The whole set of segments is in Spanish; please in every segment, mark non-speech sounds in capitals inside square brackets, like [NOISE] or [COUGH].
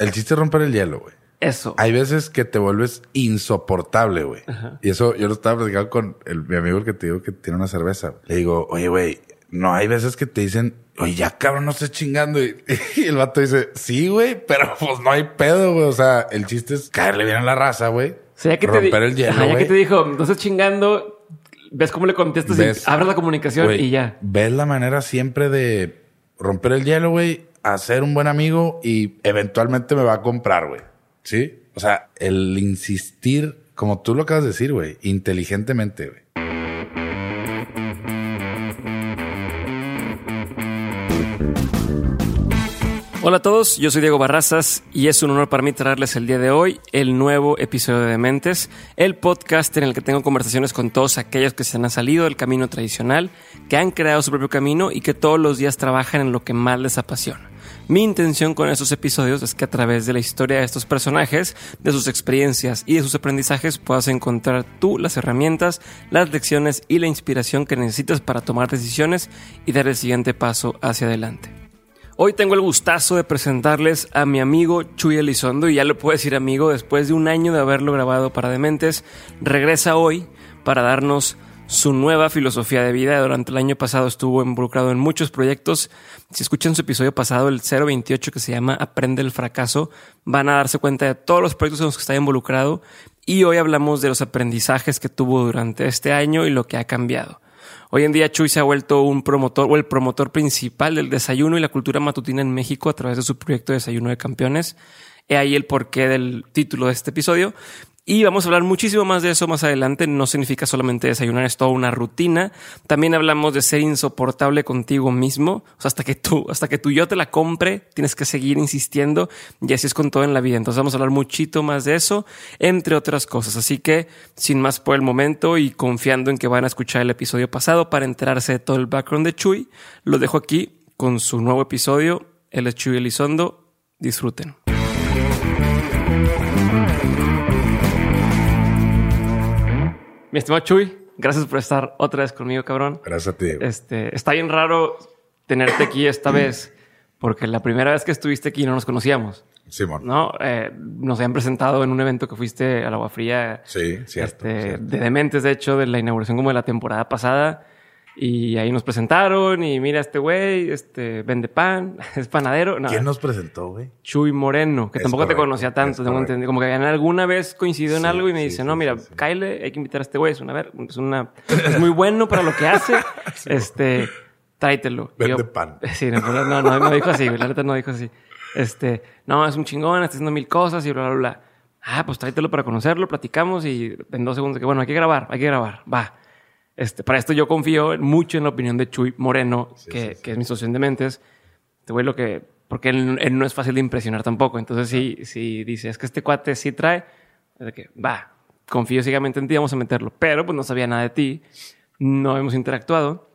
El chiste es romper el hielo, güey. Eso. Hay veces que te vuelves insoportable, güey. Y eso yo lo estaba platicando con el, mi amigo el que te digo que tiene una cerveza. Le digo, oye, güey, no hay veces que te dicen, oye, ya cabrón, no estés chingando. Y, [LAUGHS] y el vato dice, sí, güey, pero pues no hay pedo, güey. O sea, el chiste es caerle bien a la raza, güey. O sea, ya que te, romper di- el hielo, Ajá, ya que te dijo, no estás chingando, ves cómo le contestas Ves- y abres la comunicación y ya. Ves la manera siempre de romper el hielo, güey, hacer un buen amigo y eventualmente me va a comprar, güey. ¿Sí? O sea, el insistir, como tú lo acabas de decir, güey, inteligentemente, güey. Hola a todos, yo soy Diego Barrazas y es un honor para mí traerles el día de hoy el nuevo episodio de Dementes, el podcast en el que tengo conversaciones con todos aquellos que se han salido del camino tradicional, que han creado su propio camino y que todos los días trabajan en lo que más les apasiona. Mi intención con estos episodios es que a través de la historia de estos personajes, de sus experiencias y de sus aprendizajes puedas encontrar tú las herramientas, las lecciones y la inspiración que necesitas para tomar decisiones y dar el siguiente paso hacia adelante. Hoy tengo el gustazo de presentarles a mi amigo Chuy Elizondo, y ya lo puedo decir amigo, después de un año de haberlo grabado para Dementes, regresa hoy para darnos su nueva filosofía de vida. Durante el año pasado estuvo involucrado en muchos proyectos. Si escuchan su episodio pasado, el 028, que se llama Aprende el fracaso, van a darse cuenta de todos los proyectos en los que está involucrado. Y hoy hablamos de los aprendizajes que tuvo durante este año y lo que ha cambiado. Hoy en día Chuy se ha vuelto un promotor o el promotor principal del desayuno y la cultura matutina en México a través de su proyecto Desayuno de Campeones. He ahí el porqué del título de este episodio. Y vamos a hablar muchísimo más de eso más adelante. No significa solamente desayunar, es toda una rutina. También hablamos de ser insoportable contigo mismo. O sea, hasta que tú, hasta que tú yo te la compre, tienes que seguir insistiendo. Y así es con todo en la vida. Entonces vamos a hablar muchito más de eso, entre otras cosas. Así que, sin más por el momento y confiando en que van a escuchar el episodio pasado para enterarse de todo el background de Chuy, lo dejo aquí con su nuevo episodio. Él es Chuy Elizondo. Disfruten. Mi estimado Chuy, gracias por estar otra vez conmigo, cabrón. Gracias a ti. Este, está bien raro tenerte aquí esta vez, porque la primera vez que estuviste aquí no nos conocíamos, Simón. ¿no? Eh, nos habían presentado en un evento que fuiste a la Agua Fría Sí, cierto. este, cierto. de Dementes, de hecho, de la inauguración como de la temporada pasada. Y ahí nos presentaron y mira este güey, este vende pan, [LAUGHS] es panadero. No, ¿Quién nos presentó, güey? Chuy Moreno, que Es tampoco te correcto, conocía tanto, tengo entendido. Como que habían alguna vez coincidido en Sí, algo y me sí, dice, sí, no, mira. Kyle, hay que invitar a este güey, es una, ver, es una, es muy bueno para lo que hace. [LAUGHS] este, tráetelo. Vende pan. [LAUGHS] Sí, no, no, no, no dijo así, la neta no dijo así. Este, no, es un chingón, está haciendo mil cosas y bla, bla, bla. Ah, pues tráetelo para conocerlo, platicamos y en dos segundos que, bueno, hay que grabar, hay que grabar, va. Este, para esto yo confío mucho en la opinión de Chuy Moreno, que, que es mi socio en Dementes. Este güey lo que... Porque él, él no es fácil de impresionar tampoco. Entonces, si, si dice, es que este cuate sí trae, es de que, va, confío ciegamente en ti, vamos a meterlo. Pero pues no sabía nada de ti, no hemos interactuado.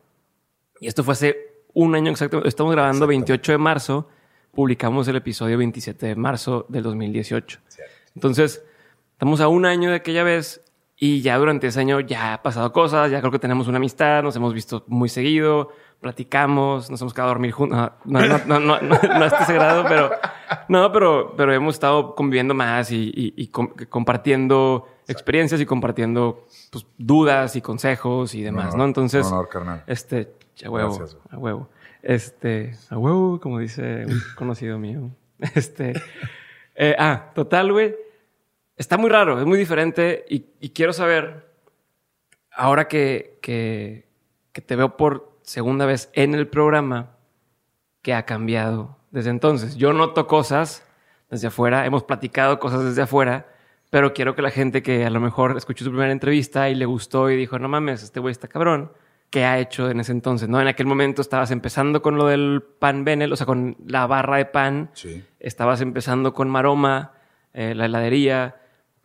Y esto fue hace un año exacto. Estamos grabando Exactamente. 28 de marzo, publicamos el episodio 27 de marzo del 2018. Entonces, estamos a un año de aquella vez y ya durante ese año ya ha pasado cosas, ya creo que tenemos una amistad, nos hemos visto muy seguido, platicamos, nos hemos quedado a dormir juntos. No, no, no, no, no, no hasta ese grado, pero no, pero, pero hemos estado conviviendo más y, y- y com- compartiendo experiencias y compartiendo pues, dudas y consejos y demás, ¿no? Entonces, este, a huevo, a huevo. Este, a huevo, como dice un conocido mío. [LAUGHS] Este, eh, ah, total, güey. Está muy raro, es muy diferente y, y quiero saber, ahora que, que, que te veo por segunda vez en el programa, ¿qué ha cambiado desde entonces? Yo noto cosas desde afuera, hemos platicado cosas desde afuera, pero quiero que la gente que a lo mejor escuchó tu primera entrevista y le gustó y dijo, no mames, este güey está cabrón, ¿qué ha hecho en ese entonces? ¿No? En aquel momento estabas empezando con lo del pan Benel, o sea, con la barra de pan, Sí. estabas empezando con Maroma, eh, la heladería,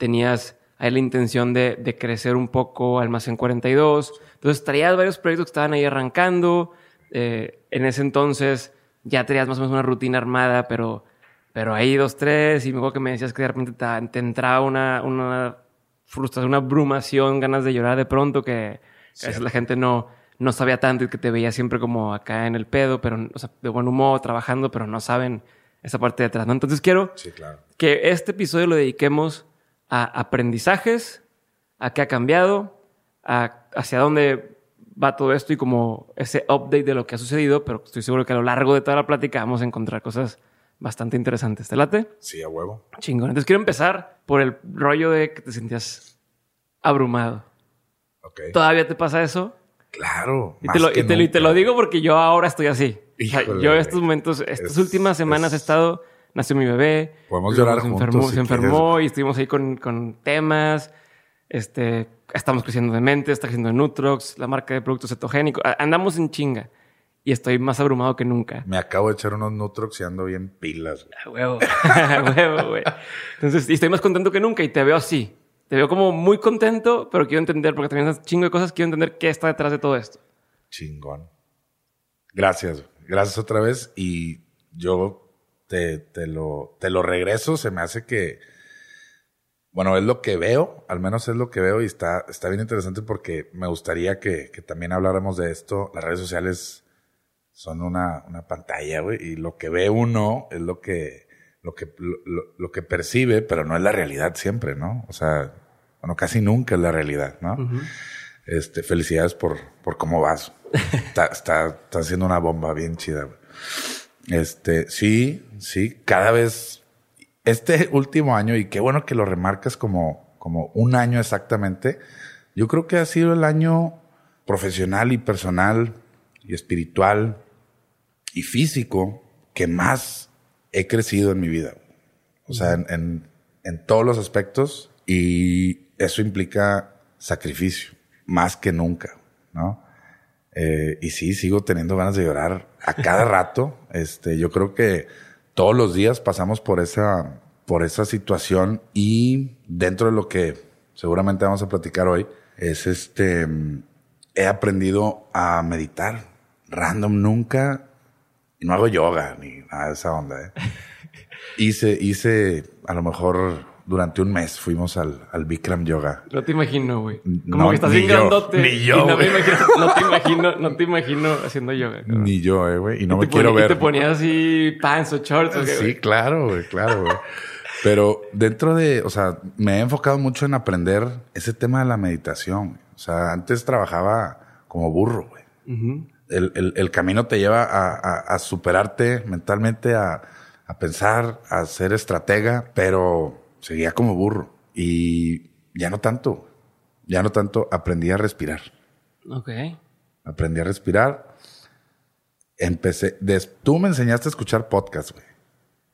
tenías ahí la intención de, de crecer un poco Almacén 42, entonces traías varios proyectos que estaban ahí arrancando, eh, en ese entonces ya tenías más o menos una rutina armada, pero, pero ahí dos, tres, y me acuerdo que me decías que de repente te, te entraba una, una frustración, una abrumación, ganas de llorar de pronto, que a veces la gente no, no sabía tanto y que te veía siempre como acá en el pedo, pero, o sea, de buen humor, trabajando, pero no saben esa parte de atrás, ¿no? Entonces quiero Sí, claro. que este episodio lo dediquemos a aprendizajes, a qué ha cambiado, a hacia dónde va todo esto y como ese update de lo que ha sucedido, pero estoy seguro que a lo largo de toda la plática vamos a encontrar cosas bastante interesantes. ¿Te late? Sí, a huevo. Chingón. Entonces quiero empezar por el rollo de que te sentías abrumado. Ok. ¿Todavía te pasa eso? Claro. Y te, lo, y te lo- y te nunca. lo digo porque yo ahora estoy así. O sea, Híjole, yo güey. estos momentos, estas Es- últimas semanas he es- estado, nació mi bebé. Podemos llorar se juntos enfermó, si se enfermó y estuvimos ahí con, con temas. Este, estamos creciendo de mente, está creciendo en Nutrox, la marca de productos cetogénicos. Andamos en chinga. Y estoy más abrumado que nunca. Me acabo de echar unos Nutrox y ando bien pilas. güey. A huevo. [LAUGHS] A huevo, güey. Entonces, y estoy más contento que nunca y te veo así. Te veo como muy contento, pero quiero entender, porque también es chingo de cosas, quiero entender qué está detrás de todo esto. Chingón. Gracias. Gracias otra vez. Y yo te, te lo, te lo regreso. Se me hace que. Bueno, es lo que veo, al menos es lo que veo y está, está bien interesante porque me gustaría que, que también habláramos de esto. Las redes sociales son una, una pantalla, güey, y lo que ve uno es lo que, lo que, lo, lo- que percibe, pero no es la realidad siempre, ¿no? O sea, bueno, casi nunca es la realidad, ¿no? Este, felicidades por, por cómo vas. [LAUGHS] está, está, está haciendo una bomba bien chida, güey. Este, sí, sí, cada vez, este último año, y qué bueno que lo remarcas como, como un año exactamente, yo creo que ha sido el año profesional y personal y espiritual y físico que más he crecido en mi vida. O sea, en, en, en todos los aspectos y eso implica sacrificio, más que nunca, ¿no? Eh, y sí, sigo teniendo ganas de llorar a cada rato. [LAUGHS] Este, yo creo que todos los días pasamos por esa, por esa situación y dentro de lo que seguramente vamos a platicar hoy es este, he aprendido a meditar random nunca y no hago yoga ni nada de esa onda. ¿eh? [LAUGHS] Hice, hice a lo mejor durante un mes fuimos al, al Bikram Yoga. No te imagino, güey. Como No, que estás ni bien yo, grandote. ni yo, no, imagino, no te imagino, no te imagino haciendo yoga. cabrón. Ni yo, eh, güey. Y no Y me quiero y ver. te ponías así pants o shorts. ¿o qué, Sí, claro, güey, claro, güey. Pero dentro de, o sea, me he enfocado mucho en aprender ese tema de la meditación. güey. O sea, antes trabajaba como burro, güey. El- el camino te lleva a, a- a superarte mentalmente, a, a pensar, a ser estratega, pero seguía como burro. Y ya no tanto, ya no tanto, aprendí a respirar. Ok. Aprendí a respirar. Empecé, des- tú me enseñaste a escuchar podcast, güey.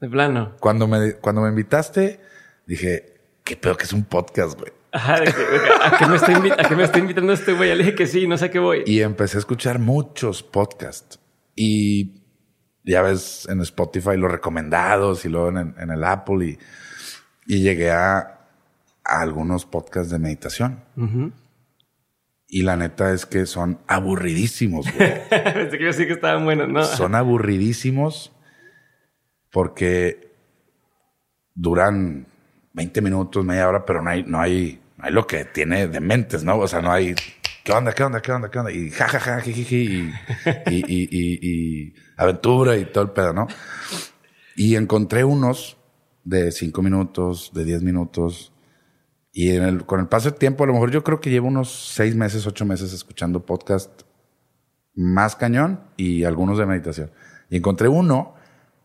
De plano. Cuando me, cuando me invitaste, dije, qué peor que es un podcast, güey. Ajá, de que- de que- ¿a, qué me está invi- a qué me está invitando este güey? Ya le dije que sí, no sé a qué voy. Y empecé a escuchar muchos podcasts. Y ya ves en Spotify los recomendados y luego en, en el Apple. Y, y llegué a, a algunos podcasts de meditación. Ujú. Y la neta es que son aburridísimos, güey. [LAUGHS] Pensé que a decir que estaban buenos, ¿no? son aburridísimos porque duran 20 minutos, media hora, pero no hay, no hay, no hay lo que tiene de mentes, ¿no? O sea, no hay, ¿qué onda, qué onda, qué onda, qué onda? Y jajaja, jijiji, y, y, y, y, y aventura y todo el pedo, ¿no? Y encontré unos de 5 minutos, de 10 minutos. Y en el, con el paso del tiempo, a lo mejor yo creo que llevo unos 6 meses, 8 meses escuchando podcast más cañón y algunos de meditación. Y encontré uno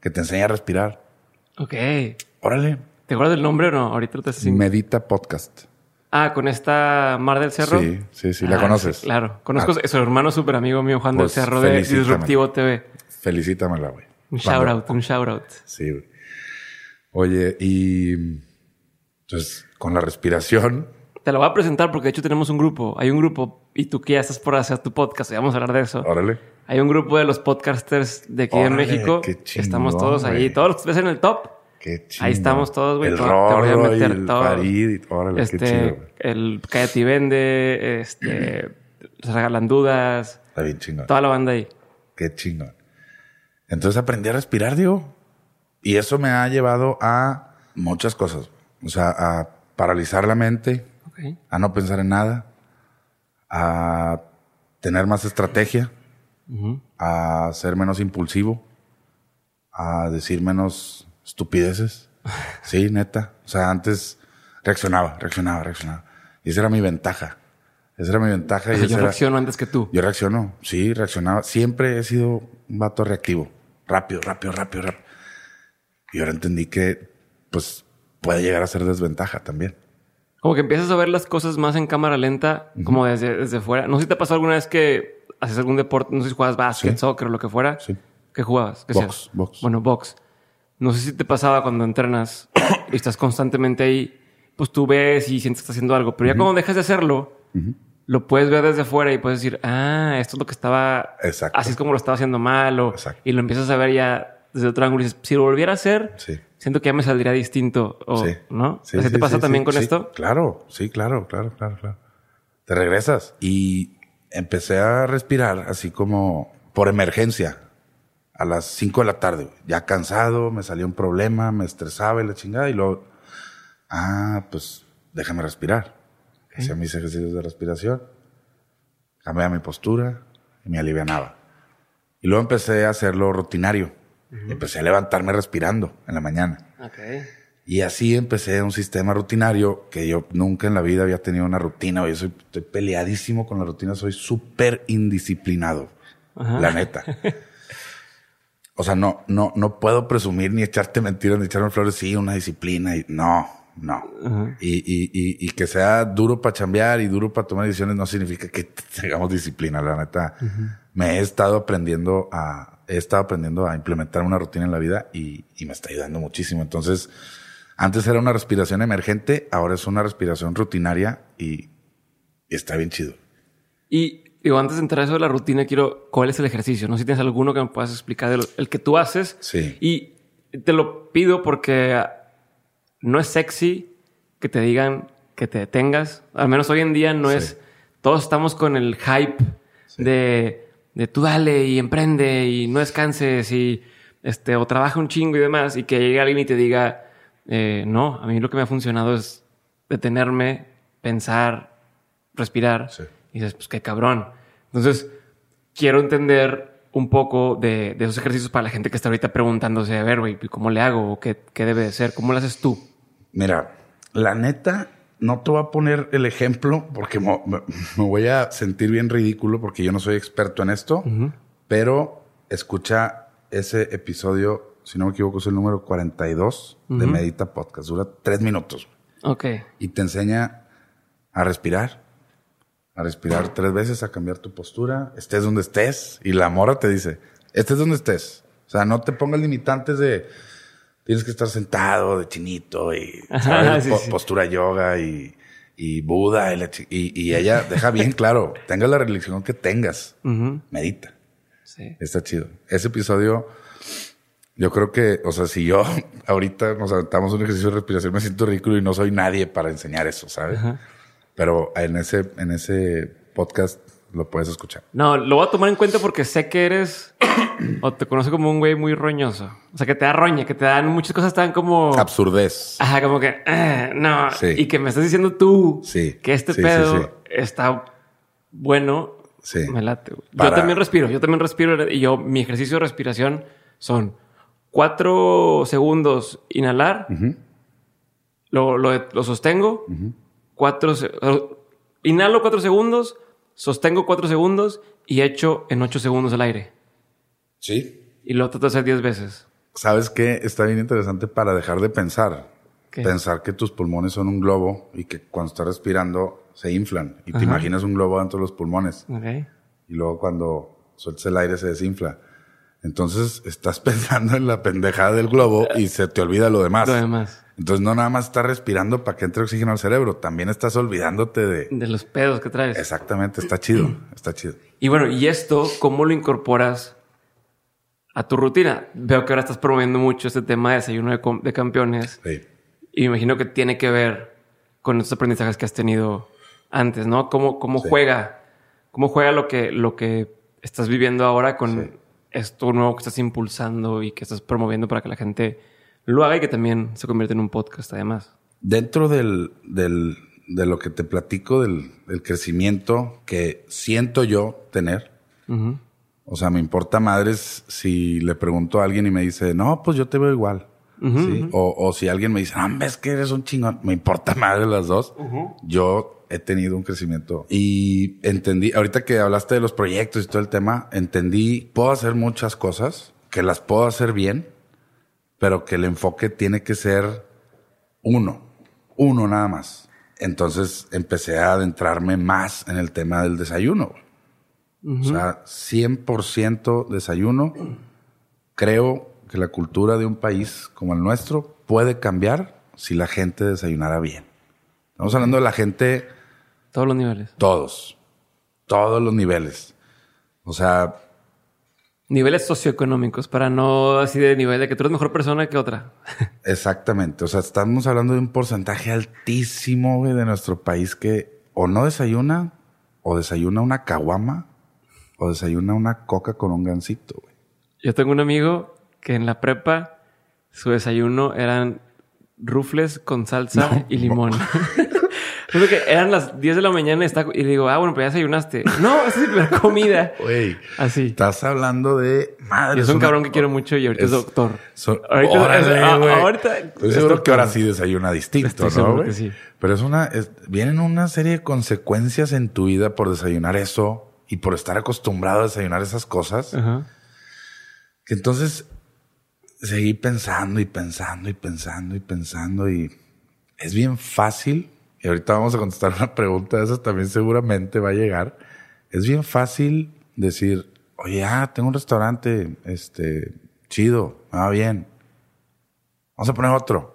que te enseña a respirar. Ok. ¿Te Órale, acuerdas del nombre o no? Ahorita lo te haces medita podcast. Ah, con esta Mar del Cerro. Sí, sí, sí, la Ah, conoces. sí, claro. Conozco a su hermano súper amigo mío, Juan Pues, del Cerro de. Disruptivo TV. Felicítamela, güey. Un shout out, un shout out. Sí, güey. Oye, y entonces con la respiración, Te lo voy a presentar porque de hecho tenemos un grupo. Hay un grupo y tú que ya estás por hacer tu podcast y vamos a hablar de eso. órale. Hay un grupo de los podcasters de aquí Órale, México. qué chingón, estamos todos ahí. Todos los que ves en el top. Qué chido. Ahí estamos todos, güey. El Todo- te voy a meter y el todo. Farid y órale, qué este, chido. güey. el Cállate y Vende, este, [CLEARS THROAT] Se Regalan Dudas, Está bien chingón. toda la banda ahí. Qué chingón. Entonces aprendí a respirar, digo. Y eso me ha llevado a muchas cosas. O sea, a paralizar la mente, a no pensar en nada, a tener más estrategia, a ser menos impulsivo, a decir menos estupideces. [LAUGHS] Sí, neta. O sea, antes reaccionaba, reaccionaba, reaccionaba. Y esa era mi ventaja. Esa era mi ventaja. Y [LAUGHS] yo era- reacciono antes que tú. Yo reacciono, sí, reaccionaba. Siempre he sido un vato reactivo. Rápido, rápido, rápido, rápido. Y ahora entendí que, pues, puede llegar a ser desventaja también. Como que empiezas a ver las cosas más en cámara lenta, como desde, desde fuera. No sé si te pasó alguna vez que haces algún deporte, no sé si jugabas básquet, Sí. soccer o lo que fuera. Sí. ¿Qué jugabas? ¿Qué Box, hacías? box. Bueno, box. No sé si te pasaba cuando entrenas y estás constantemente ahí, pues tú ves y sientes que estás haciendo algo. Pero ya cuando dejas de hacerlo, lo puedes ver desde fuera y puedes decir, ah, esto es lo que estaba... Exacto. Así es como lo estaba haciendo mal. O, Exacto. y lo empiezas a ver ya desde otro ángulo y dices, si lo volviera a hacer, Sí. siento que ya me saldría distinto. O, Sí. ¿No? Sí, ¿Así sí, te pasa también con esto? Claro, sí, claro, claro, claro, claro. Te regresas. Y empecé a respirar así como por emergencia. A las 5 de la tarde, ya cansado, me salió un problema, me estresaba y la chingada. Y luego, ah, pues déjame respirar. Hacía mis ejercicios de respiración, cambiaba mi postura y me alivianaba. Y luego empecé a hacerlo rutinario. Empecé a levantarme respirando en la mañana. Ok. Y así empecé un sistema rutinario que yo nunca en la vida había tenido una rutina. Yo soy, estoy peleadísimo con la rutina, soy súper indisciplinado. Ajá. La neta. [LAUGHS] O sea, no, no, no puedo presumir ni echarte mentiras ni echarme flores. Sí, una disciplina y no, no. y, y, y, y que sea duro para chambear y duro para tomar decisiones no significa que [LAUGHS] tengamos disciplina. La neta, me he estado aprendiendo a, he estado aprendiendo a implementar una rutina en la vida y, y me está ayudando muchísimo. Entonces, antes era una respiración emergente, ahora es una respiración rutinaria y, y está bien chido. Y digo, antes de entrar a eso de la rutina, quiero, ¿cuál es el ejercicio? No sé si tienes alguno que me puedas explicar de lo- el que tú haces. Sí. Y te lo pido porque no es sexy que te digan que te detengas. Al menos hoy en día no Sí. es. Todos estamos con el hype de, de tú dale y emprende y no descanses y este, o trabaja un chingo y demás. Y que llegue alguien y te diga, eh, no, a mí lo que me ha funcionado es detenerme, pensar, respirar. Sí. Y dices, pues qué cabrón. Entonces, quiero entender un poco de, de esos ejercicios para la gente que está ahorita preguntándose, a ver, güey, ¿cómo le hago? ¿O ¿Qué, ¿Qué debe de ser? ¿Cómo lo haces tú? Mira, la neta, no te voy a poner el ejemplo porque me voy a sentir bien ridículo porque yo no soy experto en esto, pero escucha ese episodio, si no me equivoco, es el número 42 de Medita Podcast. Dura tres minutos Ok. y te enseña a respirar, a respirar tres veces, a cambiar tu postura, estés donde estés. Y la mora te dice, estés donde estés. O sea, no te pongas limitantes de tienes que estar sentado de chinito y ¿sabes? sí, Po- sí. postura yoga y, y Buda y, la chi- y, y ella deja bien [LAUGHS] claro, tengas la religión que tengas, medita. Sí. Está chido. Ese episodio, yo creo que, o sea, si yo [LAUGHS] ahorita nos aventamos un ejercicio de respiración, me siento ridículo y no soy nadie para enseñar eso, ¿sabes? Pero en ese, en ese podcast lo puedes escuchar. No, lo voy a tomar en cuenta porque sé que eres o te conozco como un güey muy roñoso. O sea, que te da roña, que te dan muchas cosas tan como... Absurdez. Ajá, como que, "Ah, no. Sí. Y que me estás diciendo tú Sí. que este Sí, pedo está bueno. Sí. Me late. güey. Yo también respiro, yo también respiro. Y yo, mi ejercicio de respiración son cuatro segundos inhalar, lo, lo, lo sostengo, cuatro, inhalo cuatro segundos, sostengo cuatro segundos y echo en ocho segundos el aire. Sí. Y lo trato de hacer diez veces. ¿Sabes qué? Está bien interesante para dejar de pensar. ¿Qué? Pensar que tus pulmones son un globo y que cuando estás respirando se inflan. Y te Ajá. imaginas un globo dentro de los pulmones. Ok. y luego cuando sueltas el aire se desinfla. Entonces estás [LAUGHS] pensando en la pendejada del globo y se te olvida lo demás. Lo demás. Entonces no nada más estás respirando para que entre oxígeno al cerebro, también estás olvidándote de... De los pedos que traes. Exactamente, está chido, [CLEARS THROAT] está chido. Y bueno, ¿y esto cómo lo incorporas a tu rutina? Veo que ahora estás promoviendo mucho este tema de desayuno de, campeones Sí. y me imagino que tiene que ver con estos aprendizajes que has tenido antes, ¿no? ¿Cómo, cómo Sí. juega? ¿Cómo juega lo que, lo que estás viviendo ahora con Sí. esto nuevo que estás impulsando y que estás promoviendo para que la gente lo haga y que también se convierta en un podcast además? Dentro del, del, de lo que te platico del, del crecimiento que siento yo tener. O sea, me importa madres si le pregunto a alguien y me dice, no, pues yo te veo igual. ¿sí? o, o, si alguien me dice, no, ves que eres un chingón, me importa [LAUGHS] madre las dos. Yo he tenido un crecimiento y entendí, ahorita que hablaste de los proyectos y todo el tema, entendí, puedo hacer muchas cosas, que las puedo hacer bien, pero que el enfoque tiene que ser uno, uno nada más. Entonces empecé a adentrarme más en el tema del desayuno. O sea, 100% desayuno. Creo que la cultura de un país como el nuestro puede cambiar si la gente desayunara bien. Estamos hablando de la gente... Todos los niveles. Todos. Todos los niveles. O sea... Niveles socioeconómicos, para no así de nivel de que tú eres mejor persona que otra. [LAUGHS] Exactamente. O sea, estamos hablando de un porcentaje altísimo de nuestro país que o no desayuna o desayuna una caguama o desayuna una coca con un gansito, güey. Yo tengo un amigo que en la prepa su desayuno eran rufles con salsa y limón. [LAUGHS] Creo que eran las 10 de la mañana y, digo, ah, bueno, pues ya desayunaste. No, [LAUGHS] esa es la comida. Güey. Así. Estás hablando de madre. es un cabrón que quiero mucho y ahorita es, doctor. ahorita, ahorita Estoy seguro que ahora sí desayuna distinto, ¿no? Sí. Pero es una, vienen una serie de consecuencias en tu vida por desayunar eso y por estar acostumbrado a desayunar esas cosas. Que entonces seguí pensando y pensando y pensando y pensando y es bien fácil. Y ahorita vamos a contestar [LAUGHS] una pregunta de esas también seguramente va a llegar. Es bien fácil decir, oye, ah, tengo un restaurante, este, chido, va bien. Vamos a poner otro.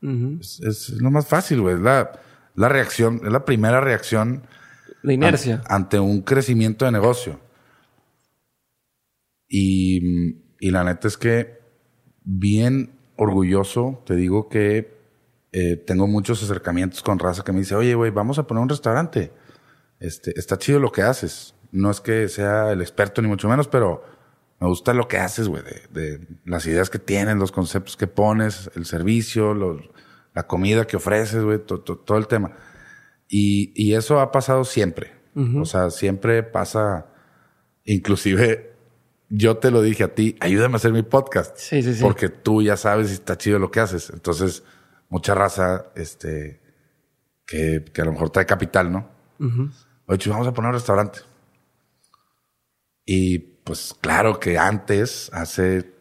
es, lo más fácil, güey. La, la reacción, es la primera reacción la inercia. ante un crecimiento de negocio. Y, y, la neta es que bien orgulloso, te digo que eh, tengo muchos acercamientos con raza que me dice, oye, güey, vamos a poner un restaurante. Este, está chido lo que haces. No es que sea el experto ni mucho menos, pero me gusta lo que haces, güey, de, las ideas que tienes, los conceptos que pones, el servicio, la comida que ofreces, güey, todo el tema. Y, y eso ha pasado siempre. O sea, siempre pasa, inclusive yo te lo dije a ti, ayúdame a hacer mi podcast. Sí, sí, sí. Porque tú ya sabes si está chido lo que haces. Entonces, mucha raza, este, que, que a lo mejor trae capital, ¿no? Oye, vamos a poner un restaurante. Y pues claro que antes, hace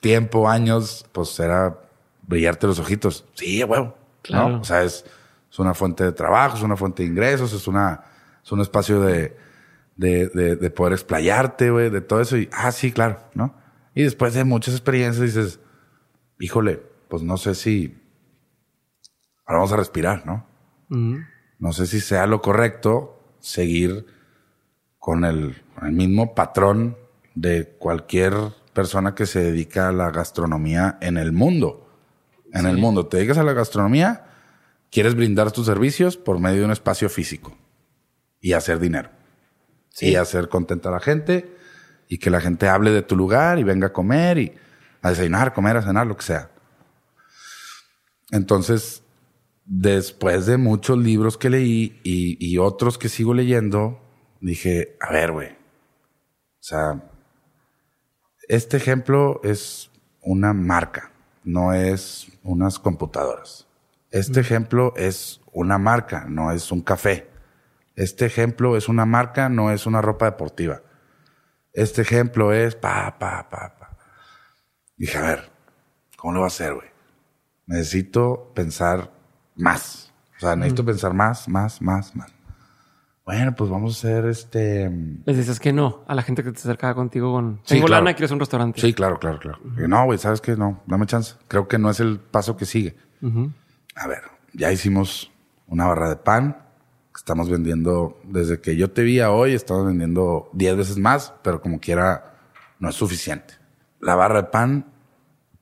tiempo, años, pues era brillarte los ojitos. Sí, huevo. Claro. O sea, es, es una fuente de trabajo, es una fuente de ingresos, es una, es un espacio de, de, de, poder explayarte, güey, de todo eso. Y, ah, sí, claro, ¿no? Y después de muchas experiencias dices, híjole, pues no sé si, ahora vamos a respirar, ¿no? No sé si sea lo correcto seguir con el, el mismo patrón de cualquier persona que se dedica a la gastronomía en el mundo. En el mundo. Te dedicas a la gastronomía, quieres brindar tus servicios por medio de un espacio físico y hacer dinero. Y hacer contenta a la gente y que la gente hable de tu lugar y venga a comer y a desayunar, comer, a cenar, lo que sea. Entonces, después de muchos libros que leí y, y otros que sigo leyendo, dije, a ver, güey. O sea, este ejemplo es una marca, no es unas computadoras. Este ejemplo es una marca, no es un café. Este ejemplo es una marca, no es una ropa deportiva. Este ejemplo es pa, pa, pa, pa. Dije, a ver, ¿cómo lo va a hacer, güey? Necesito pensar más. O sea, necesito pensar más, más, más, más. Bueno, pues vamos a hacer este. Les dices que no a la gente que te acercaba contigo con. Sí, Tengo lana, quieres un restaurante. Sí, claro, claro, claro. No, güey, sabes que no, dame chance. Creo que no es el paso que sigue a ver, ya hicimos una barra de pan. Estamos vendiendo, desde que yo te vi a hoy, estamos vendiendo 10 veces más, pero como quiera, no es suficiente. La barra de pan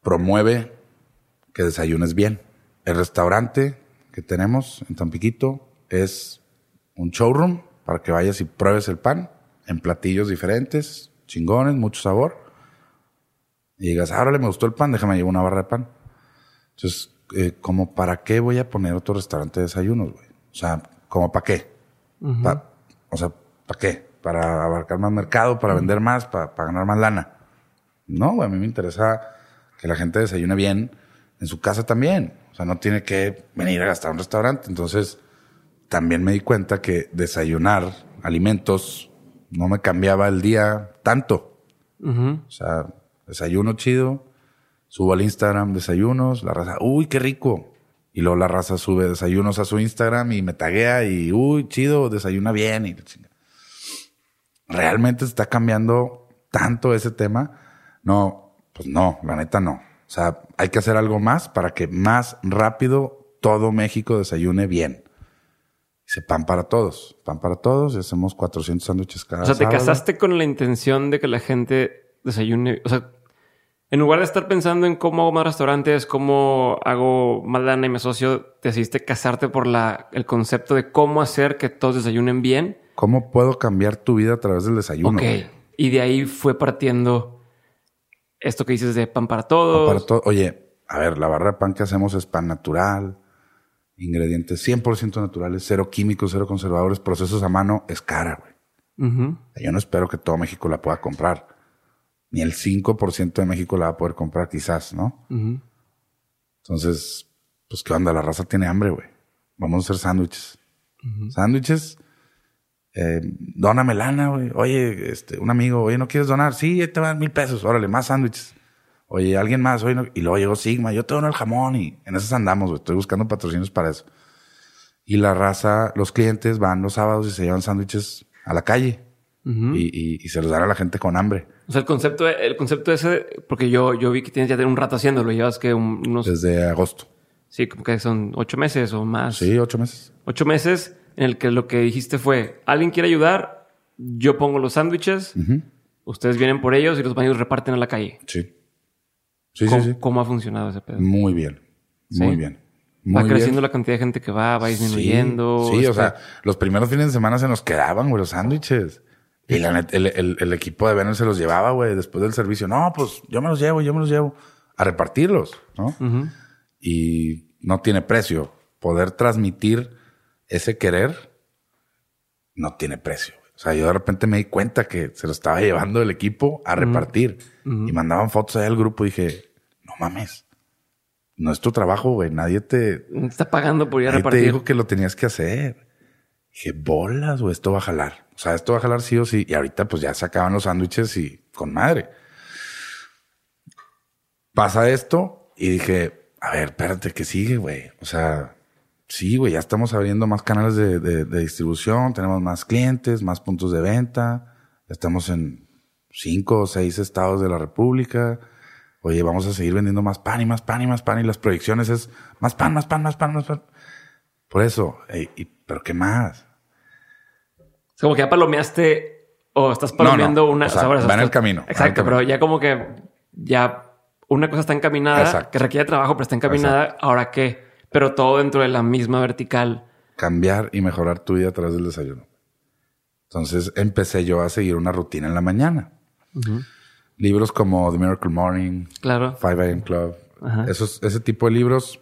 promueve que desayunes bien. El restaurante que tenemos en Tampiquito es un showroom para que vayas y pruebes el pan en platillos diferentes, chingones, mucho sabor. Y digas, ahora le me gustó el pan, déjame llevar una barra de pan. Entonces, eh, como para qué voy a poner otro restaurante de desayunos, güey. O sea, como para qué. o sea, ¿para qué? para abarcar más mercado, para vender más, para, para ganar más lana. No, güey, a mí me interesa que la gente desayune bien en su casa también. Sea, no tiene que venir a gastar un restaurante. Entonces, también me di cuenta que desayunar alimentos no me cambiaba el día tanto. O sea, desayuno chido, subo al Instagram desayunos, la raza, uy, qué rico. Y luego la raza sube desayunos a su Instagram y me taguea y, uy, chido, desayuna bien. Y Realmente está cambiando tanto ese tema. No, pues no, la neta no. O sea, hay que hacer algo más para que más rápido todo México desayune bien. Dice pan para todos, pan para todos y hacemos 400 sándwiches cada O sea, te casaste con la intención de que la gente desayune. O sea, en lugar de estar pensando en cómo hago más restaurantes, cómo hago más lana y me asocio, decidiste casarte por la, el concepto de cómo hacer que todos desayunen bien. ¿Cómo puedo cambiar tu vida a través del desayuno? Ok. Y de ahí fue partiendo esto que dices de pan para todos. Pan para todo. Oye, a ver, la barra de pan que hacemos es pan natural, ingredientes 100% naturales, cero químicos, cero conservadores, procesos a mano, es cara, güey. Yo no espero que todo México la pueda comprar. Ni el 5% de México la va a poder comprar, quizás, ¿no? Entonces, pues, ¿qué onda? La raza tiene hambre, güey. Vamos a hacer sándwiches. Sándwiches. Eh, dóname lana, güey. Oye, este, un amigo, oye, ¿no quieres donar? Sí, te van mil pesos. Órale, más sándwiches. Oye, alguien más, oye, y luego llegó Sigma, yo te dono el jamón y en esas andamos, güey. Estoy buscando patrocinios para eso. Y la raza, los clientes van los sábados y se llevan sándwiches a la calle y, se los dan a la gente con hambre. O sea, el concepto, el concepto ese, porque yo, yo vi que tienes ya un rato haciéndolo, llevas que unos... Desde agosto. Sí, como que son ocho meses o más. Sí, ocho meses. Ocho meses en el que lo que dijiste fue, alguien quiere ayudar, yo pongo los sándwiches, ustedes vienen por ellos y los baños reparten a la calle. Sí. Sí, ¿Cómo, sí, sí. ¿Cómo ha funcionado ese pedo? Muy bien. Muy bien. va creciendo la cantidad de gente que va, va disminuyendo. Sí, o sea, los primeros fines de semana se nos quedaban, güey, los sándwiches. Y la el, el, equipo de Venom se los llevaba, güey, después del servicio. No, pues yo me los llevo, yo me los llevo a repartirlos, ¿no? Y no tiene precio. Poder transmitir ese querer no tiene precio. O sea, yo de repente me di cuenta que se lo estaba llevando el equipo a repartir. Y mandaban fotos ahí al grupo y dije, no mames. No es tu trabajo, güey. Nadie te... Está pagando por ir a repartir. te dijo que lo tenías que hacer. Dije, bolas, o esto va a jalar. O sea, esto va a jalar sí o sí. Y ahorita pues ya se acaban los sándwiches y con madre. Pasa esto y dije, a ver, espérate, ¿qué sigue, güey? O sea, sí, güey, ya estamos abriendo más canales de, distribución, tenemos más clientes, más puntos de venta, estamos en cinco o seis estados de la República. Oye, vamos a seguir vendiendo más pan y más pan y más pan y las proyecciones es más pan, más pan, más pan, más pan. Por eso, y, pero ¿qué más? Es como que ya palomeaste o estás palomeando una. O va en el camino. Exacto, pero ya como que ya una cosa está encaminada que requiere trabajo, pero está encaminada. Ahora qué? Pero todo dentro de la misma vertical. Cambiar y mejorar tu vida a través del desayuno. Entonces empecé yo a seguir una rutina en la mañana. Libros como The Miracle Morning, claro. 5 AM Club, esos, ese tipo de libros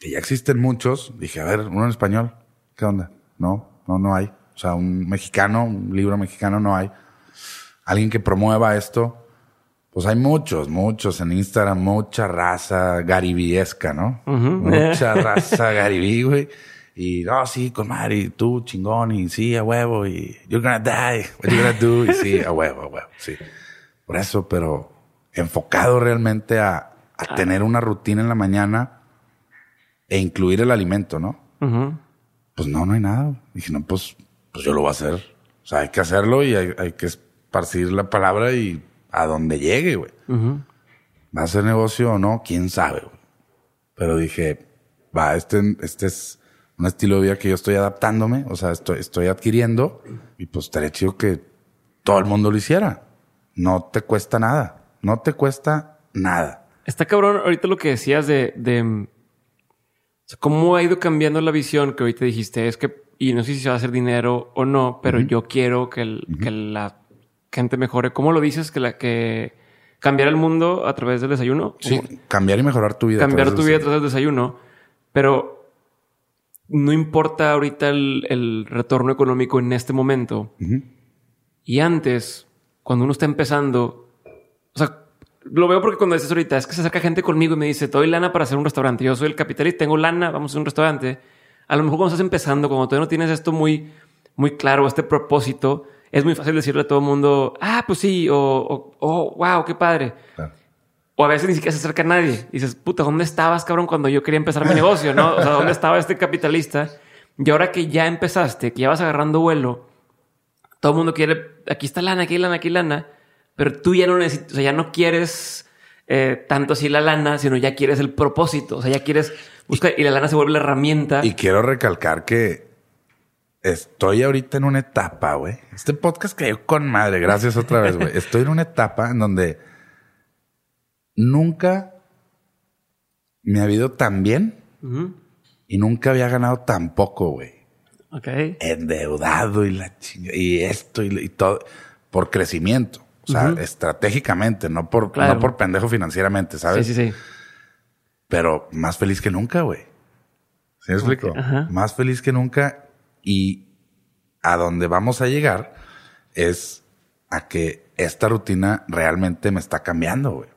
que ya existen muchos. Dije, a ver, uno en español, ¿qué onda? No, no, no hay. O sea, un mexicano, un libro mexicano no hay. Alguien que promueva esto pues hay muchos, muchos en Instagram, mucha raza garibiesca, ¿no? Mucha [LAUGHS] raza garibí, güey. Y, no, sí, con Mari, tú chingón, y sí, a huevo, y you're gonna die, what you gonna do, y sí, a huevo, a huevo, sí. Por eso, pero enfocado realmente a, a tener una rutina en la mañana e incluir el alimento, ¿no? Pues no, no hay nada. Dije, no, pues, pues yo lo voy a hacer. O sea, hay que hacerlo y hay, hay que esparcir la palabra y a donde llegue, güey. ¿Va a ser negocio o no? ¿Quién sabe, güey? Pero dije, va, este, este es un estilo de vida que yo estoy adaptándome, o sea, estoy, estoy adquiriendo y pues estaría chido que todo el mundo lo hiciera. No te cuesta nada, no te cuesta nada. Está cabrón ahorita lo que decías de, de cómo ha ido cambiando la visión que ahorita dijiste, es que, y no sé si se va a hacer dinero o no, pero yo quiero que, el, que la gente mejore. ¿Cómo lo dices? Que la que cambiar el mundo a través del desayuno. Sí, cambiar y mejorar tu vida. Cambiar tu vida a través del desayuno. Pero no importa ahorita el, retorno económico en este momento. Y antes, cuando uno está empezando, o sea, lo veo porque cuando dices ahorita, es que se acerca gente conmigo y me dice, te doy lana para hacer un restaurante. Yo soy el capitalista, tengo lana, vamos a hacer un restaurante. A lo mejor cuando estás empezando, cuando todavía no tienes esto muy, muy claro, este propósito, es muy fácil decirle a todo el mundo, ah, pues sí, o, oh, wow, qué padre. O a veces ni siquiera se acerca a nadie. Y dices, puta, ¿dónde estabas, cabrón, cuando yo quería empezar mi negocio? ¿No? O sea, ¿dónde estaba este capitalista? Y ahora que ya empezaste, que ya vas agarrando vuelo, todo el mundo quiere, aquí está lana, aquí lana, aquí lana, pero tú ya no necesitas, o sea, ya no quieres eh, tanto así la lana, sino ya quieres el propósito, o sea, ya quieres buscar y la lana se vuelve la herramienta. Y quiero recalcar que estoy ahorita en una etapa, güey. Este podcast cayó con madre, gracias otra vez, güey. [LAUGHS] Estoy en una etapa en donde nunca me ha habido tan bien y nunca había ganado tan poco, güey. Ok. Endeudado y la chinga, y esto y, todo por crecimiento. O sea, estratégicamente, no por, no por pendejo financieramente, ¿sabes? Sí, sí, sí. Pero más feliz que nunca, güey. ¿Sí me explico? Más feliz que nunca y a donde vamos a llegar es a que esta rutina realmente me está cambiando, güey.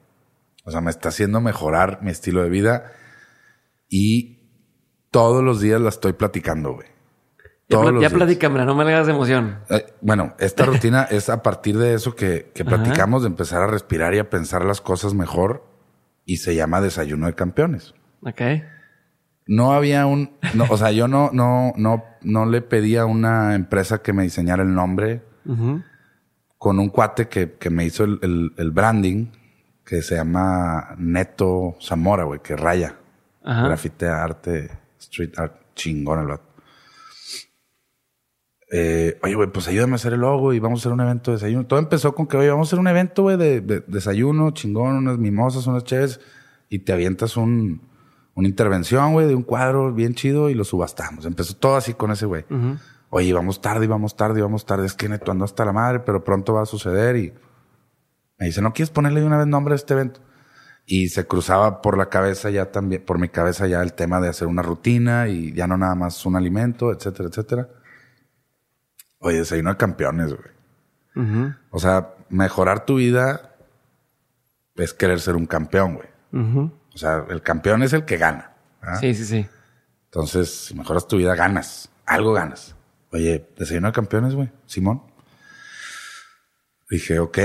O sea, me está haciendo mejorar mi estilo de vida y todos los días la estoy platicando, güey. Ya, ya no me hagas emoción. Eh, bueno, esta rutina [LAUGHS] es a partir de eso que, que platicamos, de empezar a respirar y a pensar las cosas mejor y se llama desayuno de campeones. Ok. No había un, no, o sea, yo no, no, no, no le pedí a una empresa que me diseñara el nombre con un cuate que, que me hizo el, el, branding que se llama Neto Zamora, güey, que raya. Grafite arte, street art, chingón el vato. Eh, oye, güey, pues ayúdame a hacer el logo y vamos a hacer un evento de desayuno. Todo empezó con que, oye, vamos a hacer un evento, güey, de, desayuno, chingón, unas mimosas, unas chéves, y te avientas un, una intervención, güey, de un cuadro bien chido y lo subastamos. Empezó todo así con ese güey. Oye, vamos tarde, vamos tarde, vamos tarde. Es que neto ando hasta la madre, pero pronto va a suceder y me dice, ¿no quieres ponerle de una vez nombre a este evento? Y se cruzaba por la cabeza ya también, por mi cabeza ya el tema de hacer una rutina y ya no nada más un alimento, etcétera, etcétera. Oye, desayuno de campeones, güey. O sea, mejorar tu vida es querer ser un campeón, güey. O sea, el campeón es el que gana. Sí, sí, sí. Entonces, si mejoras tu vida, ganas. Algo ganas. Oye, desayuno de campeones, güey. Simón. Dije, ok,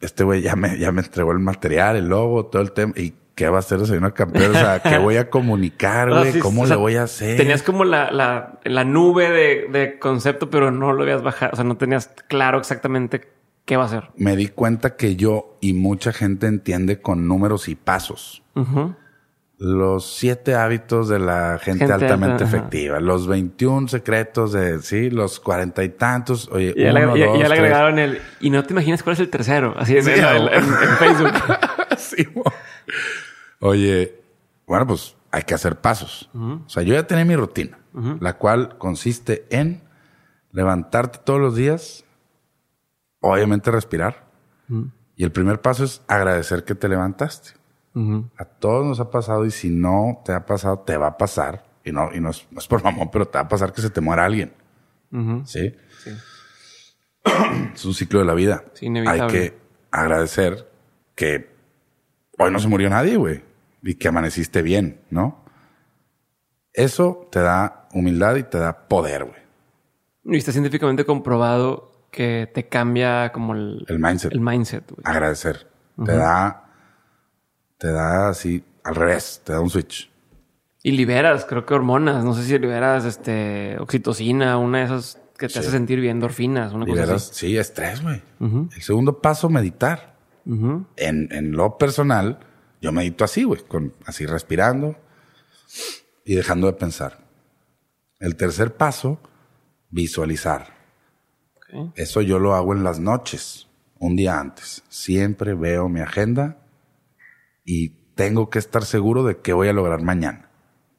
este güey ya me, ya me entregó el material, el logo, todo el tema. ¿Y qué va a hacer desayuno de campeones? O sea, ¿qué voy a comunicar, [LAUGHS] güey? ¿Cómo le voy a hacer? Tenías como la, la, la nube de, de, concepto, pero no lo habías bajado. O sea, no tenías claro exactamente qué va a hacer. Me di cuenta que yo y mucha gente entiende con números y pasos. Los siete hábitos de la gente, altamente efectiva, los 21 secretos de, sí, los cuarenta y tantos. Oye, ya, uno, le, ya, le agregaron el, y no te imaginas cuál es el tercero, así es en, [LAUGHS] Facebook. sí, Oye, bueno, pues hay que hacer pasos. O sea, yo ya tenía mi rutina, la cual consiste en levantarte todos los días, obviamente respirar. Y el primer paso es agradecer que te levantaste. A todos nos ha pasado y si no te ha pasado, te va a pasar. Y no, y no es, por mamón, pero te va a pasar que se te muera alguien. ¿Sí? [CLEARS THROAT] es un ciclo de la vida. Hay que agradecer que hoy no se murió nadie, güey. Y que amaneciste bien, ¿no? Eso te da humildad y te da poder, güey. Y está científicamente comprobado que te cambia como el, el mindset. El mindset, Agradecer. Te da te da así al revés, te da un switch. Y liberas, creo que hormonas, no sé si liberas este oxitocina, una de esas que te hace sentir bien, endorfinas, una cosa así. Sí, estrés, güey. El segundo paso, meditar. en, en, lo personal, yo medito así, güey, con así respirando y dejando de pensar. El tercer paso, visualizar. Eso yo lo hago en las noches, un día antes. Siempre veo mi agenda y tengo que estar seguro de que voy a lograr mañana.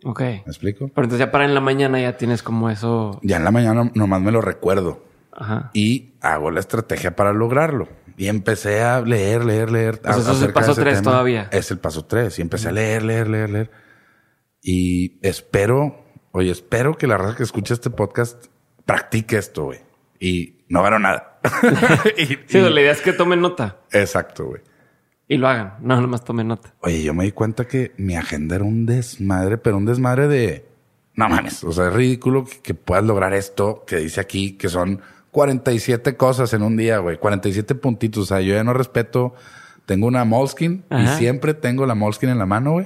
Ok. ¿Me explico? Pero entonces ya para en la mañana ya tienes como eso. Ya en la mañana nomás me lo recuerdo. Ajá. Y hago la estrategia para lograrlo. Y empecé a leer, leer, leer. Pues eso es el paso tres todavía. Es el paso tres. Y empecé a leer, leer, leer, leer. Y espero, oye, espero que la raza que escuche este podcast practique esto, güey. Y no gano nada. [LAUGHS] Y, sí, la idea es que tomen nota. Exacto, güey. Y lo hagan. No, nomás tomen nota. Oye, yo me di cuenta que mi agenda era un desmadre, pero un desmadre de... No mames, o sea, es ridículo que, que puedas lograr esto que dice aquí, que son 47 cosas en un día, güey. 47 puntitos. O sea, yo ya no respeto. Tengo una Moleskin y siempre tengo la Moleskin en la mano, güey.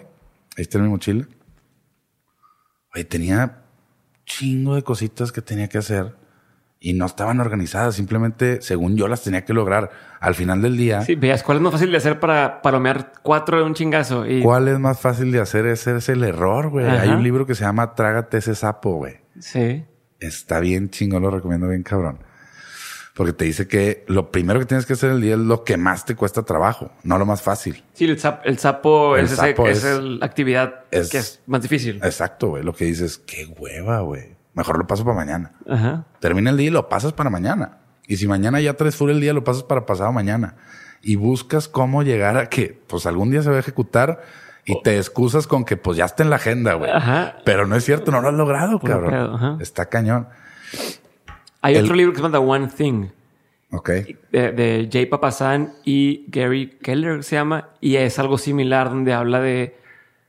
Ahí está en mi mochila. Oye, tenía chingo de cositas que tenía que hacer y no estaban organizadas. Simplemente, según yo, las tenía que lograr. Al final del día. Sí, veas, ¿cuál es más fácil de hacer para palomear cuatro de un chingazo? Y... ¿Cuál es más fácil de hacer? Ese es el error, güey. Hay un libro que se llama Trágate ese sapo, güey. Sí. Está bien chingón, lo recomiendo bien cabrón. Porque te dice que lo primero que tienes que hacer el día es lo que más te cuesta trabajo, no lo más fácil. Sí, el sapo, el sapo es, la actividad que es más difícil. Exacto, güey. Lo que dices, qué hueva, güey. Mejor lo paso para mañana. Ajá. Termina el día y lo pasas para mañana. Y si mañana ya traes full el día, lo pasas para pasado mañana. Y buscas cómo llegar a que, pues algún día se va a ejecutar y te excusas con que, pues ya está en la agenda, güey. Ajá. Pero no es cierto, no lo has logrado, cabrón. Está cañón. Hay otro libro que se llama The One Thing. Ok. De, de Jay Papasan y Gary Keller se llama. Y es algo similar donde habla de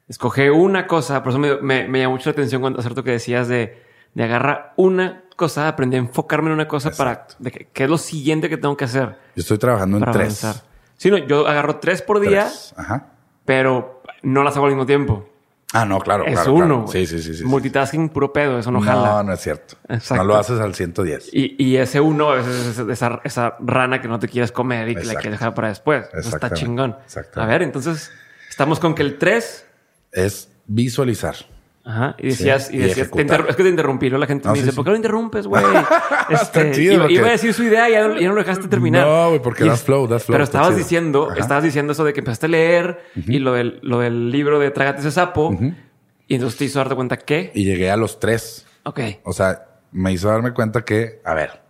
escoger una cosa. Por eso me, me, me llamó mucho la atención cuando acerto que decías de, de agarrar una cosa, aprender a enfocarme en una cosa para de que, es lo siguiente que tengo que hacer. Yo estoy trabajando en tres. Sí, no, yo agarro tres por día, Ajá. pero no las hago al mismo tiempo. Ah, no, claro. Es uno. Sí, sí, sí, sí. Multitasking puro pedo, eso no, jala. No, no es cierto. Exacto. No lo haces al 110. Y, y ese uno es, esa, esa, rana que no te quieres comer y que la quieres dejar para después. Eso está chingón. Exacto. A ver, entonces, estamos con que el 3 es visualizar. Ajá. Y decías, y decías, es que te interrumpí, ¿no? La gente me dice, ¿por qué lo interrumpes, güey? [LAUGHS] [LAUGHS] este, chido, iba, a decir su idea y ya, no lo dejaste terminar. No, güey, porque das flow, das flow. Pero estabas diciendo, estabas diciendo eso de que empezaste a leer y lo del, lo del libro de Trágate ese sapo. Y entonces te hizo darte cuenta que. Y llegué a los tres. Ok. O sea, me hizo darme cuenta que, a ver,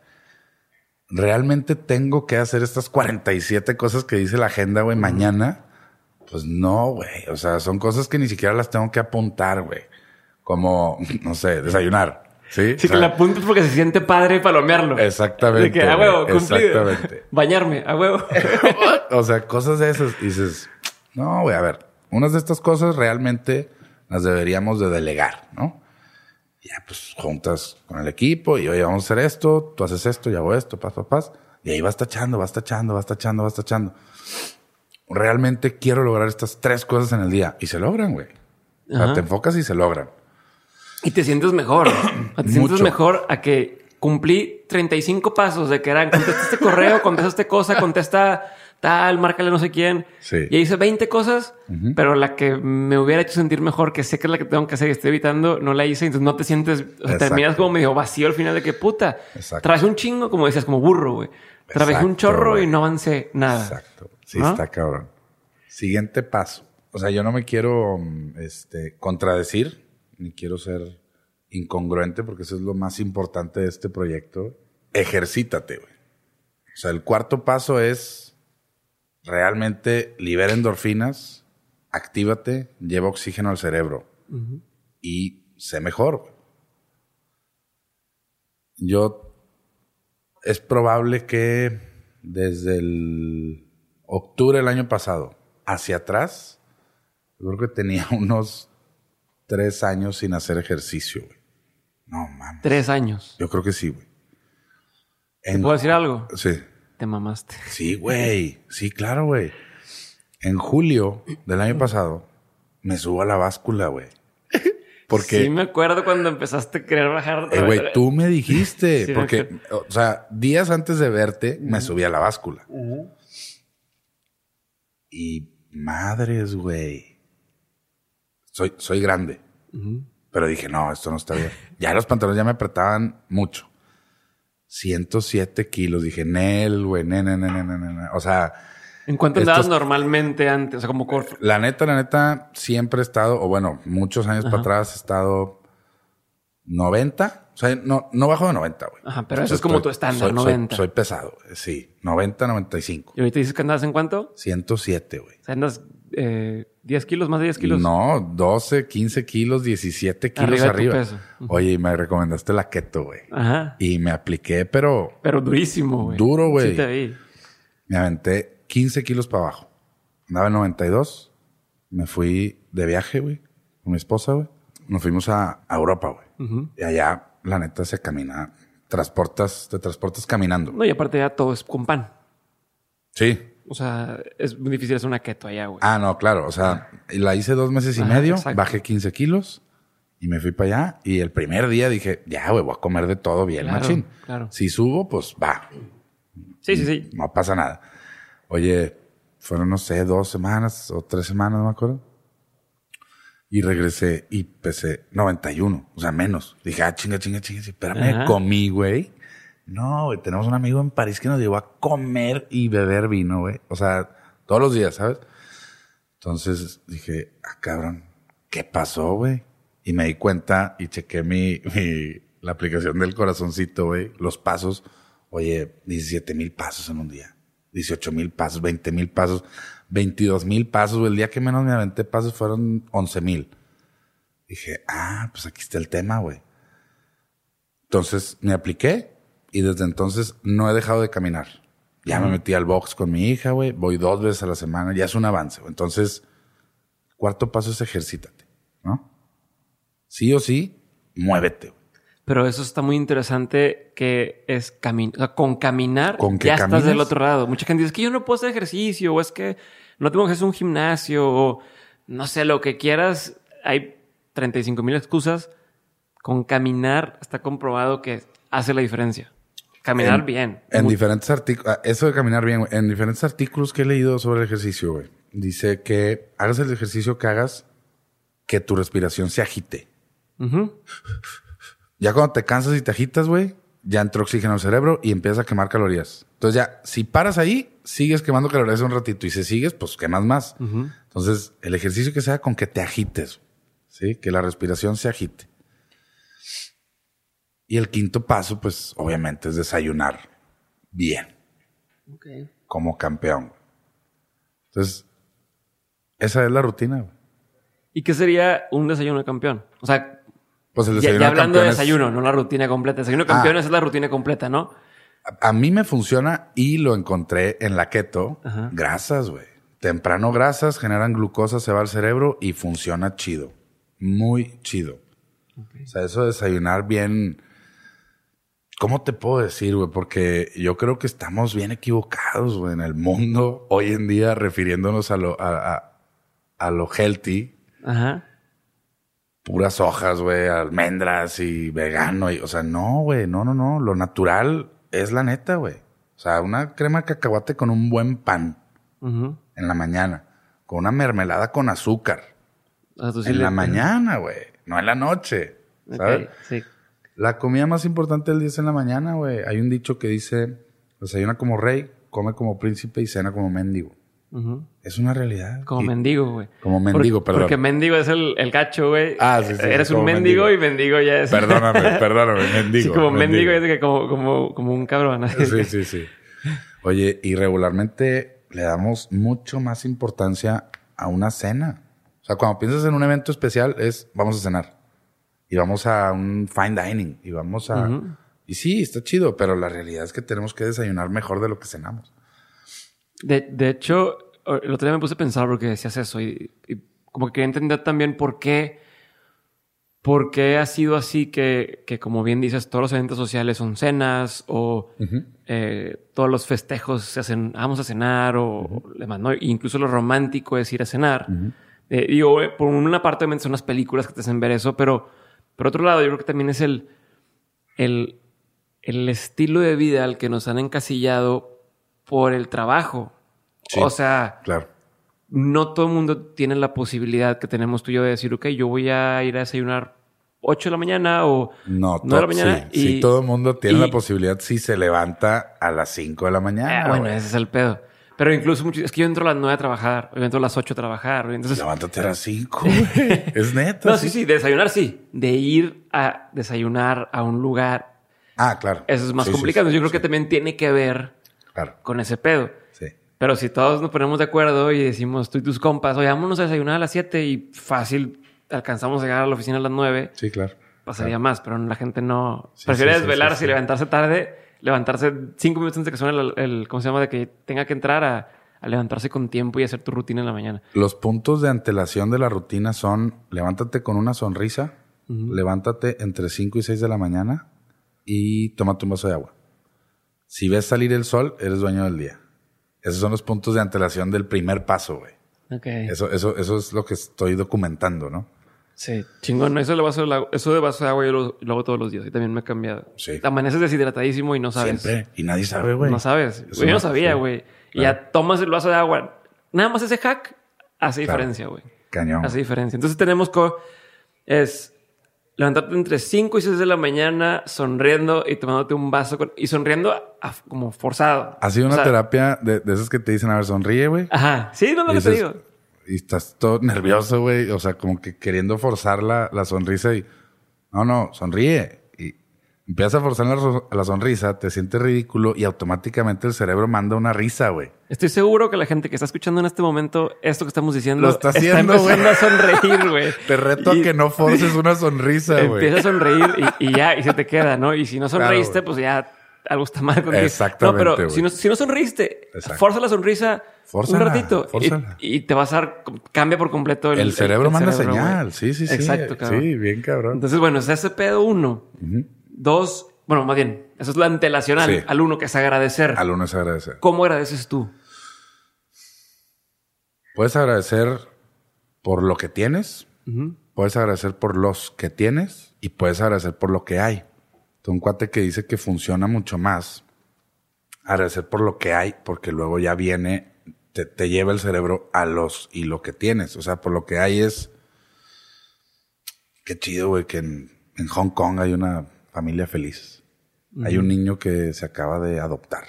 realmente tengo que hacer estas 47 cosas que dice la agenda, güey, mañana. Pues no, güey. O sea, son cosas que ni siquiera las tengo que apuntar, güey como, no sé, desayunar. Sí, sí que la apuntas porque se siente padre palomearlo. Exactamente. Que a huevo, cumplido. Exactamente. [LAUGHS] Bañarme, a huevo. [LAUGHS] o sea, cosas de esas. Y dices, no, güey, a ver, unas de estas cosas realmente las deberíamos de delegar, ¿no? Ya, pues juntas con el equipo y hoy vamos a hacer esto, tú haces esto, yo hago esto, paz, paz, paz. Y ahí vas tachando, vas tachando, vas tachando, vas tachando. Realmente quiero lograr estas tres cosas en el día y se logran, güey. O sea, te enfocas y se logran. Y te sientes mejor. [COUGHS] te sientes mejor a que cumplí 35 pasos de que eran contesta este correo, [LAUGHS] contesta esta cosa, contesta tal, márcale no sé quién. Sí. Y hice 20 cosas, pero la que me hubiera hecho sentir mejor, que sé que es la que tengo que hacer y estoy evitando, no la hice. Entonces no te sientes, o sea, terminas como medio vacío al final de que puta. Trabajé un chingo, como decías, como burro, güey. Trabajé un chorro y no avancé nada. Exacto. Sí, está cabrón. Siguiente paso. O sea, yo no me quiero mm, este, contradecir ni quiero ser incongruente porque eso es lo más importante de este proyecto. Ejercítate, güey. O sea, el cuarto paso es realmente libera endorfinas, actívate, lleva oxígeno al cerebro y sé mejor. Yo es probable que desde el octubre del año pasado hacia atrás, yo creo que tenía [LAUGHS] unos tres años sin hacer ejercicio, güey. No, mames. Tres años. Yo creo que sí, güey. ¿Te puedo decir algo? Sí. Te mamaste. Sí, güey. Sí, claro, güey. En julio del año pasado me subo a la báscula, güey. Porque. Sí, me acuerdo cuando empezaste a querer bajar. Eh, güey, tú me dijiste. [LAUGHS] porque, o sea, días antes de verte, me subí a la báscula. Y madres, güey soy, soy grande. Pero dije, no, esto no está bien. ya los pantalones ya me apretaban mucho. 107 kilos. Dije, Nel, güey, ne, ne, ne, ne, O sea. ¿En cuánto andabas normalmente antes? O sea, como La neta, la neta, siempre he estado, o bueno, muchos años para atrás he estado 90. O sea, no, no bajo de 90, güey. Ajá, pero eso es como tu estándar, 90. Soy, pesado, sí. 90, 95. ¿Y ahorita dices que andas en cuánto? 107, güey. O sea, andas eh, 10 kilos, más de 10 kilos. No, 12, 15 kilos, 17 kilos Arriba de tu arriba. peso. Oye, y me recomendaste la keto, güey. Ajá. Y me apliqué, pero Pero durísimo, güey. Duro, güey. Sí te vi. me aventé 15 kilos para abajo. Andaba en 92. Me fui de viaje, güey, con mi esposa, güey. Nos fuimos a, a Europa, güey. Ujú. Y allá, la neta, se camina. Transportas, te transportas caminando. No, y aparte ya todo es con pan. Sí. O sea, es muy difícil hacer una keto allá, güey. Ah, no, claro. O sea, la hice dos meses y Ajá, medio. exacto. Bajé 15 kilos. Y me fui para allá. Y el primer día dije, ya, güey, voy a comer de todo bien, Claro, machín. claro. Si subo, pues va. Sí, sí, sí. No pasa nada. Oye, fueron, no sé, dos semanas o tres semanas, no me acuerdo. Y regresé y pesé 91, o sea, menos. Dije, ah, chinga, chinga, chinga, espérame, Ajá. comí, güey. No, güey, tenemos un amigo en París que nos llevó a comer y beber vino, güey. O sea, todos los días, ¿sabes? Entonces dije, ah, cabrón, ¿qué pasó, güey? Y me di cuenta y chequé mi, mi- la aplicación del corazoncito, güey, los pasos. Oye, 17 mil pasos en un día, 18 mil pasos, 20 mil pasos, 22 mil pasos. El día que menos me aventé pasos fueron 11 mil. Dije, ah, pues aquí está el tema, güey. Entonces me apliqué y desde entonces no he dejado de caminar. Ya me metí al box con mi hija, güey. Voy dos veces a la semana. Ya es un avance. güey. Entonces, cuarto paso es ejercítate, ¿no? Sí o sí, muévete. Pero eso está muy interesante que es caminar. O sea, con caminar ¿Con que ya estás del otro lado. Mucha gente dice es que yo no puedo hacer ejercicio o es que no tengo que hacer un gimnasio o no sé, lo que quieras. Hay 35 mil excusas. Con caminar está comprobado que hace la diferencia. Caminar En- bien. En Muy- diferentes artículos, eso de caminar bien, güey. En diferentes artículos que he leído sobre el ejercicio, güey. Dice que hagas el ejercicio que hagas, que tu respiración se agite. Ya cuando te cansas y te agitas, güey, ya entró oxígeno al cerebro y empiezas a quemar calorías. Entonces ya, si paras ahí, sigues quemando calorías un ratito y si sigues, pues quemas más. Entonces, el ejercicio que sea con que te agites, ¿sí? Que la respiración se agite. Y el quinto paso, pues, obviamente es desayunar bien, como campeón. Entonces, esa es la rutina, güey. ¿Y qué sería un desayuno de campeón? O sea, Pues el desayuno ya hablando de desayuno, no la rutina completa. Desayuno de Ah. campeones es la rutina completa, ¿no? A, a mí me funciona y lo encontré en la keto. Ajá. Grasas, güey. Temprano grasas generan glucosa, se va al cerebro y funciona chido. Muy chido. O sea, eso de desayunar bien. ¿Cómo te puedo decir, güey? Porque yo creo que estamos bien equivocados, güey, en el mundo hoy en día refiriéndonos a lo, a, a- a lo healthy. Ajá. Puras hojas, güey, almendras y vegano. Y, o sea, no, güey, no, no, no. Lo natural es la neta, güey. O sea, una crema de cacahuate con un buen pan en la mañana. Con una mermelada con azúcar. Sí en la mañana, güey. No en la noche. ¿Sabes? sí. La comida más importante del día es en la mañana, güey. Hay un dicho que dice, desayuna como rey, come como príncipe y cena como mendigo. Es una realidad. Como Y- mendigo, güey. Como mendigo, perdón. Porque mendigo es el, el gacho, güey. Ah, sí, sí, Eres sí, un mendigo, mendigo. y mendigo ya es. Perdóname, [LAUGHS] perdóname, mendigo. Sí, como mendigo, es que como, como, como un cabrón. Sí, sí, sí. Oye, y regularmente le damos mucho más importancia a una cena. O sea, cuando piensas en un evento especial es vamos a cenar. Y vamos a un fine dining. Y vamos a... Ujú. Y sí, está chido, pero la realidad es que tenemos que desayunar mejor de lo que cenamos. De, de hecho, el otro día me puse a pensar porque decías eso y, y como que quería entender también por qué, por qué ha sido así que, que, como bien dices, todos los eventos sociales son cenas o eh, todos los festejos se hacen, "Ah, vamos a cenar o demás, ¿no? Incluso lo romántico es ir a cenar. Eh, digo, eh, por una parte son las películas que te hacen ver eso, pero por otro lado yo creo que también es el, el, el estilo de vida al que nos han encasillado por el trabajo. Sí. O sea, Claro. no todo el mundo tiene la posibilidad que tenemos tú y yo de decir, ok, yo voy a ir a desayunar 8 de la mañana o No, 9 de la mañana. sí, y, sí, todo el mundo tiene y- la posibilidad si se levanta a las 5 de la mañana. Ah, bueno, ese es el pedo. Pero incluso mucho, es que yo entro a las 9 a trabajar, yo entro a las 8 a trabajar. Entonces, Levántate a las 5, Es neta. no, sí, sí, de desayunar sí. De ir a desayunar a un lugar, Ah, claro. eso es más Sí, complicado. sí, yo creo que también tiene que ver Claro, con ese pedo. sí. Pero si todos nos ponemos de acuerdo y decimos tú y tus compas, oye, vámonos a desayunar a las 7 y fácil alcanzamos a llegar a la oficina a las 9, Sí, claro. pasaría más, pero la gente no prefiere desvelarse y levantarse tarde, levantarse cinco minutos antes de que suene el, el- ¿cómo se llama? De que tenga que entrar a, a levantarse con tiempo y hacer tu rutina en la mañana. Los puntos de antelación de la rutina son levántate con una sonrisa, levántate entre 5 y 6 de la mañana y tómate un vaso de agua. Si ves salir el sol, eres dueño del día. Esos son los puntos de antelación del primer paso, güey. Ok. Eso, eso, eso es lo que estoy documentando, ¿no? Sí, chingón. Eso de vaso de, agua- eso de vaso de agua yo lo, lo hago todos los días y también me ha cambiado. Sí. Amaneces deshidratadísimo y no sabes. Siempre. Y nadie sabe, güey. No sabes. Eso yo no no- sabía, güey. Y Claro. ya tomas el vaso de agua. Nada más ese hack hace Claro. diferencia, güey. Cañón. Hace diferencia. Entonces tenemos co es levantarte entre 5 y 6 de la mañana sonriendo y tomándote un vaso con- y sonriendo a- como forzado. Ha sido una O sea, terapia de, de esas que te dicen, a ver, sonríe, güey. Ajá. Sí, no, no lo te digo. Y estás todo nervioso, güey. O sea, como que queriendo forzar la, la sonrisa y... No, no, sonríe. Y empiezas a forzar la, la sonrisa, te sientes ridículo y automáticamente el cerebro manda una risa, güey. Estoy seguro que la gente que está escuchando en este momento esto que estamos diciendo Lo está haciendo, empezando a sonreír, güey. [LAUGHS] Te reto Y- a que no forces una sonrisa, güey. Empieza a sonreír y, y ya, y se te queda, ¿no? Y si no sonreíste, pues ya algo está mal contigo. Exactamente, No, pero si no, si no sonreíste, Exacto. forza la sonrisa Fórzala, un ratito. y- fórzala. Y, te vas a dar, cambia por completo el, El cerebro el manda cerebro, señal. Sí, sí, sí. Exacto, cabrón. Sí, bien cabrón. Entonces, bueno, es ese pedo uno. Dos, bueno, más bien, eso es la antelación al, Sí. al uno, que es agradecer. Al uno es agradecer. ¿Cómo agradeces tú? Puedes agradecer por lo que tienes, puedes agradecer por los que tienes y puedes agradecer por lo que hay. Un cuate que dice que funciona mucho más agradecer por lo que hay, porque luego ya viene, te, te lleva el cerebro a los y lo que tienes. O sea, por lo que hay es. Qué chido, güey, que en, en Hong Kong hay una familia feliz. Hay un niño que se acaba de adoptar.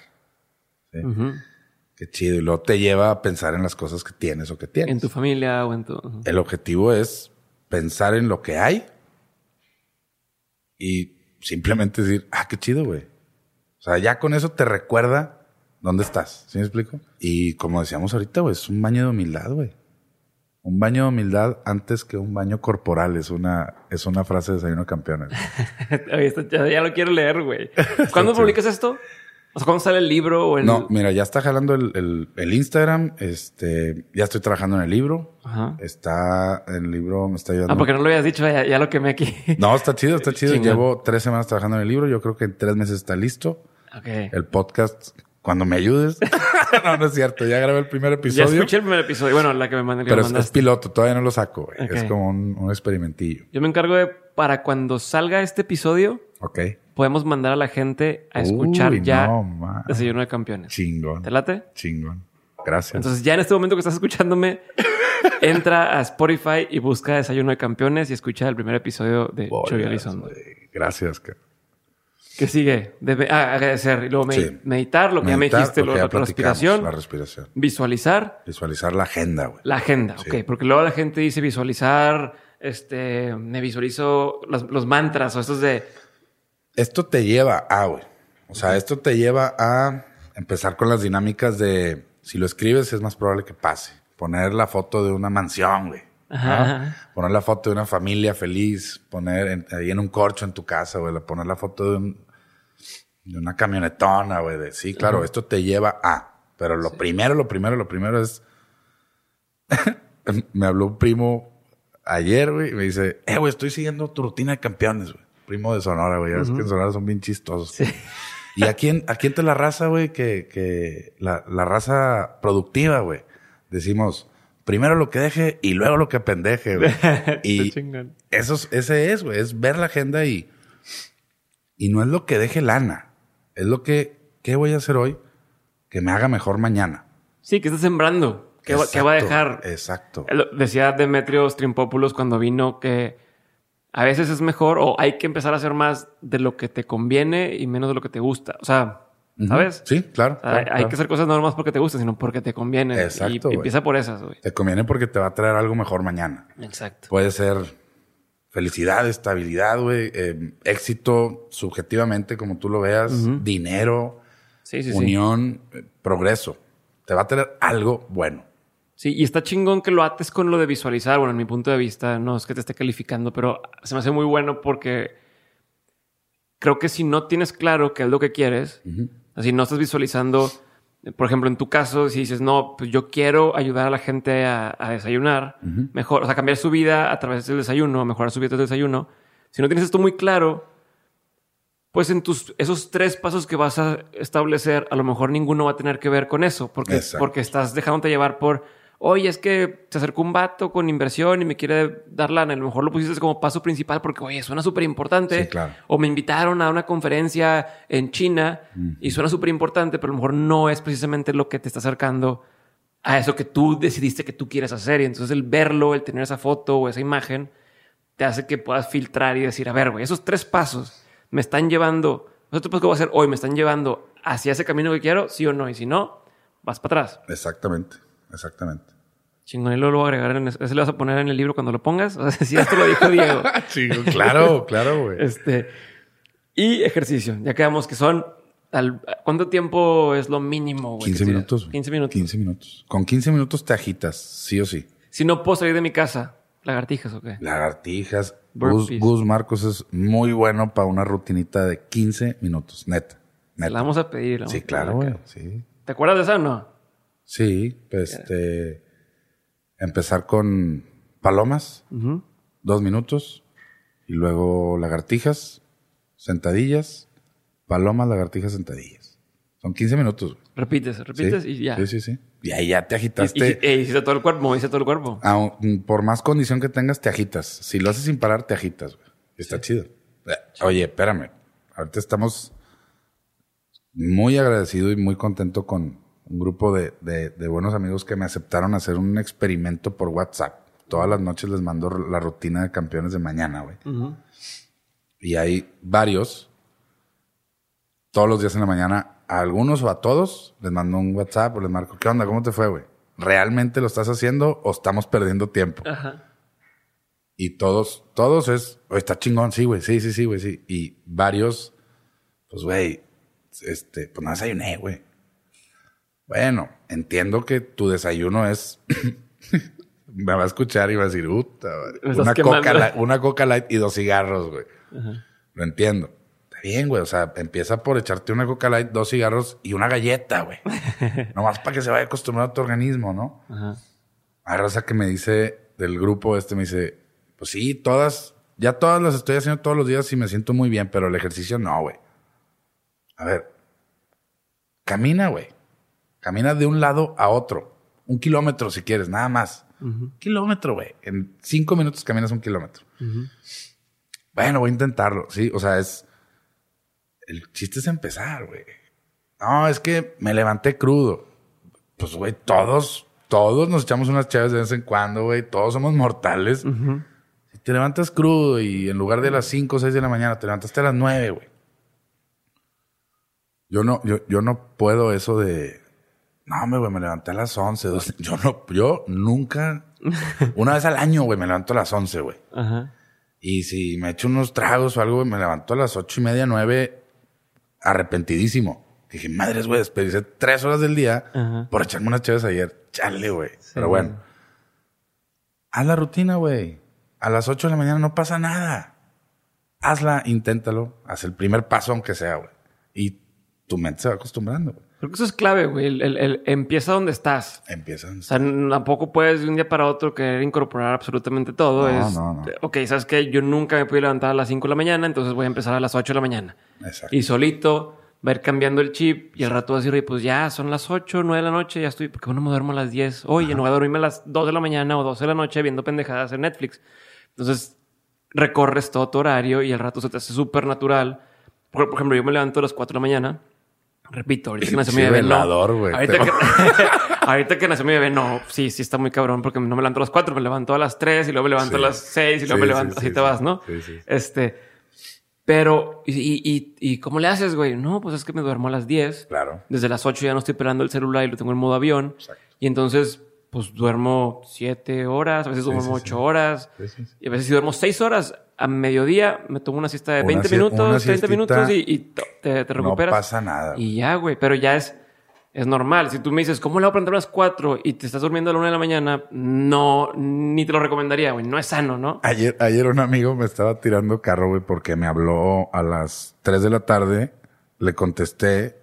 Qué chido. Y luego te lleva a pensar en las cosas que tienes o que tienes. En tu familia o en tu... El objetivo es pensar en lo que hay y simplemente decir, ah, qué chido, güey. O sea, ya con eso te recuerda dónde estás. ¿Sí me explico? Y como decíamos ahorita, güey, es un baño de humildad, güey. Un baño de humildad antes que un baño corporal es una, es una frase de Desayuno de Campeones. [LAUGHS] Ya, lo quiero leer, güey. [LAUGHS] ¿Cuándo publicas esto? O sea, ¿cuándo sale el libro o el...? No, mira, ya está jalando el, el- el Instagram. Este, ya estoy trabajando en el libro. Ajá. Está el libro, me está ayudando. Ah, porque no lo habías dicho, ya, ya lo quemé aquí. No, está chido, está chido. Llevo tres semanas trabajando en el libro. Yo creo que en tres meses está listo. ok. El podcast, cuando me ayudes. [LAUGHS] no, no es cierto. Ya grabé el primer Ya episodio. escuché el primer episodio. Bueno, la que me mandé. que pero me es, piloto. Todavía no lo saco. Es como un, un experimentillo. Yo me encargo de, para cuando salga este episodio, Ok. Podemos mandar a la gente a escuchar Uy, ya no. Desayuno de Campeones. Chingón. ¿Te late? Chingón. Gracias. Entonces, ya en este momento que estás escuchándome, [LAUGHS] entra a Spotify y busca Desayuno de Campeones y escucha el primer episodio de Choy Elizondo. Gracias. ca- ¿Qué sigue? Debe, ah, agradecer. Y luego Sí. meditar, lo que ya me dijiste, lo la respiración, La respiración. visualizar Visualizar la agenda, güey. la agenda. Sí. Ok, porque luego la gente dice visualizar, este, me visualizo los, los mantras o estos de... Esto te lleva a, güey. O sea, esto te lleva a empezar con las dinámicas de si lo escribes es más probable que pase. Poner la foto de una mansión, güey. ¿no? Poner la foto de una familia feliz, poner en- ahí en un corcho en tu casa, güey. Poner la foto de, un- de una camionetona, güey. De, sí, claro, esto te lleva a. Pero lo primero, lo primero, lo primero es. [LAUGHS] me habló un primo ayer, güey, y me dice, eh, güey, estoy siguiendo tu rutina de campeones, güey. Primo de Sonora, güey. Ya ves que en Sonora son bien chistosos. Y aquí, en- aquí entre la raza, güey, que, que la, la raza productiva, güey, decimos, primero lo que deje y luego lo que pendeje, güey. [LAUGHS] y eso es- ese es, güey, es ver la agenda y, y no es lo que deje lana. Es lo que, ¿qué voy a hacer hoy? Que me haga mejor mañana. Sí, que está sembrando. ¿Qué, va, qué va a dejar? Exacto. Decía Demetrios Trimpopoulos cuando vino que a veces es mejor o hay que empezar a hacer más de lo que te conviene y menos de lo que te gusta. O sea, ¿sabes? Sí, claro. O sea, claro, hay claro. que hacer cosas no más porque te gustan, sino porque te convienen. Exacto, Y, empieza por esas, güey. Te conviene porque te va a traer algo mejor mañana. Exacto. Puede ser felicidad, estabilidad, güey, eh, éxito subjetivamente, como tú lo veas, dinero, Sí, sí, sí. unión, eh, progreso. te va a tener algo bueno. Sí, y está chingón que lo ates con lo de visualizar. Bueno, en mi punto de vista, no es que te esté calificando, pero se me hace muy bueno porque creo que si no tienes claro qué es lo que quieres, así no estás visualizando, por ejemplo, en tu caso, si dices, no, pues yo quiero ayudar a la gente a, desayunar, mejor, o sea, cambiar su vida a través del desayuno, mejorar su vida del desayuno. Si no tienes esto muy claro, pues en tus esos tres pasos que vas a establecer, a lo mejor ninguno va a tener que ver con eso, porque, porque estás dejándote llevar por, oye, es que se acercó un vato con inversión y me quiere dar lana. A lo mejor lo pusiste como paso principal porque, oye, suena súper importante. claro. O me invitaron a una conferencia en China y suena súper importante, pero a lo mejor no es precisamente lo que te está acercando a eso que tú decidiste que tú quieres hacer. Y entonces el verlo, el tener esa foto o esa imagen, te hace que puedas filtrar y decir, a ver, güey, esos tres pasos me están llevando, nosotros pues, ¿qué voy a hacer hoy? ¿Me están llevando hacia ese camino que quiero? Sí o no. Y si no, vas para atrás. Exactamente, exactamente. Chingón, y lo voy a agregar en ese le vas a poner en el libro cuando lo pongas. [LAUGHS] O sea, si esto lo dijo Diego. [LAUGHS] sí, claro, [LAUGHS] claro, güey. Este, y ejercicio. Ya quedamos que son. ¿Cuánto tiempo es lo mínimo, güey? 15 minutos. 15 minutos. 15 minutos. Con 15 minutos te agitas, sí o sí. Si no puedo salir de mi casa, ¿lagartijas o qué? Lagartijas. Gus, Marcos es muy bueno para una rutinita de 15 minutos, neta. neta. La vamos a pedir. sí, claro, güey. Sí. ¿Te acuerdas de esa o no? Sí, pues este. Empezar con palomas, dos minutos, y luego lagartijas, sentadillas, palomas, lagartijas, sentadillas. Son 15 minutos. Repites, repites y ya. Sí, sí, sí. Y ahí ya te agitaste. Y, y, hiciste todo el cuerpo, moviste todo el cuerpo. por más condición que tengas, te agitas. Si lo haces sin parar, te agitas. Está chido. Eh, oye, espérame. Ahorita estamos muy agradecido y muy contento con un grupo de, de, buenos amigos que me aceptaron hacer un experimento por WhatsApp. Todas las noches les mando la rutina de campeones de mañana, güey. Y hay varios. Todos los días en la mañana a algunos o a todos les mando un WhatsApp o les marco, ¿qué onda? ¿Cómo te fue, güey? ¿Realmente lo estás haciendo o estamos perdiendo tiempo? Ajá. Y todos, todos es, está chingón, sí, güey, sí, sí, sí, güey, sí. Y varios, pues, güey, este, pues no desayuné, güey. Bueno, entiendo que tu desayuno es, [CLEARS THROAT] me va a escuchar y va a decir, puta, una coca, una coca light y dos cigarros, güey. Lo entiendo bien, güey. O sea, empieza por echarte una Coca Light, dos cigarros y una galleta, güey. [LAUGHS] Nomás para que se vaya acostumbrado a tu organismo, ¿no? Ajá. Hay raza que me dice del grupo este, me dice, pues sí, todas, ya todas las estoy haciendo todos los días y me siento muy bien, pero el ejercicio no, güey. A ver, camina, güey. Camina de un lado a otro. Un kilómetro si quieres, nada más. Un kilómetro, güey. En cinco minutos caminas un kilómetro. Bueno, voy a intentarlo, sí. O sea, es el chiste es empezar, güey. No, es que me levanté crudo. Pues, güey, todos, todos nos echamos unas chaves de vez en cuando, güey. Todos somos mortales. Si te levantas crudo y en lugar de las 5 o 6 de la mañana te levantaste a las 9, güey. Yo no, yo, yo no puedo eso de, no, güey, me levanté a las 11, 12. [LAUGHS] Yo no, yo nunca, una vez al año, güey, me levanto a las 11, güey. Ajá. Y si me echo unos tragos o algo, me levanto a las ocho y media, nueve, arrepentidísimo. Dije, madres, güey, desperdicé tres horas del día por echarme unas chaves ayer. Chale, güey. Pero bueno. Haz la rutina, güey. A las ocho de la mañana no pasa nada. Hazla, inténtalo. Haz el primer paso, aunque sea, güey. Y tu mente se va acostumbrando, güey. Creo que eso es clave, güey. El, empieza donde estás. Empieza donde estás. O sea, tampoco puedes de un día para otro querer incorporar absolutamente todo. No, no, no. Ok, ¿sabes qué? Yo nunca me pude levantar a las 5 de la mañana, entonces voy a empezar a las 8 de la mañana. Exacto. Y solito va a ir cambiando el chip y al rato a decir, pues ya son las 8, 9 de la noche, ya estoy, porque bueno, me duermo a las 10. Oye, no voy a dormirme a las 2 de la mañana o 12 de la noche viendo pendejadas en Netflix. Entonces, recorres todo tu horario y al rato se te hace súper natural. Por, por ejemplo, yo me levanto a las 4 de la mañana Repito, ahorita que nació mi bebé, no. [LAUGHS] Ahorita que, ahorita que nació mi bebé, no. Sí, sí está muy cabrón porque no me levanto a las cuatro, me levanto a las tres y luego me levanto a las seis y luego me levanto, así te vas, ¿no? Sí, sí. Este, pero, y, y, y, cómo le haces, güey? No, pues es que me duermo a las diez. Claro. Desde las ocho ya no estoy pelando el celular y lo tengo en modo avión. Exacto. Y entonces, pues duermo siete horas, a veces duermo ocho horas. Y a veces si duermo seis horas, a mediodía me tomo una siesta de 20 minutos, 30 minutos y, te, recuperas. No pasa nada. Y ya, güey. Pero ya es es normal. Si tú me dices, ¿cómo le voy a plantar a las 4 y te estás durmiendo a la 1 de la mañana? No, ni te lo recomendaría, güey. No es sano, ¿no? Ayer, ayer un amigo me estaba tirando carro, güey, porque me habló a las 3 de la tarde. Le contesté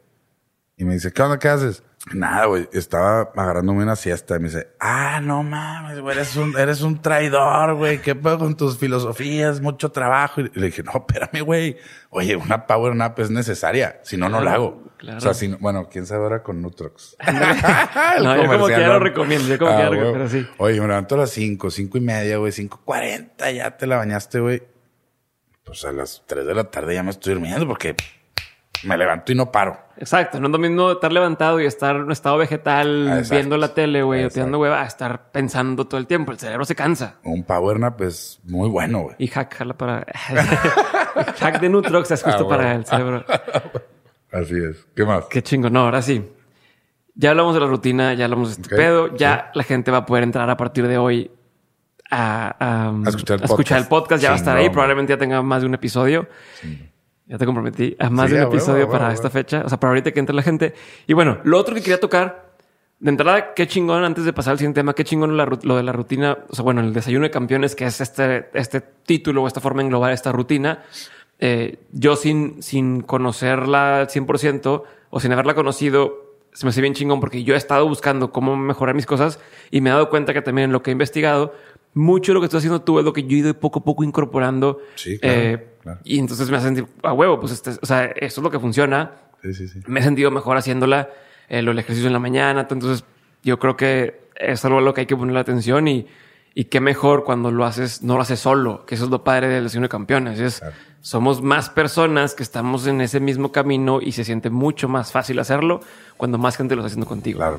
y me dice, ¿qué onda? ¿Qué haces? Nada, güey. Estaba agarrándome una siesta y me dice, ah, no mames, güey, eres un, eres un traidor, güey. ¿Qué pedo con tus filosofías? Mucho trabajo. Y le dije, no, espérame, güey. Oye, una power nap es necesaria. Si no, no la hago. Claro. O sea, si no- bueno, quién sabe ahora con Nutrox. [LAUGHS] [LAUGHS] no, yo como que ya lo recomiendo, yo como que ya lo güey. recomiendo, sí. Oye, me levanto a las 5, 5 y media, güey, 5.40, ya te la bañaste, güey. Pues a las 3 de la tarde ya me estoy durmiendo porque me levanto y no paro. Exacto, no es lo mismo estar levantado y estar en un estado vegetal Ah, exacto. viendo la tele, güey, o tirando hueva, a estar pensando todo el tiempo. El cerebro se cansa. Un power nap es muy bueno, güey. Y hack, jala para. [LAUGHS] hack de Nutrox es justo Ah, para el cerebro. [LAUGHS] Así es. ¿Qué más? Qué chingo. No, ahora sí. Ya hablamos de la rutina, ya hablamos de este pedo. Ya la gente va a poder entrar a partir de hoy a, a- A escuchar el a escuchar el podcast. Ya va a estar ahí. Probablemente ya tenga más de un episodio. Ya te comprometí a más Sí, de un episodio a huevo, para a esta huevo. fecha. O sea, para ahorita que entre la gente. Y bueno, lo otro que quería tocar, de entrada, qué chingón, antes de pasar al siguiente tema, qué chingón la lo de la rutina. O sea, bueno, el desayuno de campeones, que es este, este título o esta forma de englobar esta rutina. Eh, yo sin, sin conocerla al 100% o sin haberla conocido, se me hace bien chingón porque yo he estado buscando cómo mejorar mis cosas y me he dado cuenta que también en lo que he investigado, mucho de lo que estás haciendo tú es lo que yo he ido poco a poco incorporando. Sí, claro, Eh, claro. Y entonces me hace sentir a huevo, pues este, o sea, eso es lo que funciona. Sí, sí, sí. Me he sentido mejor haciéndola, eh, lo del ejercicio en la mañana. Entonces, yo creo que es algo a lo que hay que ponerle atención y, y qué mejor cuando lo haces, no lo haces solo, que eso es lo padre del desayuno de campeones. Es, Claro. somos más personas que estamos en ese mismo camino y se siente mucho más fácil hacerlo cuando más gente lo está haciendo contigo. Claro.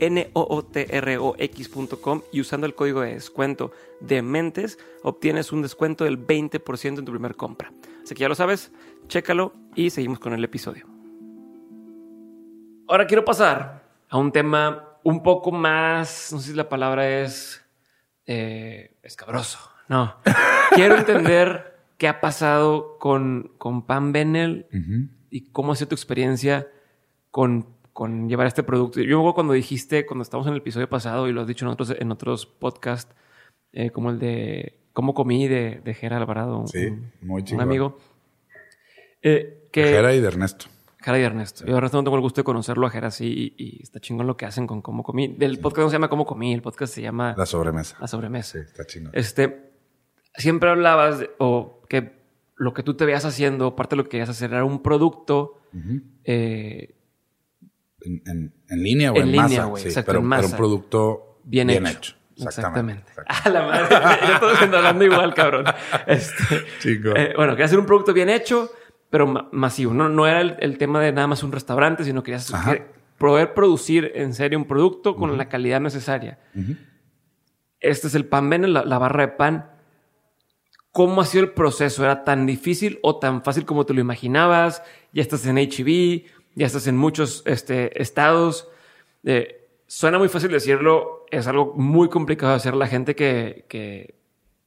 N-O-O-T-R-O-X.com y usando el código de descuento de mentes obtienes un descuento del 20% en tu primer compra. Así que ya lo sabes, chécalo y seguimos con el episodio. Ahora quiero pasar a un tema un poco más, no sé si la palabra es eh, escabroso. No. [LAUGHS] quiero entender qué ha pasado con, con Pam Benel y cómo ha sido tu experiencia con, con llevar este producto. Yo me acuerdo cuando dijiste, cuando estábamos en el episodio pasado y lo has dicho en otros, en otros podcasts, eh, como el de cómo comí de, de Jera Alvarado, un- Sí, muy un chingón. amigo. Eh, que, Jera y de Ernesto. Jera y Ernesto. Yo Ernesto no tengo el gusto de conocerlo a Jera sí y, y está chingón lo que hacen con cómo comí. Del podcast no se llama cómo comí, el podcast se llama La sobremesa. La sobremesa. Sí, está chingón. Este, siempre hablabas de- o que lo que tú te veías haciendo, parte de lo que querías hacer era un producto eh, En, en- en línea o En en, línea, masa. güey, sí, exacto, pero, en pero masa. un producto bien, bien, hecho. hecho. Exactamente. Exactamente. A la madre. Yo todos hablando igual, cabrón. Este, eh, bueno, querías hacer un producto bien hecho, pero ma- masivo. No, no era el, el tema de nada más un restaurante, sino querías Ajá. que- poder producir en serio un producto con la calidad necesaria. Este es el pan Bene, la, la barra de pan. ¿Cómo ha sido el proceso? ¿Era tan difícil o tan fácil como te lo imaginabas? Ya estás en HB, ya estás en muchos este, estados. Eh, suena muy fácil decirlo, es algo muy complicado de hacer. La gente que, que,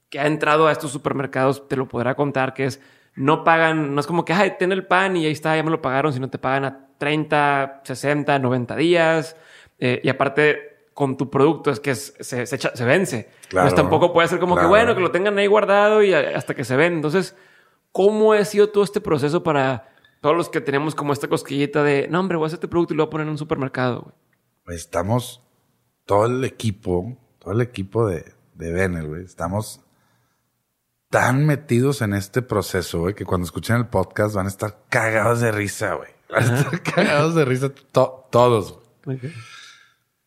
que ha entrado a estos supermercados te lo podrá contar, que es, no pagan, no es como que, ay, ten el pan y ahí está, ya me lo pagaron, sino te pagan a 30, 60, 90 días. Eh, y aparte, con tu producto es que es- se, se, echa- se vence. Claro. Pues tampoco puede ser como Claro. que, bueno, que lo tengan ahí guardado y hasta que se ven. Entonces, ¿cómo ha sido todo este proceso para todos los que tenemos como esta cosquillita de, no, hombre, voy a hacer este producto y lo voy a poner en un supermercado? güey"? Pues estamos, todo el equipo, todo el equipo de, de Benel, güey, estamos tan metidos en este proceso, güey, que cuando escuchen el podcast van a estar cagados de risa, güey. Van a estar cagados de risa todos.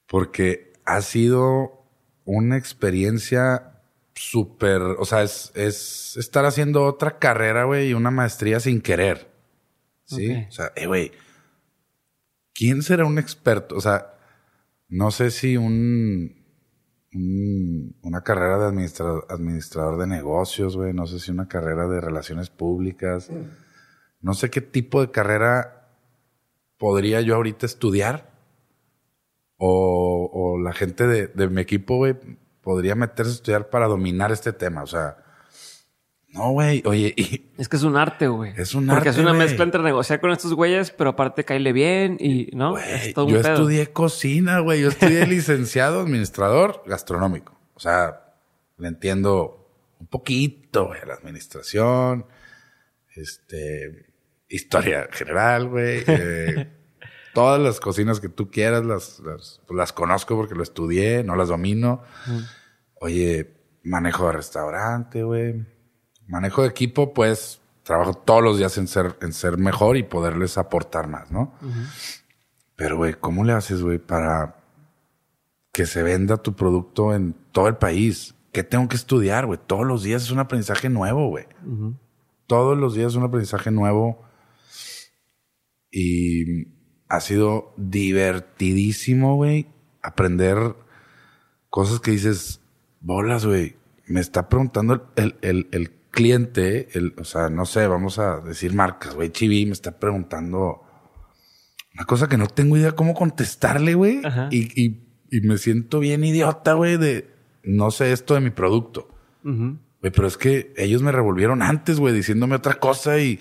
Porque ha sido una experiencia súper, o sea, es, es estar haciendo otra carrera, güey, y una maestría sin querer. Sí. O sea, eh, güey, ¿quién será un experto? O sea, no sé si un, una carrera de administrador de negocios, güey, no sé si una carrera de relaciones públicas, no sé qué tipo de carrera podría yo ahorita estudiar o, o la gente de, de mi equipo, güey, podría meterse a estudiar para dominar este tema. O sea, no, güey, oye. Es que es un arte, güey. Es un arte. Porque es una mezcla entre negociar con estos güeyes, pero aparte caerle bien y, ¿no? yo estudié cocina, güey. Yo estudié [LAUGHS] licenciado administrador gastronómico. O sea, le entiendo un poquito, güey, la administración, este, historia general, güey. Eh, [LAUGHS] todas las cocinas que tú quieras las, las, pues, las, conozco porque lo estudié, no las domino. Oye, manejo de restaurante, güey. Manejo de equipo, pues trabajo todos los días en ser, en ser mejor y poderles aportar más, ¿no? Pero, güey, ¿cómo le haces, güey, para que se venda tu producto en todo el país? ¿Qué tengo que estudiar, güey? Todos los días es un aprendizaje nuevo, güey. Todos los días es un aprendizaje nuevo. Y ha sido divertidísimo, güey, aprender cosas que dices, bolas, güey. Me está preguntando el, el, el, cliente, el, o sea, no sé, vamos a decir marcas, güey. Chibi me está preguntando una cosa que no tengo idea cómo contestarle, güey. Y, y, y, me siento bien idiota, güey, de no sé esto de mi producto. Güey, pero es que ellos me revolvieron antes, güey, diciéndome otra cosa y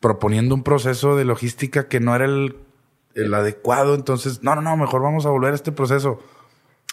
proponiendo un proceso de logística que no era el, el adecuado. Entonces, no, no, no, mejor vamos a volver a este proceso.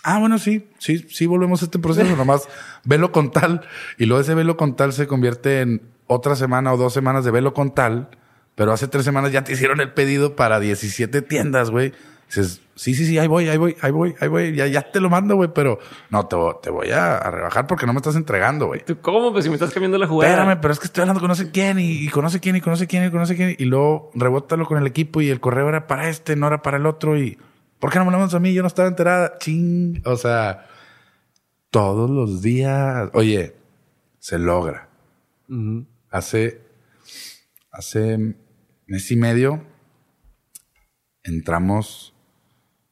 Ah, bueno, sí, sí, sí volvemos a este proceso, [LAUGHS] nomás velo con tal. Y luego ese velo con tal se convierte en otra semana o dos semanas de velo con tal, pero hace tres semanas ya te hicieron el pedido para 17 tiendas, güey. Dices, sí, sí, sí, ahí voy, ahí voy, ahí voy, ahí voy, ya, ya te lo mando, güey, pero no, te, te voy a, rebajar porque no me estás entregando, güey. ¿Tú cómo? Pues si me estás cambiando la jugada. Espérame, pero es que estoy hablando con no sé quién y, y conoce quién y conoce quién y conoce quién y luego rebótalo con el equipo y el correo era para este, no era para el otro y ¿Por qué no me lo mandas a mí? Yo no estaba enterada. Ching. O sea, todos los días. Oye, se logra. Hace, hace mes y medio entramos.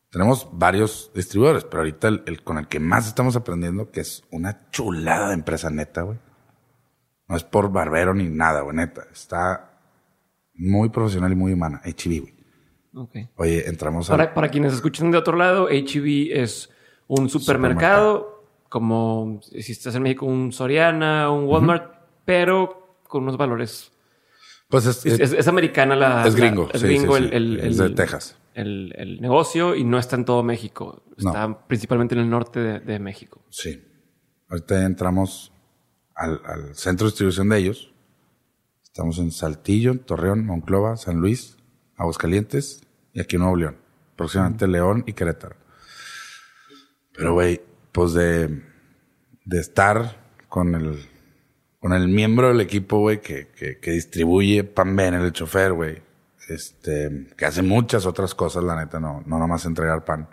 Tenemos varios distribuidores, pero ahorita el, con el que más estamos aprendiendo, que es una chulada de empresa neta, güey. No es por barbero ni nada, güey, neta. Está muy profesional y muy humana. HB, güey. Oye, entramos a... Para, quienes escuchan de otro lado, e es un supermercado, como si estás en México, un Soriana, un Walmart, pero con unos valores... Pues es, americana la... Es gringo. es gringo el, Es de Texas. El, negocio y no está en todo México. Está principalmente en el norte de, México. Sí. Ahorita entramos al, al centro de distribución de ellos. Estamos en Saltillo, Torreón, Monclova, San Luis, Aguascalientes y aquí en Nuevo León. Próximamente León y Querétaro. Pero, güey, pues de, de estar con el, con el miembro del equipo, güey, que, que, que, distribuye pan en el chofer, güey. Este, que hace muchas otras cosas, la neta, no, no nomás entregar pan.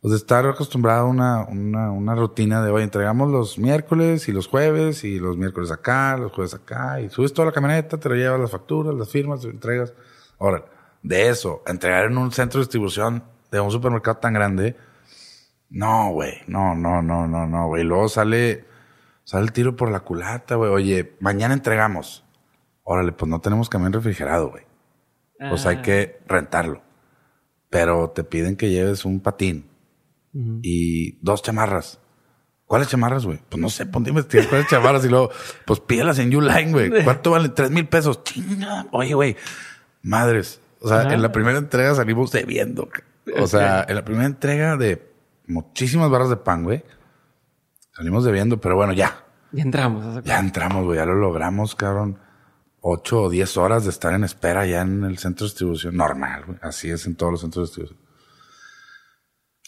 Pues de estar acostumbrado a una, una, una rutina de, oye, entregamos los miércoles y los jueves, y los miércoles acá, los jueves acá, y subes toda la camioneta, te lo llevas las facturas, las firmas, te entregas. Ahora, de eso, entregar en un centro de distribución de un supermercado tan grande, no, güey, no, no, no, no, no, güey. Luego sale, sale el tiro por la culata, güey. Oye, mañana entregamos. Órale, pues no tenemos camión refrigerado, güey. Pues hay ah. que rentarlo. Pero te piden que lleves un patín y dos chamarras. ¿Cuáles chamarras, güey? Pues no sé, ponte a investigar cuáles chamarras y luego, pues pídelas en Uline, güey. [LAUGHS] ¿Cuánto vale? Tres mil pesos. Chinga. Oye, güey. Madres, o sea, en la primera entrega salimos debiendo. O sea, en la primera entrega de muchísimas barras de pan, güey, salimos debiendo, pero bueno, ya. Ya entramos. Ya entramos, güey, ya lo logramos, cabrón. Ocho o diez horas de estar en espera ya en el centro de distribución. Normal, güey. Así es en todos los centros de distribución.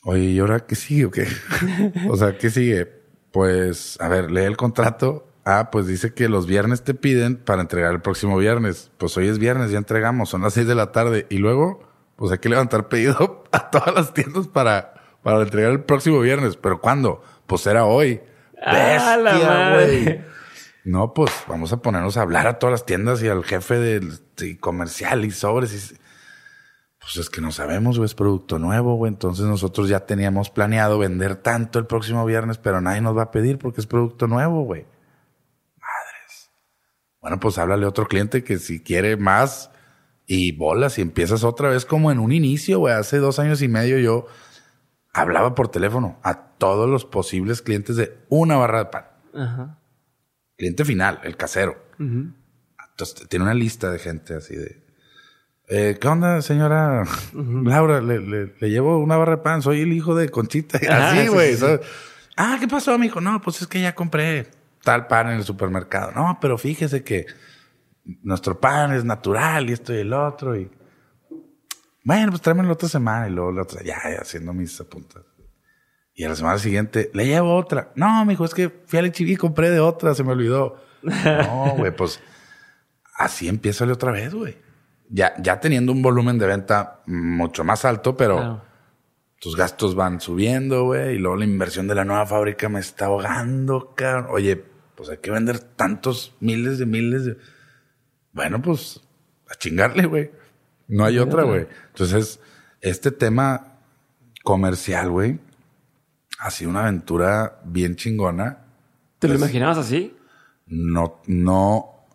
Oye, ¿y ahora qué sigue o qué? [LAUGHS] o sea, ¿qué sigue? Pues, a ver, lee el contrato, Ah, pues dice que los viernes te piden para entregar el próximo viernes. Pues hoy es viernes, ya entregamos, son las seis de la tarde. Y luego, pues hay que levantar pedido [LAUGHS] a todas las tiendas para, para entregar el próximo viernes. ¿Pero cuándo? Pues era hoy. ¡Ah, Bestia, güey. No, pues vamos a ponernos a hablar a todas las tiendas y al jefe del de comercial y sobres. Y, pues es que no sabemos, güey, es producto nuevo, güey. Entonces nosotros ya teníamos planeado vender tanto el próximo viernes, pero nadie nos va a pedir porque es producto nuevo, güey. Bueno, pues háblale a otro cliente que si quiere más y bolas y empiezas otra vez como en un inicio, güey. Hace dos años y medio yo hablaba por teléfono a todos los posibles clientes de una barra de pan. Ajá. Cliente final, el casero. Entonces tiene una lista de gente así de. eh, ¿Qué onda, señora [LAUGHS] Laura? Le, le- le llevo una barra de pan, soy el hijo de Conchita. [LAUGHS] Así, sí, güey. sí, sí. ¿sabes? Ah, ¿qué pasó, mijo? No, pues es que ya compré tal pan en el supermercado. No, pero fíjese que nuestro pan es natural y esto y el otro. Y bueno, pues tráemelo la otra semana y luego la otra, ya, ya haciendo mis apuntes. Y a la semana siguiente, le llevo otra. No, mijo, es que fui al HIV y compré de otra, se me olvidó. No, güey, pues así empieza otra vez, güey. Ya, ya teniendo un volumen de venta mucho más alto, pero Claro. tus gastos van subiendo, güey. Y luego la inversión de la nueva fábrica me está ahogando, cabrón. Oye, pues hay que vender tantos miles de miles de... Bueno, pues a chingarle, güey. No hay otra, güey. Entonces, este tema comercial, güey, ha sido una aventura bien chingona. ¿Te lo imaginabas así? No, no,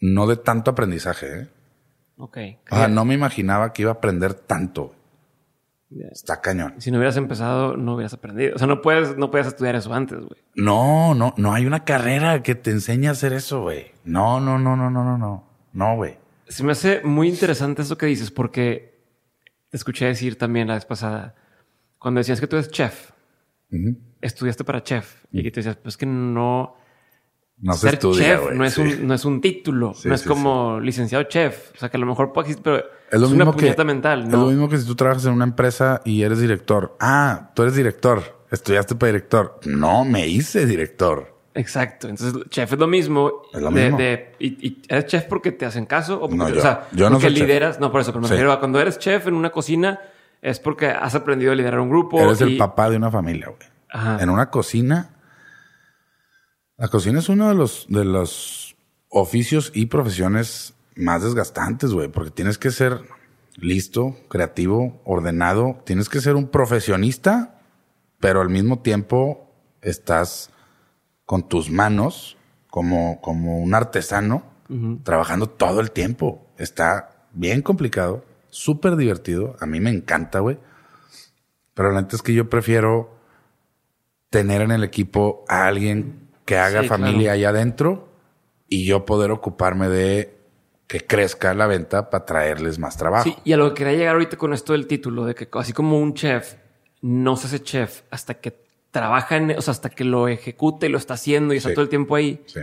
no de tanto aprendizaje, ¿eh? Ok. O sea, no me imaginaba que iba a aprender tanto. Está cañón. Si no hubieras empezado, no hubieras aprendido. O sea, no puedes, no puedes estudiar eso antes, güey. No, no, no hay una carrera que te enseñe a hacer eso, güey. No, no, no, no, no, no, no. No, güey. Se me hace muy interesante eso que dices, porque te escuché decir también la vez pasada, cuando decías que tú eres chef, estudiaste para chef, y que te decías, pues que no, No se ser estudia, chef no, es sí. un, no es un título, Sí, no es sí, como licenciado chef, o sea, que a lo mejor puede existir, pero Es lo una mismo que puñeta mental, Es ¿no? lo mismo que si tú trabajas en una empresa y eres director. Ah, tú eres director. Estudiaste para director. No, me hice director. Exacto. Entonces, chef es lo mismo. Es lo de- mismo. de- y, y eres chef porque te hacen caso o porque, No, yo- o sea, yo no porque soy chef. lideras. No, por eso, pero me refiero a cuando eres chef en una cocina es porque has aprendido a liderar un grupo. Eres el papá de una familia, güey. En una cocina. La cocina es uno de los, de los oficios y profesiones más desgastantes, güey, porque tienes que ser listo, creativo, ordenado. Tienes que ser un profesionista, pero al mismo tiempo estás con tus manos como, como un artesano trabajando todo el tiempo. Está bien complicado, súper divertido. A mí me encanta, güey. Pero la neta es que yo prefiero tener en el equipo a alguien que haga Sí, familia claro. allá adentro y yo poder ocuparme de que crezca la venta para traerles más trabajo. Sí, y a lo que quería llegar ahorita con esto del título, de que así como un chef no se hace chef hasta que trabaja en, o sea, hasta que lo ejecuta y lo está haciendo y está Sí. todo el tiempo ahí. Sí.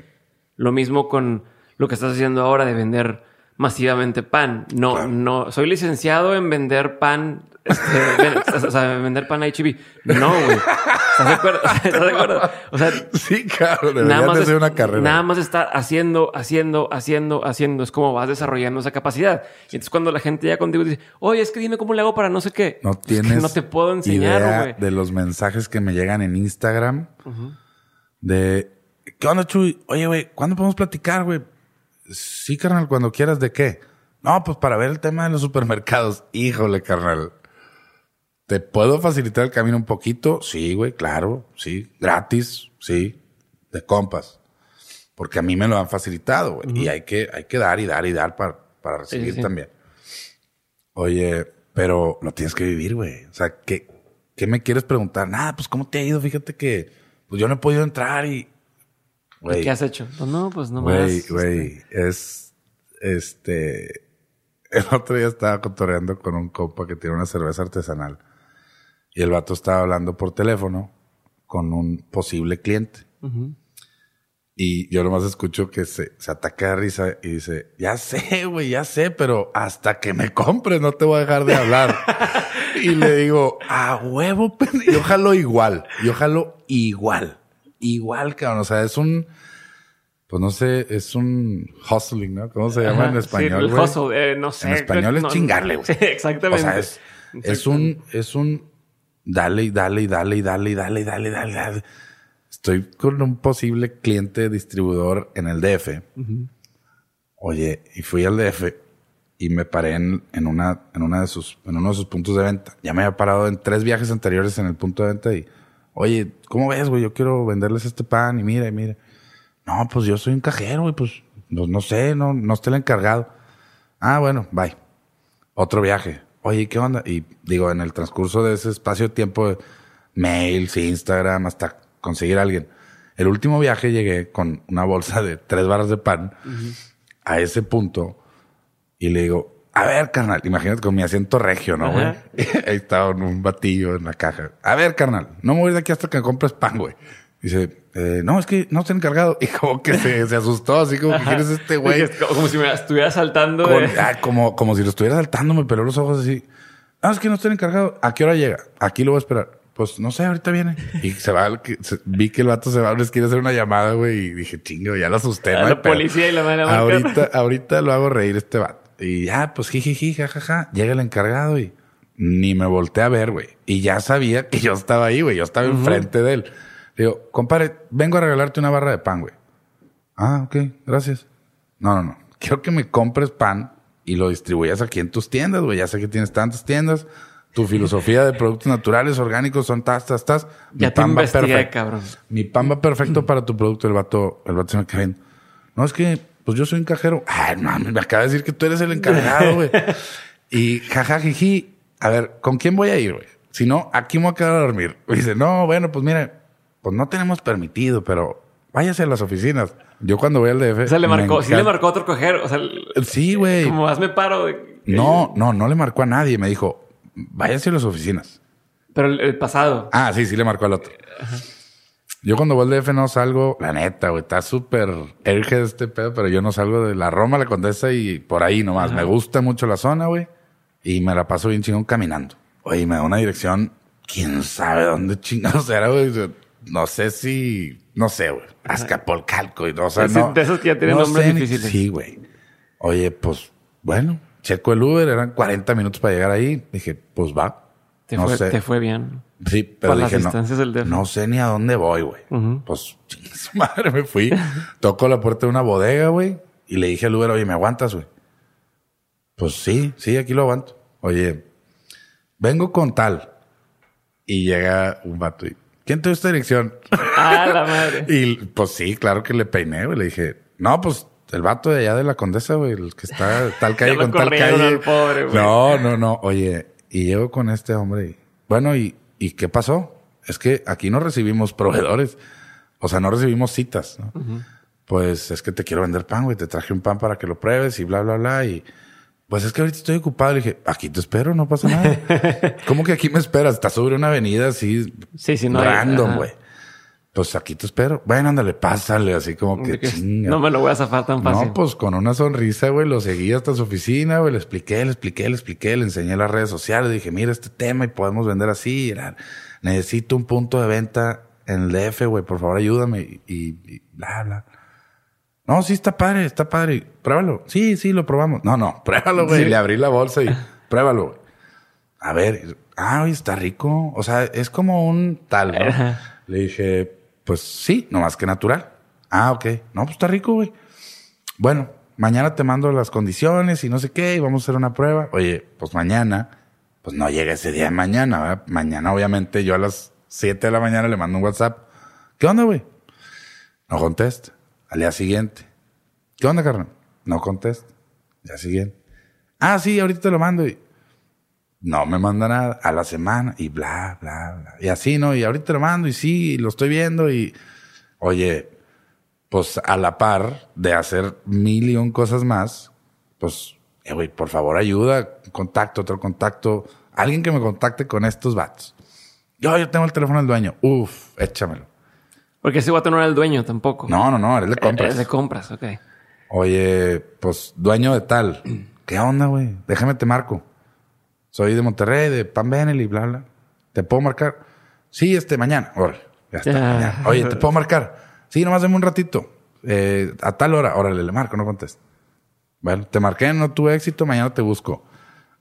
Lo mismo con lo que estás haciendo ahora de vender masivamente pan. No, Claro. no, soy licenciado en vender pan, este, [LAUGHS] o sea, vender pan HB. No, güey. ¿Estás de acuerdo? [LAUGHS] ¿Estás de acuerdo? O sea, Sí, claro, nada más, de es- ser una carrera. nada más estar haciendo, haciendo, haciendo, haciendo. Es como vas desarrollando esa capacidad. Y entonces cuando la gente ya contigo dice, oye, es que dime cómo le hago para no sé qué. No Es que tienes no te puedo enseñar, güey. de los mensajes que me llegan en Instagram de ¿qué onda, Chuy? Oye, güey, ¿cuándo podemos platicar, güey? Sí, carnal, cuando quieras, ¿de qué? No, pues para ver el tema de los supermercados. [LAUGHS] Híjole, carnal. ¿Te puedo facilitar el camino un poquito? Sí, güey, claro, sí. Gratis, sí. De compas. Porque a mí me lo han facilitado, güey. Y hay que, hay que dar y dar y dar para, para recibir sí. también. Oye, pero lo tienes que vivir, güey. O sea, ¿qué, ¿qué me quieres preguntar? Nada, pues ¿cómo te ha ido? Fíjate que pues yo no he podido entrar y... ¿Qué has hecho? Pues no, pues no güey, más. güey, es... Este... El otro día estaba cotorreando con un compa que tiene una cerveza artesanal. Y el vato estaba hablando por teléfono con un posible cliente. Y yo nomás escucho que se, se ataca de risa y dice, ya sé, güey, ya sé, pero hasta que me compres no te voy a dejar de hablar. [LAUGHS] y le digo, a huevo, pendejo. Yo jalo igual, yo jalo igual, igual, cabrón. O sea, es un, pues no sé, es un hustling, ¿no? ¿Cómo se llama en español? Sí, el hustle, eh, no sé. En español es chingarle, güey. [LAUGHS] Sí, exactamente. O sea, es, es un, es un dale y dale y dale y dale y dale y dale, dale, dale. Estoy con un posible cliente distribuidor en el DF. Oye, y fui al DF y me paré en, en, una, en, una de sus, en uno de sus puntos de venta. Ya me había parado en tres viajes anteriores en el punto de venta y, oye, ¿cómo ves, güey? Yo quiero venderles este pan y mira, y mira. No, pues yo soy un cajero, güey, pues no, no sé, no, no estoy el encargado. Ah, bueno, bye. Otro viaje. Oye, ¿qué onda? Y digo, en el transcurso de ese espacio de tiempo, mails, Instagram, hasta conseguir a alguien. El último viaje llegué con una bolsa de tres barras de pan a ese punto y le digo, a ver, carnal, imagínate con mi asiento regio, ¿no, güey? [LAUGHS] Ahí estaba un batillo en la caja. A ver, carnal, no me voy de aquí hasta que compres pan, güey. Dice, eh, no, es que no estoy encargado. Y como que se, se asustó, así como que quieres este güey. [LAUGHS] Como si me estuviera saltando. Con, ah, como, como si lo estuviera saltando, me peló los ojos así. No, es que no estoy encargado. ¿A qué hora llega? Aquí lo voy a esperar. Pues no sé, ahorita viene. Y se va, se, vi que el vato se va, les quiere hacer una llamada, güey. Y dije, chingo, ya lo asusté. A la policía y la mano Ahorita, ahorita lo hago reír este vato. Y ya, pues jijiji, jajaja. Llega el encargado y ni me volteé a ver, güey. Y ya sabía que yo estaba ahí, güey. Yo estaba enfrente de él. Digo, compadre, vengo a regalarte una barra de pan, güey. Ah, ok, gracias. No, no, no. Quiero que me compres pan y lo distribuyas aquí en tus tiendas, güey. Ya sé que tienes tantas tiendas. Tu [LAUGHS] filosofía de productos naturales, orgánicos, son tas, tas, tas. Mi ya pan va perfecto. cabrón. Mi pan va perfecto [CLEARS THROAT] para tu producto. El vato, el vato se me cae No, es que, pues yo soy un cajero. Ay, no, me acaba de decir que tú eres el encargado, güey. [LAUGHS] y jajajiji. A ver, ¿con quién voy a ir, güey? Si no, aquí me voy a quedar a dormir. [LAUGHS] Y dice, no, bueno, pues mira, pues no tenemos permitido, pero váyase a las oficinas. Yo cuando voy al DF. O sea, le marcó, sí le marcó otro cajero. O sea, sí, güey. Como hazme paro. No, no, no le marcó a nadie. Me dijo, váyase a las oficinas. Pero el, pasado. Ah, sí, sí le marcó al otro. Yo cuando voy al DF no salgo, la neta, güey, está súper erge este pedo, pero yo no salgo de la Roma, la Condesa y por ahí nomás. Me gusta mucho la zona, güey, y me la paso bien chingón caminando. Oye, me da una dirección, quién sabe dónde chingados era, güey no sé si, no sé, güey, Azcapotzalco y no, sé, De esos que ya tienen nombres difíciles. Sí, güey. Oye, pues, bueno, checo el Uber, eran 40 minutos para llegar ahí. Dije, pues va. Te, no fue, sé. te fue bien. Sí, pero dije, no, no sé ni a dónde voy, güey. Pues, [LAUGHS] su madre, me fui. Toco la puerta de una bodega, güey, y le dije al Uber, oye, ¿me aguantas, güey? Pues sí, sí, aquí lo aguanto. Oye, vengo con tal. Y llega un vato y, ¿quién te dio esta dirección? [LAUGHS] Ah, la madre. [LAUGHS] y pues sí, claro que le peiné, güey. Le dije, no, pues el vato de allá de la condesa, güey, el que está tal calle con tal calle. Pobre, no, no, no. Oye, y llego con este hombre y, bueno, ¿y, ¿y qué pasó? Es que aquí no recibimos proveedores. O sea, no recibimos citas. ¿no? Pues es que te quiero vender pan, güey. Te traje un pan para que lo pruebes y bla, bla, bla. Y pues es que ahorita estoy ocupado. Le dije, aquí te espero, no pasa nada. [LAUGHS] ¿Cómo que aquí me esperas? Estás sobre una avenida así sí, sí, no random, güey. Pues aquí te espero. Bueno, ándale, pásale, así como que chinga. No me lo voy a zafar tan fácil. No, pues con una sonrisa, güey, lo seguí hasta su oficina, güey, le expliqué, le expliqué, le expliqué, le enseñé las redes sociales, dije, mira este tema y podemos vender así. necesito un punto de venta en el DF, güey, por favor ayúdame y, y bla, bla. No, sí está padre, está padre. Pruébalo. Sí, sí, lo probamos. No, no, [LAUGHS] pruébalo, güey. Le abrí la bolsa y pruébalo, güey. A ver, ah, está rico. O sea, es como un tal, ¿no? Le dije, pues sí, no más que natural. Ah, ok. No, pues está rico, güey. Bueno, mañana te mando las condiciones y no sé qué, y vamos a hacer una prueba. Oye, pues mañana, pues no llega ese día de mañana, ¿verdad? Mañana, obviamente, yo a las 7 de la mañana le mando un WhatsApp. ¿Qué onda, güey? No contesta. Al día siguiente. ¿Qué onda, carnal? No contesta. Día siguiente. Ah, sí, ahorita te lo mando. Y no me manda nada. A la semana. Y bla, bla, bla. Y así, ¿no? Y ahorita lo mando. Y sí, lo estoy viendo. Y, oye, pues a la par de hacer mil y un cosas más, pues, eh, güey, por favor, ayuda. Contacto, otro contacto. Alguien que me contacte con estos vatos. Yo, yo tengo el teléfono del dueño. Uf, échamelo. Porque ese guato no era el dueño tampoco. No, no, no, era el de compras. Era de compras, ok. Oye, pues dueño de tal. [CLEARS THROAT] ¿Qué onda, güey? Déjame te marco. Soy de Monterrey, de Pan Benelli, bla, bla. ¿Te puedo marcar? Sí, este, mañana. ya está, Oye, ¿te puedo marcar? Sí, nomás dame un ratito. Eh, a tal hora, órale, le marco, no contesta. Bueno, te marqué, no tuve éxito, mañana te busco.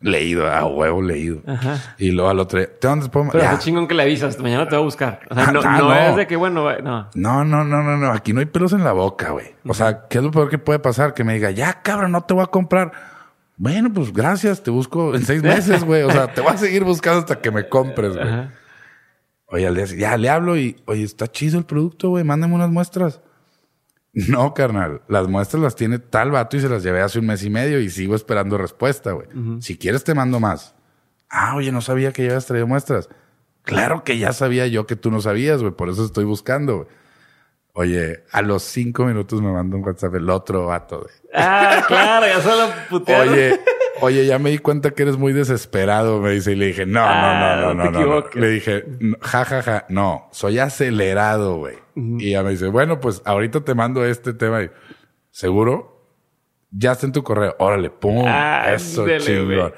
Leído, a huevo leído. Ajá. Y luego al otro día, ¿te dónde puedo? Pero chingón que le avisas, mañana te va a buscar. O sea, no, Ah, no no. es de que, bueno, no. No, no, no, no, no. Aquí no hay pelos en la boca, güey. O sea, ¿qué es lo peor que puede pasar? Que me diga, ya, cabrón, no te voy a comprar. Bueno, pues gracias, te busco en seis meses, güey. O sea, te voy a seguir buscando hasta que me compres, güey. Ajá. Oye, al día ya le hablo y, oye, está chido el producto, güey, mándame unas muestras. No, carnal, las muestras las tiene tal vato y se las llevé hace un mes y medio y sigo esperando respuesta, güey. Si quieres te mando más. Ah, oye, no sabía que ya habías traído muestras. Claro que ya sabía yo que tú no sabías, güey, por eso estoy buscando, güey. Oye, a los cinco minutos me manda un WhatsApp el otro vato, güey. Ah, claro, ya solo putearon. Oye, oye, ya me di cuenta que eres muy desesperado, me dice. Y le dije, no, Ah, no, no, no, no no, no. Le dije, "No, ja, ja, ja, no, soy acelerado, güey. Y ella me dice, bueno, pues ahorita te mando este tema. Y, ¿Seguro? Ya está en tu correo. Órale, pum. Ah, eso, chingón. Pero-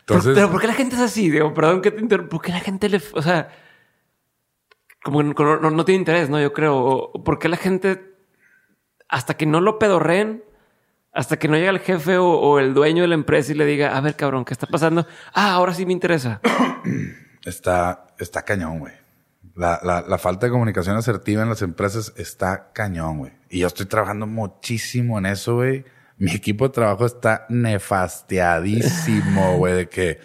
Entonces, pero, ¿por qué la gente es así? Digo, perdón que te interrumpa. ¿Por qué la gente le... O sea, como no, no- tiene interés, ¿no? Yo creo. ¿Por qué la gente, hasta que no lo pedorreen, hasta que no llega el jefe o, el dueño de la empresa y le diga, a ver, cabrón, ¿qué está pasando? Ah, ahora sí me interesa. [COUGHS] está, está cañón, güey. La, la, la falta de comunicación asertiva en las empresas está cañón, güey. Y yo estoy trabajando muchísimo en eso, güey. Mi equipo de trabajo está nefastiadísimo, [LAUGHS] güey, de que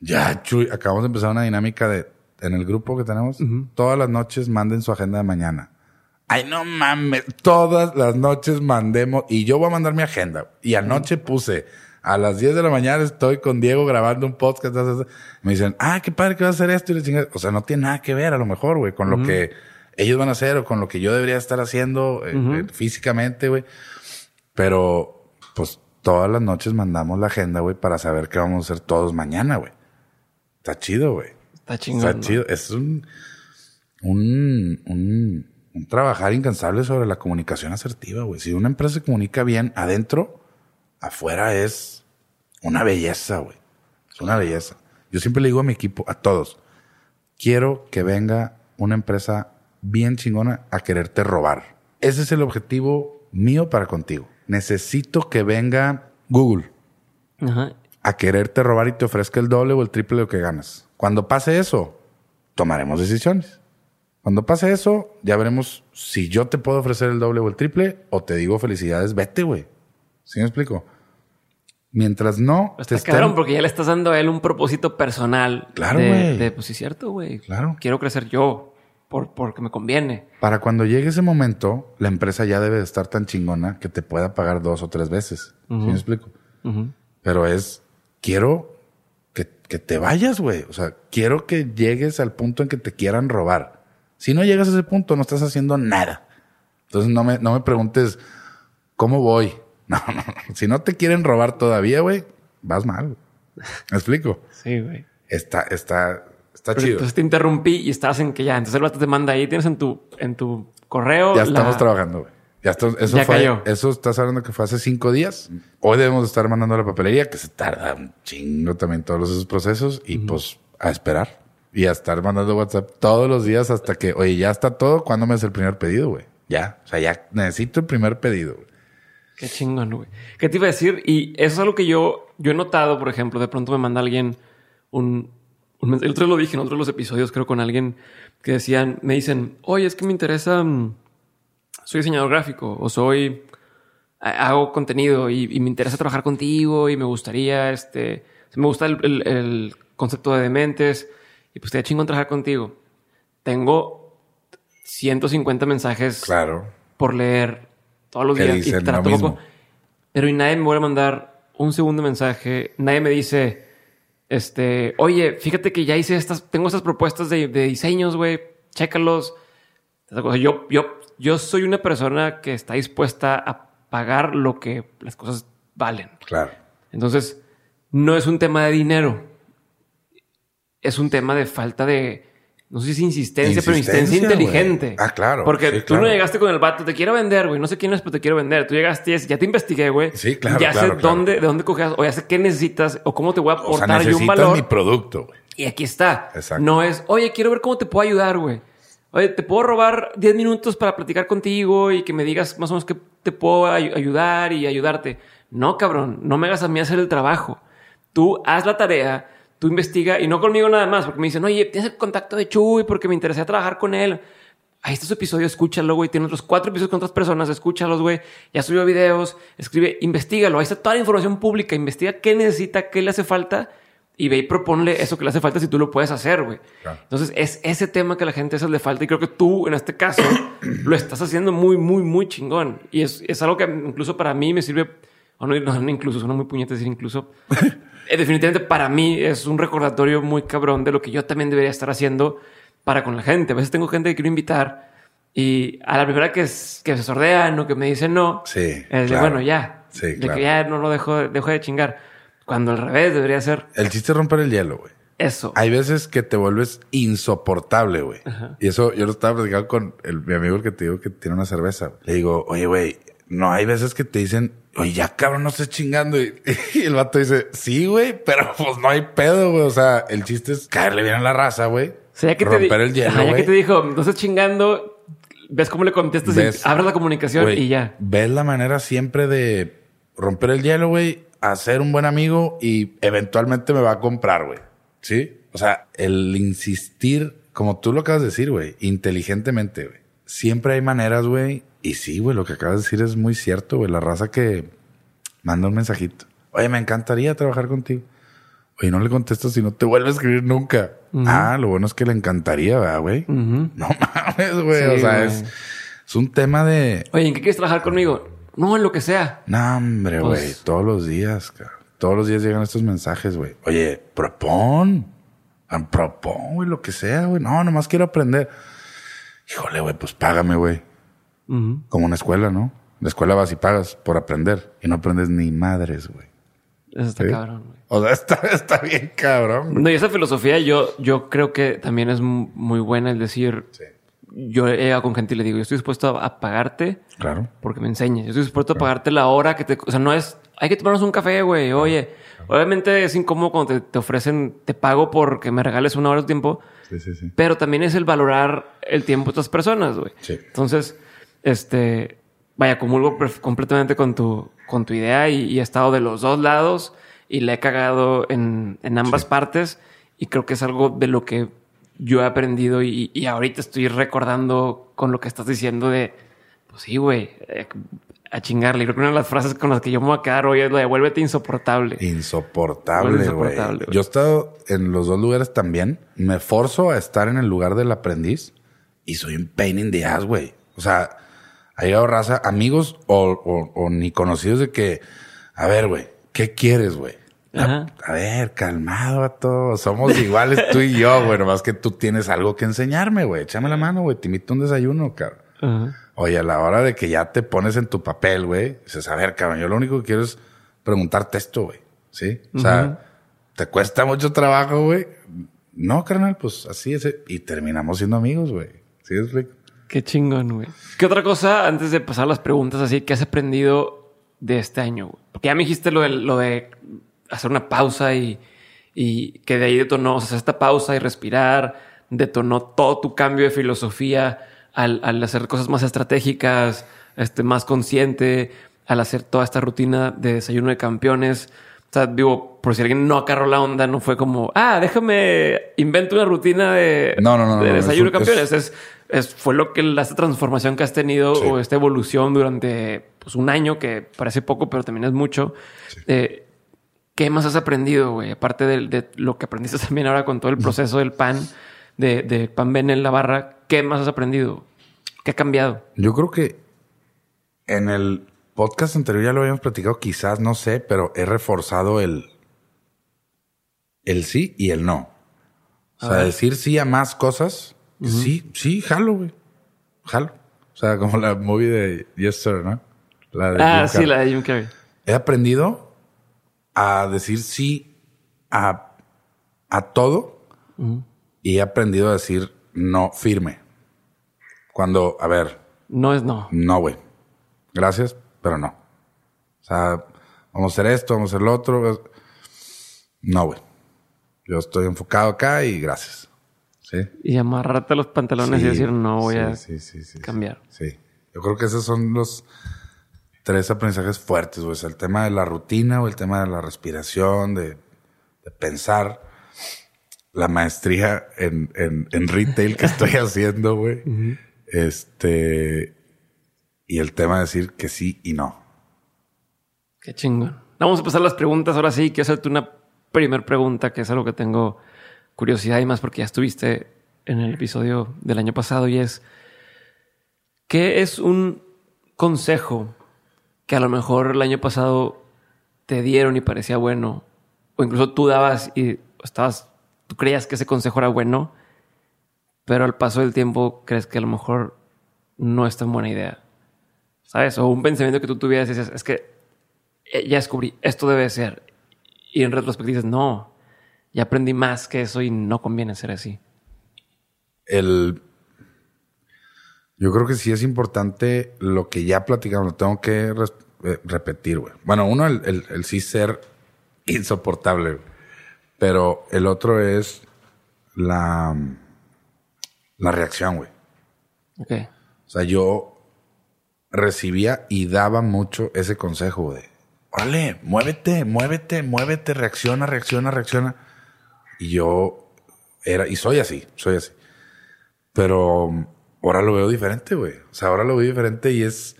ya, Chuy, acabamos de empezar una dinámica de, en el grupo que tenemos, todas las noches manden su agenda de mañana. Ay, no mames, todas las noches mandemos, y yo voy a mandar mi agenda. Y anoche puse, a las 10 de la mañana estoy con Diego grabando un podcast. Me dicen, ah, qué padre que va a hacer esto y la chingada. O sea, no tiene nada que ver a lo mejor, güey, con lo que ellos van a hacer o con lo que yo debería estar haciendo eh, eh, físicamente, güey. Pero, pues, todas las noches mandamos la agenda, güey, para saber qué vamos a hacer todos mañana, güey. Está chido, güey. Está chingón. Está ¿no? chido. Es un, un, un, un trabajar incansable sobre la comunicación asertiva, güey. Si una empresa se comunica bien adentro, afuera es una belleza, güey. Es una belleza. Yo siempre le digo a mi equipo, a todos, quiero que venga una empresa bien chingona a quererte robar. Ese es el objetivo mío para contigo. Necesito que venga Google Ajá. a quererte robar y te ofrezca el doble o el triple de lo que ganas. Cuando pase eso, tomaremos decisiones. Cuando pase eso, ya veremos si yo te puedo ofrecer el doble o el triple o te digo felicidades, vete, güey. ¿Sí me explico? Mientras no te Está estén- cabrón porque ya le estás dando a él un propósito personal. Claro, güey. de, Pues sí, cierto, güey. Claro. Quiero crecer yo por, porque me conviene. Para cuando llegue ese momento, la empresa ya debe de estar tan chingona que te pueda pagar dos o tres veces. ¿Sí me explico? Pero es, quiero que, que te vayas, güey. O sea, quiero que llegues al punto en que te quieran robar. Si no llegas a ese punto, no estás haciendo nada. Entonces no me, no me preguntes, ¿cómo voy? [LAUGHS] No, no, no. Si no te quieren robar todavía, güey, vas mal. ¿Me explico? Sí, güey. Está, está, está Pero chido. entonces te interrumpí y estás en que ya. Entonces el vato te manda ahí, tienes en tu, en tu correo. Ya la- estamos trabajando, güey. Ya está- eso Ya fue, cayó. eso estás hablando que fue hace cinco días. Hoy debemos estar mandando a la papelería, que se tarda un chingo también todos esos procesos y pues a esperar y a estar mandando WhatsApp todos los días hasta que, oye, ya está todo. ¿Cuándo me hace el primer pedido, güey? Ya, o sea, ya necesito el primer pedido, güey. Qué chingón, güey. ¿Qué te iba a decir? Y eso es algo que yo, yo he notado, por ejemplo, de pronto me manda alguien un, un mensaje. El otro lo dije en otro de los episodios, creo, con alguien que decían, me dicen, oye, es que me interesa, mm, soy diseñador gráfico o soy, ha- hago contenido y, y me interesa trabajar contigo y me gustaría, este, me gusta el, el- el concepto de dementes y pues te chingón trabajar contigo. Tengo 150 mensajes Claro. por leer todos los días y trato poco. Pero y nadie me vuelve a mandar un segundo mensaje. Nadie me dice, este, oye, fíjate que ya hice estas, tengo estas propuestas de, de diseños, güey, chécalos. Yo, yo, yo soy una persona que está dispuesta a pagar lo que las cosas valen. Claro. Entonces, no es un tema de dinero. Es un tema de falta de, no sé si insistencia, pero insistencia Insistencia, güey. inteligente. Ah, claro. Porque Sí, tú no llegaste con el vato, te quiero vender, güey. No sé quién es, pero te quiero vender. Tú llegaste y ya te investigué, güey. Sí, claro, Ya claro, sé claro. dónde, de dónde coges, o ya sé qué necesitas, o cómo te voy a O sea, aportar yo un valor. mi producto, güey. Y aquí está. Exacto. No es, oye, quiero ver cómo te puedo ayudar, güey. Oye, ¿te puedo robar 10 minutos para platicar contigo y que me digas más o menos que te puedo ay- ayudar y ayudarte? No, cabrón, no me hagas a mí hacer el trabajo. Tú haz la tarea, tú investiga y no conmigo nada más, porque me dicen, oye, tienes el contacto de Chuy porque me interesé trabajar con él. Ahí está su episodio, escúchalo, güey. Tiene otros cuatro episodios con otras personas, escúchalos, güey. Ya subió videos, escribe, investigalo. Ahí está toda la información pública. Investiga qué necesita, qué le hace falta y ve y proponle eso que le hace falta si tú lo puedes hacer, güey. Claro. Entonces es ese tema que a la gente eso le falta y creo que tú en este caso [CLEARS THROAT] lo estás haciendo muy, muy, muy chingón. Y es, es algo que incluso para mí me sirve, o no, no, incluso, suena muy puñete decir incluso. [LAUGHS] Eh, Definitivamente para mí es un recordatorio muy cabrón de lo que yo también debería estar haciendo para con la gente. A veces tengo gente que quiero invitar y a la primera que, es- que se sordean o que me dicen no, Sí, es de claro. bueno, ya. Sí, de claro. que ya no lo dejo, dejo de chingar. Cuando al revés debería ser El chiste es romper el hielo, güey. eso. Hay veces que te vuelves insoportable, güey. Y eso yo lo estaba platicando con el, mi amigo el que te digo que tiene una cerveza. Le digo, oye, güey, no hay veces que te dicen, oye, ya cabrón, no estés chingando. Y, [LAUGHS] y el vato dice, sí, güey, pero pues no hay pedo, güey. O sea, el chiste es caerle bien a la raza, güey. O sea, ya que te, romper el hielo, Ajá, ya que te dijo, no estás chingando, ves cómo le contestas Ves- y abres la comunicación y ya. Ves la manera siempre de romper el hielo, güey, hacer un buen amigo y eventualmente me va a comprar, güey. ¿Sí? O sea, el insistir, como tú lo acabas de decir, güey, inteligentemente, güey. Siempre hay maneras, güey. Y sí, güey, lo que acabas de decir es muy cierto, güey. La raza que manda un mensajito. Oye, me encantaría trabajar contigo. Oye, no le contestas si no te vuelve a escribir nunca. Ah, lo bueno es que le encantaría, ¿verdad, güey? No [LAUGHS] mames, güey. Sí, o sea, es, es un tema de... Oye, ¿en qué quieres trabajar conmigo? No, en lo que sea. No, hombre, güey. Pues- Todos los días. Todos los días llegan estos mensajes, güey. Oye, propón. Propón, güey, lo que sea, güey. No, nomás quiero aprender. Híjole, güey, pues págame, güey. Como una escuela, ¿no? La escuela vas y pagas por aprender. Y no aprendes ni madres, güey. Eso está ¿Sí? cabrón, güey. O sea, [LAUGHS] está, está bien cabrón. güey. No, y esa filosofía yo, yo creo que también es mu- muy buena el decir, Sí. Yo he llegado con gente y le digo, yo estoy dispuesto a, pagarte Claro. porque me enseñes. Yo estoy dispuesto a pagarte la hora que te... O sea, no es... Hay que tomarnos un café, güey. Oye, obviamente es incómodo cuando te, te ofrecen... Te pago porque me regales una hora de tiempo. Sí, sí, sí. Pero también es el valorar el tiempo de otras personas, güey. Sí. Entonces, este... Vaya, comulgo completamente con tu, con tu idea y, y he estado de los dos lados y le he cagado en, en ambas partes y creo que es algo de lo que yo he aprendido y, y ahorita estoy recordando con lo que estás diciendo de, pues sí, güey, eh, a chingarle. Creo que una de las frases con las que yo me voy a quedar hoy es la de vuélvete insoportable. Insoportable, güey. insoportable, güey. Yo he estado en los dos lugares también. Me forzo a estar en el lugar del aprendiz y soy un pain in the ass, güey. O sea, ha llegado raza, amigos o, o- o ni conocidos de que, a ver, güey, ¿qué quieres, güey? A, Ajá. a ver, calmado a todos. Somos iguales tú y yo, güey. Nomás que tú tienes algo que enseñarme, güey. Échame la mano, güey. Te invito a un desayuno, cabrón. Ajá. Oye, a la hora de que ya te pones en tu papel, güey, dices, a ver, cabrón, yo lo único que quiero es preguntarte esto, güey. ¿Sí? O sea, ¿te cuesta mucho trabajo, güey? No, carnal, pues así es. Y terminamos siendo amigos, güey. ¿Sí es rico? Qué chingón, güey. ¿Qué otra cosa, antes de pasar las preguntas así, que has aprendido de este año? güey? Porque ya me dijiste lo de, lo de hacer una pausa y, y que de ahí detonó, o sea, esta pausa y respirar, detonó todo tu cambio de filosofía al, al hacer cosas más estratégicas, este, más consciente, al hacer toda esta rutina de desayuno de campeones. O sea, digo, por si alguien no agarró la onda, no fue como, ah, déjame, invento una rutina de, No, no, no, de no, desayuno es de campeones. Es, es- fue lo que la esta transformación que has tenido Sí. o esta evolución durante pues, un año, que parece poco, pero también es mucho. Eh, ¿Qué más has aprendido, güey? Aparte de, de lo que aprendiste [LAUGHS] también ahora con todo el proceso del pan, de, de pan bene en la barra, ¿qué más has aprendido? ¿Qué ha cambiado? Yo creo que en el podcast anterior ya lo habíamos platicado, quizás, no sé, pero he reforzado el, el sí y el no. O sea, decir sí a más cosas. Sí, sí, jalo, güey. Jalo. O sea, como la movie de Yes Sir, ¿no? La de Ah, Jim sí, la de Jim Carrey. He aprendido a decir sí a, a todo y he aprendido a decir no firme. Cuando, a ver, No es no. no, güey. Gracias, pero no. O sea, vamos a hacer esto, vamos a hacer lo otro. No, güey. Yo estoy enfocado acá y gracias. Sí. Y amarrarte los pantalones y decir, no voy sí, a cambiar. Sí. Yo creo que esos son los tres aprendizajes fuertes, güey. O sea, el tema de la rutina, o el tema de la respiración, de, de pensar. La maestría en, en, en retail que estoy [LAUGHS] haciendo, güey. Este. Y el tema de decir que sí y no. Qué chingón. Vamos a pasar a las preguntas. Ahora sí, quiero hacerte una primer pregunta, que es algo que tengo curiosidad y más porque ya estuviste en el episodio del año pasado y es, ¿qué es un consejo que a lo mejor el año pasado te dieron y parecía bueno? O incluso tú dabas y estabas, tú creías que ese consejo era bueno, pero al paso del tiempo crees que a lo mejor no es tan buena idea. ¿Sabes? O un pensamiento que tú tuvieras y dices, es que eh, ya descubrí, esto debe ser. Y en retrospectiva dices, no, ya aprendí más que eso y no conviene ser así. El. Yo creo que sí es importante lo que ya platicamos, lo tengo que eh, repetir, güey. Bueno, uno, el, el- el sí ser insoportable, güey. pero el otro es la, la reacción, güey. Ok. O sea, yo recibía y daba mucho ese consejo de, órale, muévete, muévete, muévete, reacciona, reacciona, reacciona. Y yo era, y soy así, soy así. Pero ahora lo veo diferente, güey. O sea, ahora lo veo diferente y es,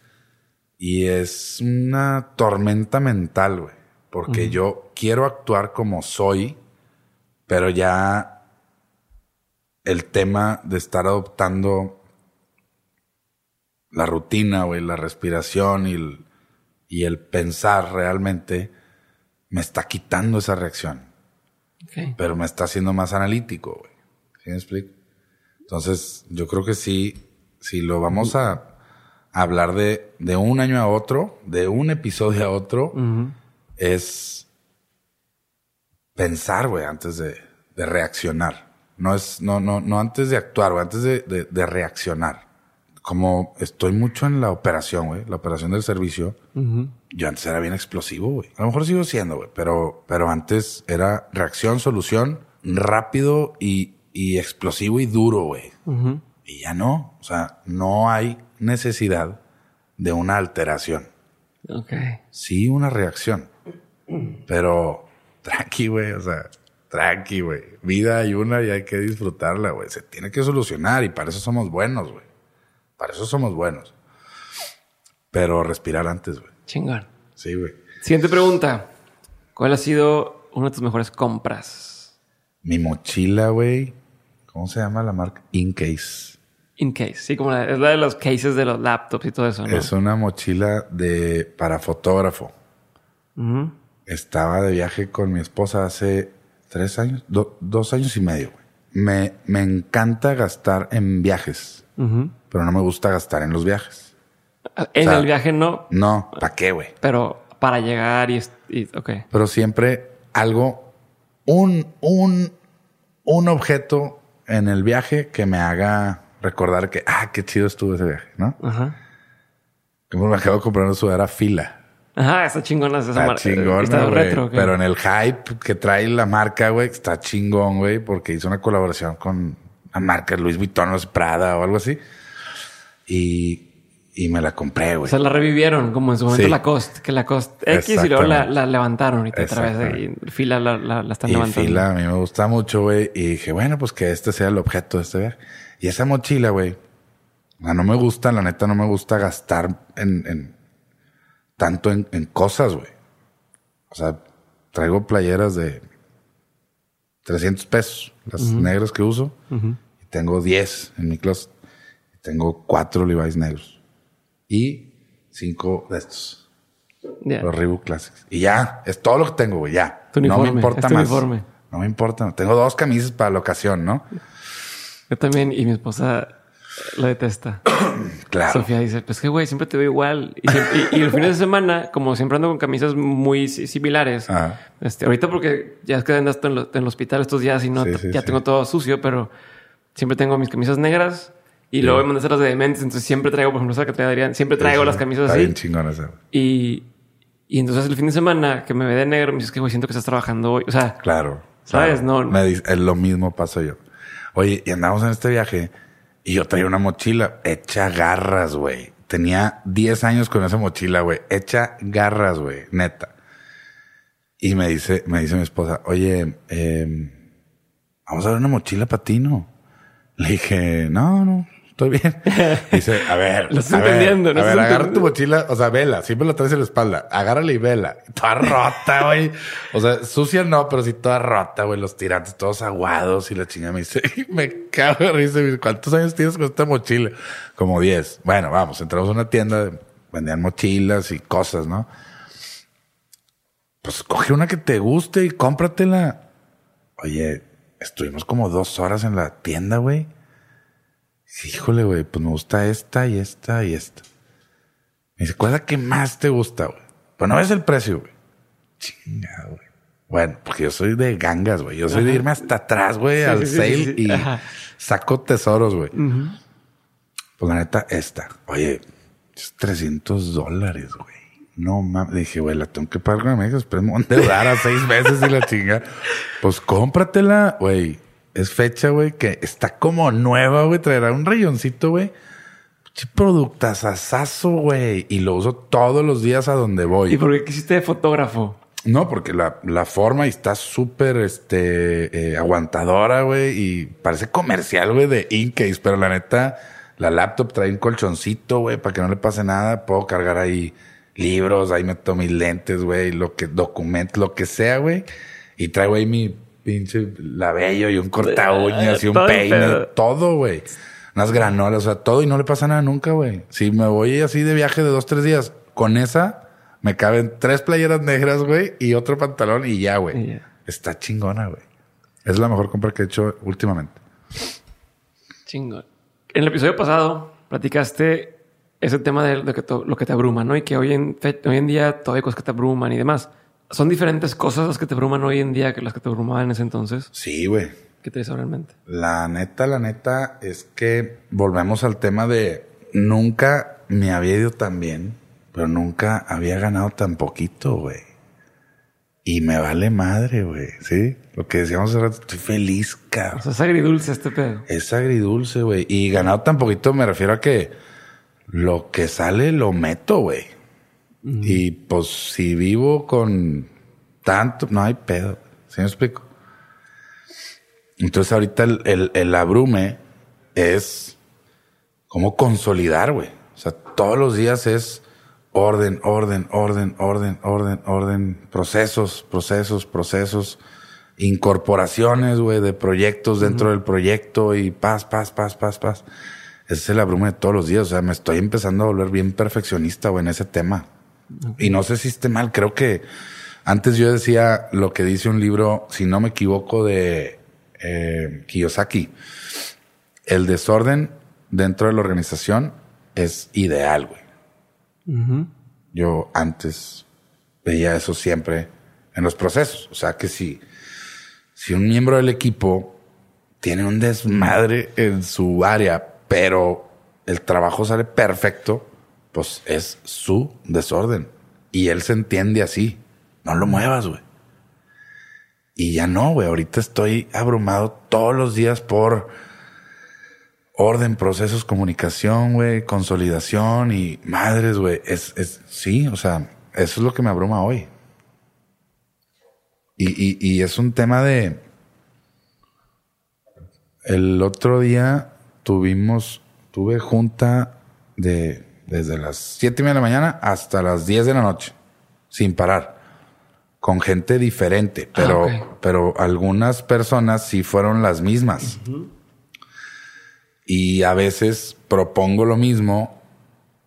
y es una tormenta mental, güey. Porque yo quiero actuar como soy, pero ya el tema de estar adoptando la rutina, güey, la respiración y el, y el pensar realmente me está quitando esa reacción, Ok. pero me está haciendo más analítico, güey. ¿Sí me explico? Entonces, yo creo que sí, si lo vamos a, hablar de, de un año a otro, de un episodio a otro, es pensar, güey, antes de, de reaccionar. No es, no, no, no antes de actuar, güey, antes de, de, de reaccionar. Como estoy mucho en la operación, güey, la operación del servicio, yo antes era bien explosivo, güey. A lo mejor sigo siendo, güey, pero, pero antes era reacción, solución, rápido y, y explosivo y duro, güey. Y ya no. O sea, no hay necesidad de una alteración. Ok. Sí, una reacción. Pero tranqui, güey. O sea, tranqui, güey. Vida hay una y hay que disfrutarla, güey. Se tiene que solucionar y para eso somos buenos, güey. Para eso somos buenos. Pero respirar antes, güey. Chingón. Sí, güey. Siguiente pregunta. ¿Cuál ha sido una de tus mejores compras? Mi mochila, güey. ¿Cómo se llama la marca? Incase. In case. Sí, como la, es la de los cases de los laptops y todo eso, ¿no? Es una mochila de para fotógrafo. Estaba de viaje con mi esposa hace tres años, do- dos años y medio. güey. Me, me encanta gastar en viajes, pero no me gusta gastar en los viajes. En O sea, el viaje no, No, ¿para qué, güey? pero para llegar y, y ok. Pero siempre algo, un, un, un objeto en el viaje que me haga recordar que, ah, qué chido estuvo ese viaje, ¿no? Ajá. Como me acabo una sudadera fila. Ajá, está chingona esa marca. chingona, Está retro. Pero en el hype que trae la marca, güey, está chingón, güey, porque hizo una colaboración con la marca Luis Vuitton Prada o algo así. Y, y me la compré, O güey. sea, la revivieron como en su momento Sí. la Cost, que la Cost X y luego la, levantaron y otra vez y fila la, la, la están Y levantando. fila a mí me gusta mucho, güey. Y dije, bueno, pues que este sea el objeto de este viaje. Y esa mochila, güey, o no me gusta, la neta, no me gusta gastar en, en tanto en, en cosas, güey. O sea, traigo playeras de 300 pesos, las negras que uso. Y tengo 10 en mi closet. Y tengo cuatro Levi's negros. Y cinco de estos. Ya. Los Reebok Classics. Y ya, es todo lo que tengo, güey, ya. Tu no uniforme, me importa es tu más. uniforme. No me importa. Tengo dos camisas para la ocasión, ¿no? Yo también, y mi esposa la detesta. [COUGHS] Claro. Sofía dice, pues que güey, siempre te veo igual. Y, siempre- y- y los fines de semana, como siempre ando con camisas muy si- similares. Ajá. Este, ahorita porque ya es que andas en, lo- en el hospital estos días y no, Sí, sí, ya sí. tengo todo sucio, pero siempre tengo mis camisas negras y luego me mandas a las de dementes. Entonces siempre traigo, por ejemplo, esa que trae Adrián, siempre traigo Sí, las camisas Está así. bien chingona esa. güey. Y, y entonces el fin de semana que me ve de negro, me dices que güey, siento que estás trabajando hoy. O sea, Claro. ¿Sabes? claro. No- Me dice- es lo mismo paso yo. Oye, y andamos en este viaje y yo traía una mochila hecha garras, güey. Tenía 10 años con esa mochila, güey. Hecha garras, güey. Neta. Y me dice, me dice mi esposa, oye, eh, vamos a ver una mochila para ti, ¿no? Le dije, no, no, estoy bien. [LAUGHS] Dice, a ver, Lo estoy a ver, entendiendo, no a ver, agarra tu mochila, o sea, vela, siempre la traes en la espalda, agárrala y vela. Toda rota, güey. O sea, sucia no, pero sí toda rota, güey. Los tirantes todos aguados y la chingada me dice, [LAUGHS] me cago de risa. ¿Cuántos años tienes con esta mochila? Como 10. Bueno, vamos, entramos a una tienda, vendían mochilas y cosas, ¿no? Pues coge una que te guste y cómpratela. Oye, estuvimos como dos horas en la tienda, güey. Híjole, güey, pues me gusta esta y esta y esta. Me dice, ¿cuál es la que más te gusta, güey? Pues no ves el precio, güey. Chinga, güey. Bueno, porque yo soy de gangas, güey. Yo soy de irme hasta atrás, güey, Sí, al sí, sale sí, y Ajá. saco tesoros, güey. Pues la neta, esta. Oye, es 300 dólares, güey. No mames. Dije, güey, la tengo que pagar con amigos. Después me voy a endeudar a seis meses y la chinga. Pues cómpratela, güey. Es fecha, güey, que está como nueva, güey. Traerá un rayoncito, güey. Pinche productazazazo, güey. Y lo uso todos los días a donde voy. ¿Y por qué quisiste de fotógrafo? No, porque la, la forma está súper este, eh, aguantadora, güey. Y parece comercial, güey, de Incase. Pero la neta, la laptop trae un colchoncito, güey, para que no le pase nada. Puedo cargar ahí libros, ahí meto mis lentes, güey, lo que documento, lo que sea, güey. Y traigo ahí mi pinche labello y un corta uñas y un Todo peine, todo, güey. Unas granolas, o sea, todo y no le pasa nada nunca, güey. Si me voy así de viaje de dos, tres días, con esa me caben tres playeras negras, güey, y otro pantalón y ya, güey. Está chingona, güey. Es la mejor compra que he hecho últimamente. Chingón. En el episodio pasado platicaste ese tema de, de que lo que te abruma, ¿no? Y que hoy en, hoy en día todavía hay cosas que te abruman y demás. ¿Son diferentes cosas las que te abruman hoy en día que las que te abrumaban en ese entonces? Sí, güey. ¿Qué te ahora en mente? La neta, la neta es que volvemos al tema de nunca me había ido tan bien, pero nunca había ganado tan poquito, güey. Y me vale madre, güey. Sí, lo que decíamos hace rato, estoy feliz, O cabrón. sea, es agridulce este pedo. Es agridulce, güey. Y ganado tan poquito me refiero a que lo que sale lo meto, güey. Y pues si vivo con tanto, no hay pedo. ¿Sí me explico? Entonces ahorita el, el, el abrume es como consolidar, güey. O sea, todos los días es orden, orden, orden, orden, orden, orden, procesos, procesos, procesos, incorporaciones, güey, de proyectos dentro del proyecto y paz, paz, paz, paz, paz. Ese es el abrume de todos los días. O sea, me estoy empezando a volver bien perfeccionista, güey, en ese tema. Y no sé si esté mal, creo que antes yo decía lo que dice un libro, si no me equivoco, de eh, Kiyosaki. El desorden dentro de la organización es ideal, güey. Yo antes veía eso siempre en los procesos. O sea que si, si un miembro del equipo tiene un desmadre en su área, pero el trabajo sale perfecto, pues es su desorden. Y él se entiende así. No lo muevas, güey. Y ya no, güey. Ahorita estoy abrumado todos los días por orden, procesos, comunicación, güey, consolidación y madres, güey. Es, es, sí, o sea, eso es lo que me abruma hoy. Y, y, y es un tema de. El otro día tuvimos, tuve junta de desde las siete y media de la mañana hasta las 10 de la noche, sin parar, con gente diferente, pero, Ah, ok. pero algunas personas sí fueron las mismas. Y a veces propongo lo mismo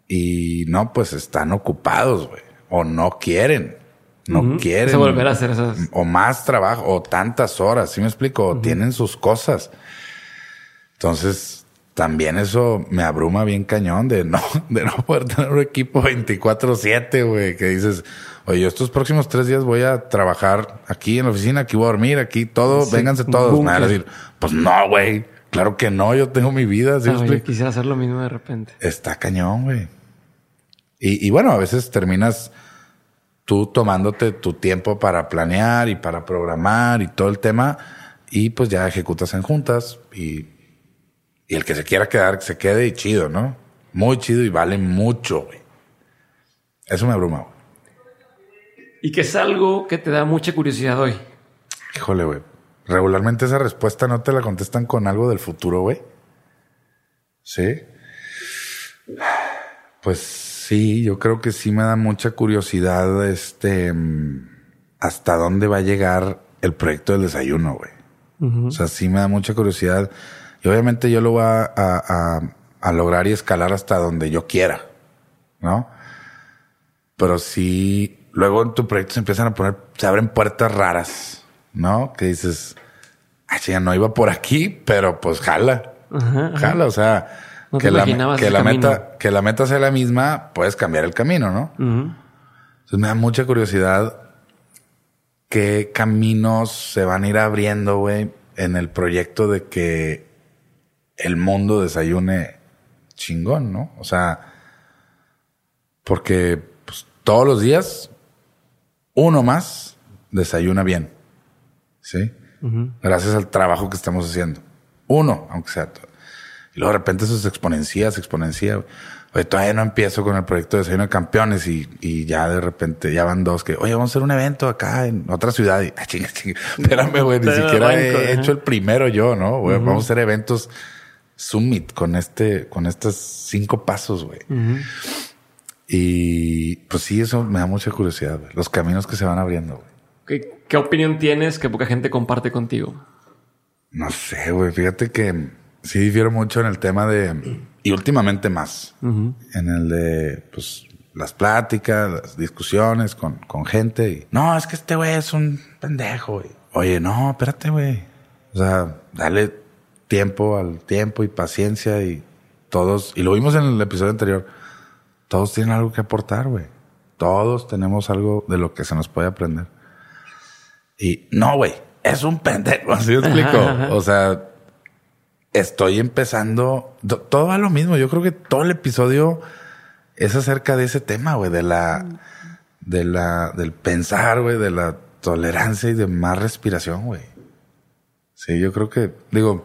y no, pues están ocupados, güey. O no quieren. No quieren. Se volver a hacer esas. O más trabajo, o tantas horas, ¿sí me explico? O tienen sus cosas. Entonces, también eso me abruma bien cañón de no, [LAUGHS] de no poder tener un equipo 24-7, güey. Que dices, oye, yo estos próximos tres días voy a trabajar aquí en la oficina, aquí voy a dormir, aquí todo, Sí, vénganse todos. Me van a decir, pues no, güey. Claro que no, yo tengo mi vida, ¿sí Ah, yo quisiera hacer lo mismo de repente. Está cañón, güey. Y, y bueno, a veces terminas tú tomándote tu tiempo para planear y para programar y todo el tema. y pues ya ejecutas en juntas y, y el que se quiera quedar, que se quede y chido, ¿no? Muy chido y vale mucho, güey. Eso me abruma, güey. ¿Y que es algo que te da mucha curiosidad hoy? Híjole, güey. Regularmente esa respuesta no te la contestan con algo del futuro, güey. ¿Sí? Pues sí, yo creo que sí me da mucha curiosidad este mm, hasta dónde va a llegar el proyecto del desayuno, güey. O sea, sí me da mucha curiosidad. Y obviamente yo lo voy a, a, a, lograr y escalar hasta donde yo quiera, ¿no? Pero sí, luego en tu proyecto se empiezan a poner, se abren puertas raras, ¿no? Que dices, ay, ya no iba por aquí, pero pues jala. Jala, o sea, que, la, que la meta, que la meta sea la misma, puedes cambiar el camino, ¿no? Entonces me da mucha curiosidad qué caminos se van a ir abriendo, güey, en el proyecto de que el mundo desayune chingón, ¿no? O sea, porque pues, todos los días uno más desayuna bien, ¿sí? Gracias al trabajo que estamos haciendo. Uno, aunque sea. Y luego de repente eso se exponencia, se exponencia. Oye, todavía no empiezo con el proyecto de Desayuno de Campeones y, y, ya de repente ya van dos que, oye, vamos a hacer un evento acá en otra ciudad. Y, ah, chinga, chinga. Espérame, güey, ni siquiera he hecho el primero yo, ¿no? Vamos a hacer eventos Summit con este, con estos cinco pasos, güey. Y pues sí, eso me da mucha curiosidad, güey. Los caminos que se van abriendo, güey. ¿Qué, ¿Qué opinión tienes que poca gente comparte contigo? No sé, güey. Fíjate que sí difiero mucho en el tema de, y últimamente más, en el de, pues, las pláticas, las discusiones con, con gente. Y, no, es que este güey es un pendejo, güey. Oye, no, espérate, güey. O sea, dale tiempo al tiempo y paciencia y todos, y lo vimos en el episodio anterior, todos tienen algo que aportar, güey. Todos tenemos algo de lo que se nos puede aprender. Y no, güey, es un pendejo, [LAUGHS] así explico. O sea, estoy empezando, todo va lo mismo. Yo creo que todo el episodio es acerca de ese tema, güey, de la, de la, del pensar, güey, de la tolerancia y de más respiración, güey. Sí, yo creo que, digo,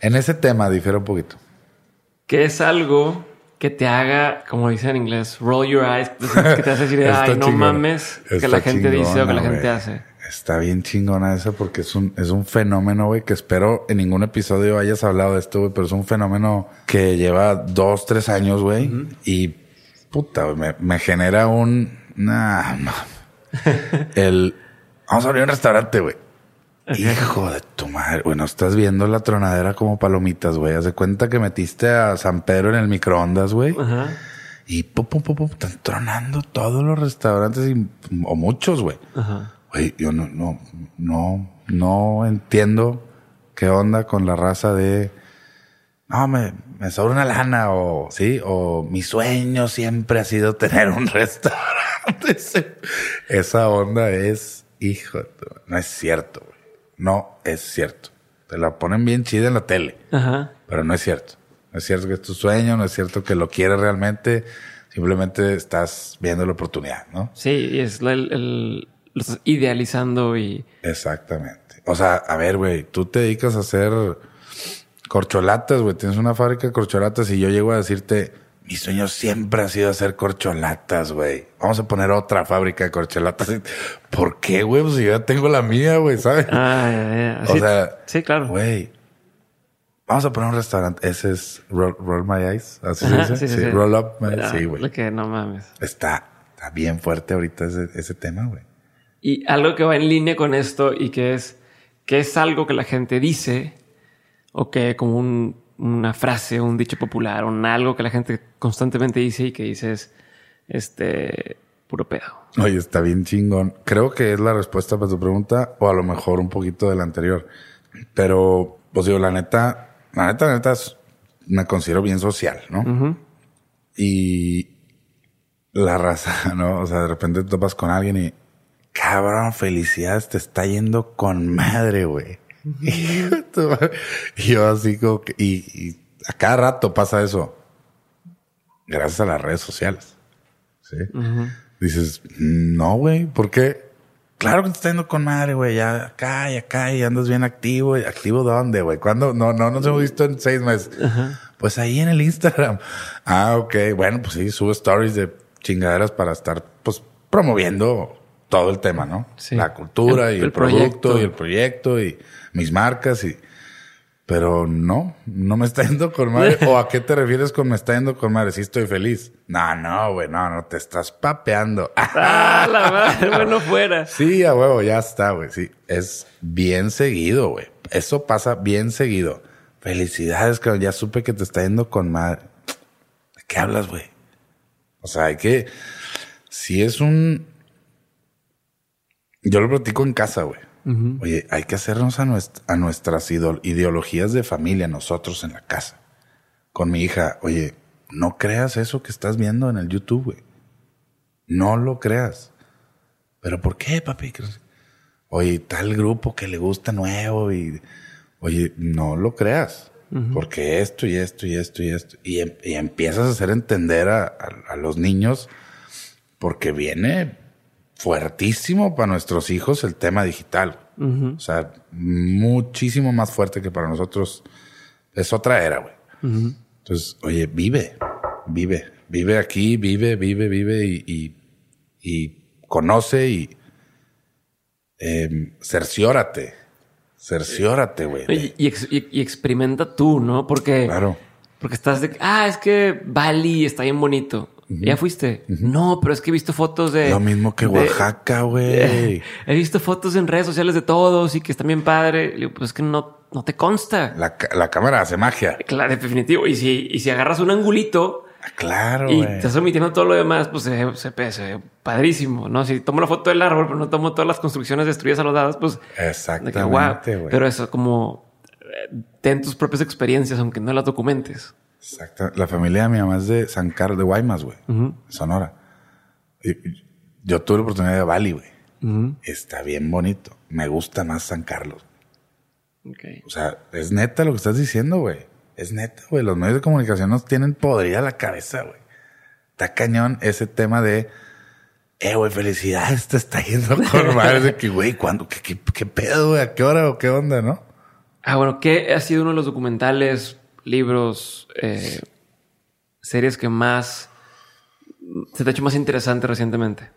en ese tema difiere un poquito. Que es algo que te haga, como dice en inglés, roll your eyes, que te hace decir, ay, no mames, que la gente dice o que la gente hace. Está bien chingona esa porque es un, es un fenómeno, güey, que espero en ningún episodio hayas hablado de esto, güey, pero es un fenómeno que lleva dos, tres años, güey, y puta, me, me, genera un, nah, [LAUGHS] el, vamos a abrir un restaurante, güey. Hijo de tu madre, bueno, estás viendo la tronadera como palomitas, güey. Haz de cuenta que metiste a San Pedro en el microondas, güey. Y pum, pum, pum, pum, están tronando todos los restaurantes y, o muchos, güey. Ajá Güey, yo no, no, no, no entiendo qué onda con la raza de, no, me, me sobra una lana o, sí, o mi sueño siempre ha sido tener un [LAUGHS] restaurante. [LAUGHS] Esa onda es, hijo, no es cierto, güey. No es cierto. Te la ponen bien chida en la tele. Ajá. Pero no es cierto. No es cierto que es tu sueño, no es cierto que lo quieres realmente. Simplemente estás viendo la oportunidad, ¿no? Sí, es el lo estás idealizando y... Exactamente. O sea, a ver, güey, tú te dedicas a hacer corcholatas, güey. Tienes una fábrica de corcholatas y yo llego a decirte, mi sueño siempre ha sido hacer corcholatas, güey. Vamos a poner otra fábrica de corcholatas. ¿Por qué, güey? Pues yo ya tengo la mía, güey, ¿sabes? Ah, ya, ya. O sea, sí, claro. Güey, vamos a poner un restaurante. Ese es Roll, My Eyes. Así se dice. Sí, sí, sí, Roll Up My Eyes. Sí, güey. que no mames. Está, está bien fuerte ahorita ese, ese tema, güey. Y algo que va en línea con esto y que es que es algo que la gente dice o que como un, una frase, un dicho popular, o algo que la gente constantemente dice y que dices, este, puro pedo. Oye, está bien chingón. Creo que es la respuesta para tu pregunta o a lo mejor un poquito de la anterior. Pero, pues digo, la neta, la neta, la neta, me considero bien social, ¿no? Y la raza, [LAUGHS] ¿no? O sea, de repente te topas con alguien y, cabrón, felicidades, te está yendo con madre, güey. [LAUGHS] y yo así como que, y, a cada rato pasa eso. Gracias a las redes sociales. ¿Sí? Dices, no, güey, ¿por qué? Claro que te está yendo con madre, güey. Ya acá y acá y andas bien activo. ¿Activo dónde, güey? ¿Cuándo? No, no nos hemos visto en seis meses. Pues ahí en el Instagram. Ah, ok. Bueno, pues sí, subo stories de chingaderas para estar, pues, promoviendo todo el tema, ¿no? Sí. La cultura El- y el, el producto proyecto. y el proyecto y mis marcas y... Pero no, no me está yendo con madre. [LAUGHS] ¿O a qué te refieres con me está yendo con madre? Sí estoy feliz. No, no, güey, no, no, te estás papeando. [LAUGHS] ¡Ah, la madre! Bueno, fuera. Sí, a huevo, ya está, güey. Sí, es bien seguido, güey. Eso pasa bien seguido. Felicidades, cabrón. Ya supe que te está yendo con madre. ¿De qué hablas, güey? O sea, hay que. Si es un. Yo lo platico en casa, güey. Oye, hay que hacernos a, nuest- a nuestras ideologías de familia, nosotros en la casa. Con mi hija, oye, no creas eso que estás viendo en el YouTube, güey. No lo creas. ¿Pero por qué, papi? Oye, tal grupo que le gusta nuevo y... Oye, no lo creas. Porque esto y esto y esto y esto. Y, em- y empiezas a hacer entender a, a- a los niños porque viene fuertísimo para nuestros hijos el tema digital. O sea, muchísimo más fuerte que para nosotros. Es otra era, güey. Entonces, oye, vive, vive, vive aquí, vive, vive, vive y, y, y conoce y eh, cerciórate, cerciórate, güey. Y, y ex- y- y experimenta tú, ¿no? Porque, Claro. porque estás de, ah, es que Bali está bien bonito. ¿Ya fuiste? No, pero es que he visto fotos de... Lo mismo que Oaxaca, güey. [LAUGHS] He visto fotos en redes sociales de todos y que están bien padre. Le digo, pues es que no, no te consta. La, la cámara hace magia. Claro, definitivo. Y si, y si agarras un angulito Ah, Claro, y estás omitiendo todo lo demás, pues se, se, se padrísimo, ¿no? Si tomo la foto del árbol, pero no tomo todas las construcciones destruidas a los dados, pues... que, Exactamente, guau. güey. Pero eso como... eh, Ten tus propias experiencias, aunque no las documentes. Exacto. La familia de mi mamá es de San Carlos de Guaymas, güey. Sonora. Yo tuve la oportunidad de Bali, güey. Está bien bonito. Me gusta más San Carlos. Ok. O sea, es neta lo que estás diciendo, güey. Es neta, güey. Los medios de comunicación nos tienen podrida la cabeza, güey. Está cañón ese tema de, eh, güey, felicidades, te está yendo con. [LAUGHS] De que, güey, ¿cuándo? ¿Qué, qué, qué pedo, güey? ¿A qué hora o qué onda, no? Ah, bueno, ¿qué ha sido uno de los documentales, libros, eh, series que más se te ha hecho más interesante recientemente?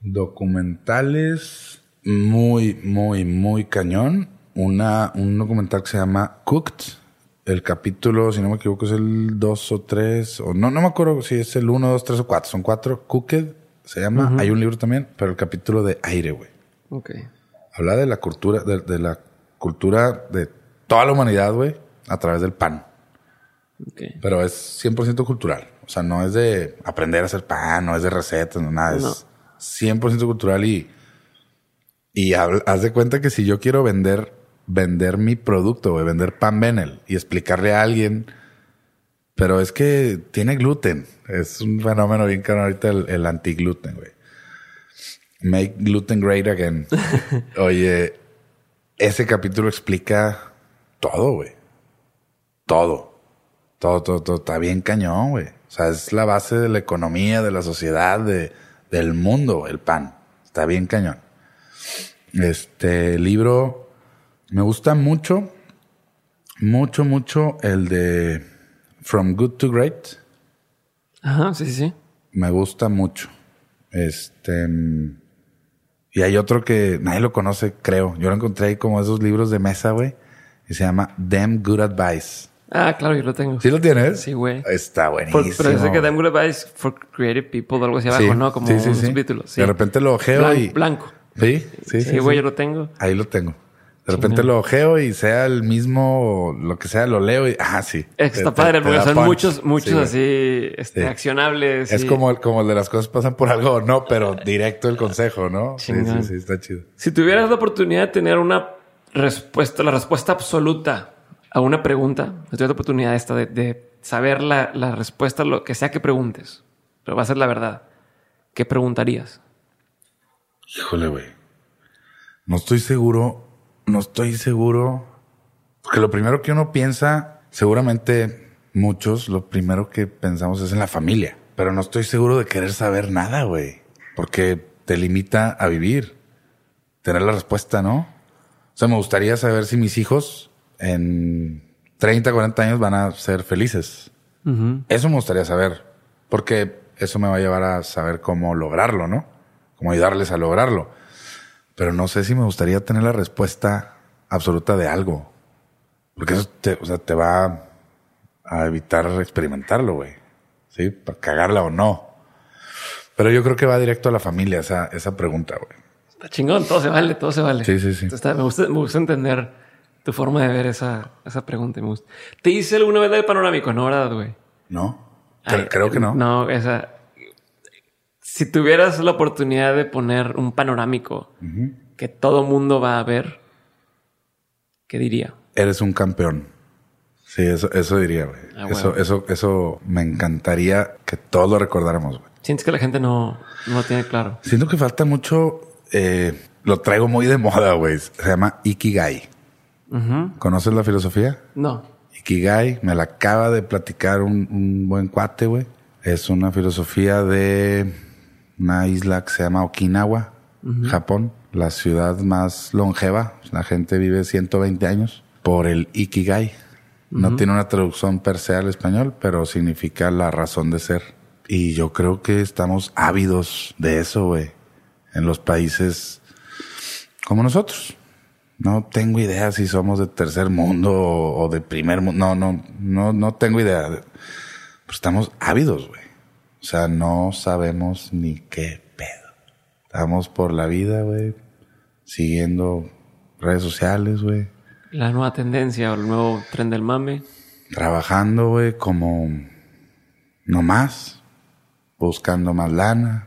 Documentales muy, muy, muy cañón. Una, un documental que se llama Cooked. El capítulo, si no me equivoco, es el 2 o 3. O no, no me acuerdo si es el 1, 2, 3 o 4. Son cuatro. Cooked se llama. Hay un libro también, pero el capítulo de aire, güey. Ok. Habla de la cultura, de, de la cultura de toda la humanidad, güey, a través del pan. Pero es 100% cultural. O sea, no es de aprender a hacer pan, no es de recetas, no nada. No. Es 100% cultural y, y haz de cuenta que si yo quiero vender, vender mi producto, güey, vender pan Benel y explicarle a alguien, pero es que tiene gluten. Es un fenómeno bien caro ahorita el, el anti-gluten, güey. Make gluten great again. [LAUGHS] Oye, ese capítulo explica todo, güey. Todo. Todo, todo, todo. Está bien cañón, güey. O sea, es la base de la economía, de la sociedad, de, del mundo, el pan. Está bien cañón. Este libro me gusta mucho, mucho, mucho el de From Good to Great. Ajá, sí, sí, sí. Me gusta mucho. Este. Y hay otro que nadie lo conoce, creo. Yo lo encontré ahí como esos libros de mesa, güey. Y se llama Damn Good Advice. Ah, claro, yo lo tengo. ¿Sí lo tienes? Sí, güey. Está buenísimo. pero dice que Good Advice for Creative People o algo así abajo, Sí, ¿no? Como sí, sí, un subtítulo. Sí. De repente lo ojeo Blan- y. Blanco. Sí, sí, sí. Güey, yo lo tengo. Ahí lo tengo. De repente lo ojeo y sea el mismo, lo que sea, lo leo y. Ah, sí. Es que Te- está te- padre te porque son punch. muchos, muchos así este, accionables. Es y- como, el- como el de las cosas pasan por algo o no, pero directo el consejo, ¿no? Sí, sí, sí, está chido. Si tuvieras la oportunidad de tener una respuesta, la respuesta absoluta a una pregunta, si tuvieras la oportunidad esta de, saber la, la respuesta lo que sea que preguntes, pero va a ser la verdad, ¿qué preguntarías? Híjole, güey. No estoy seguro, no estoy seguro. Porque lo primero que uno piensa, seguramente muchos, lo primero que pensamos es en la familia. Pero no estoy seguro de querer saber nada, güey. Porque te limita a vivir. tener la respuesta, ¿no? O sea, me gustaría saber si mis hijos en 30, 40 años van a ser felices. Eso me gustaría saber, porque eso me va a llevar a saber cómo lograrlo, ¿no? Cómo ayudarles a lograrlo. Pero no sé si me gustaría tener la respuesta absoluta de algo. Porque eso te, o sea, te va a evitar experimentarlo, güey. ¿Sí? Para cagarla o no. Pero yo creo que va directo a la familia esa, esa pregunta, güey. Está chingón, todo se vale, todo se vale. Sí, sí, sí. me, gusta, me gusta entender tu forma de ver esa, esa pregunta. Me gusta. ¿Te hice alguna vez de panorámico? No, ¿verdad, güey? No. creo que no. No, esa. Si tuvieras la oportunidad de poner un panorámico que todo mundo va a ver, ¿qué diría? Eres un campeón. Sí, eso, eso diría, güey. Ah, eso, eso, eso me encantaría que todos lo recordáramos, güey. Sientes que la gente no, no lo tiene claro. Siento que falta mucho eh, lo traigo muy de moda, güey. Se llama Ikigai. ¿Conoces la filosofía? No. Ikigai, me la acaba de platicar un, buen cuate, güey. Es una filosofía de una isla que se llama Okinawa, Japón, la ciudad más longeva. La gente vive 120 años por el Ikigai. No tiene una traducción per se al español, pero significa la razón de ser. Y yo creo que estamos ávidos de eso, güey en los países como nosotros. No tengo idea si somos de tercer mundo o, de primer mundo. No, no, no, no tengo idea. Pero estamos ávidos, güey. O sea, no sabemos ni qué pedo. Estamos por la vida, güey, siguiendo redes sociales, güey. La nueva tendencia o el nuevo tren del mame. Trabajando, güey, como no más, buscando más lana,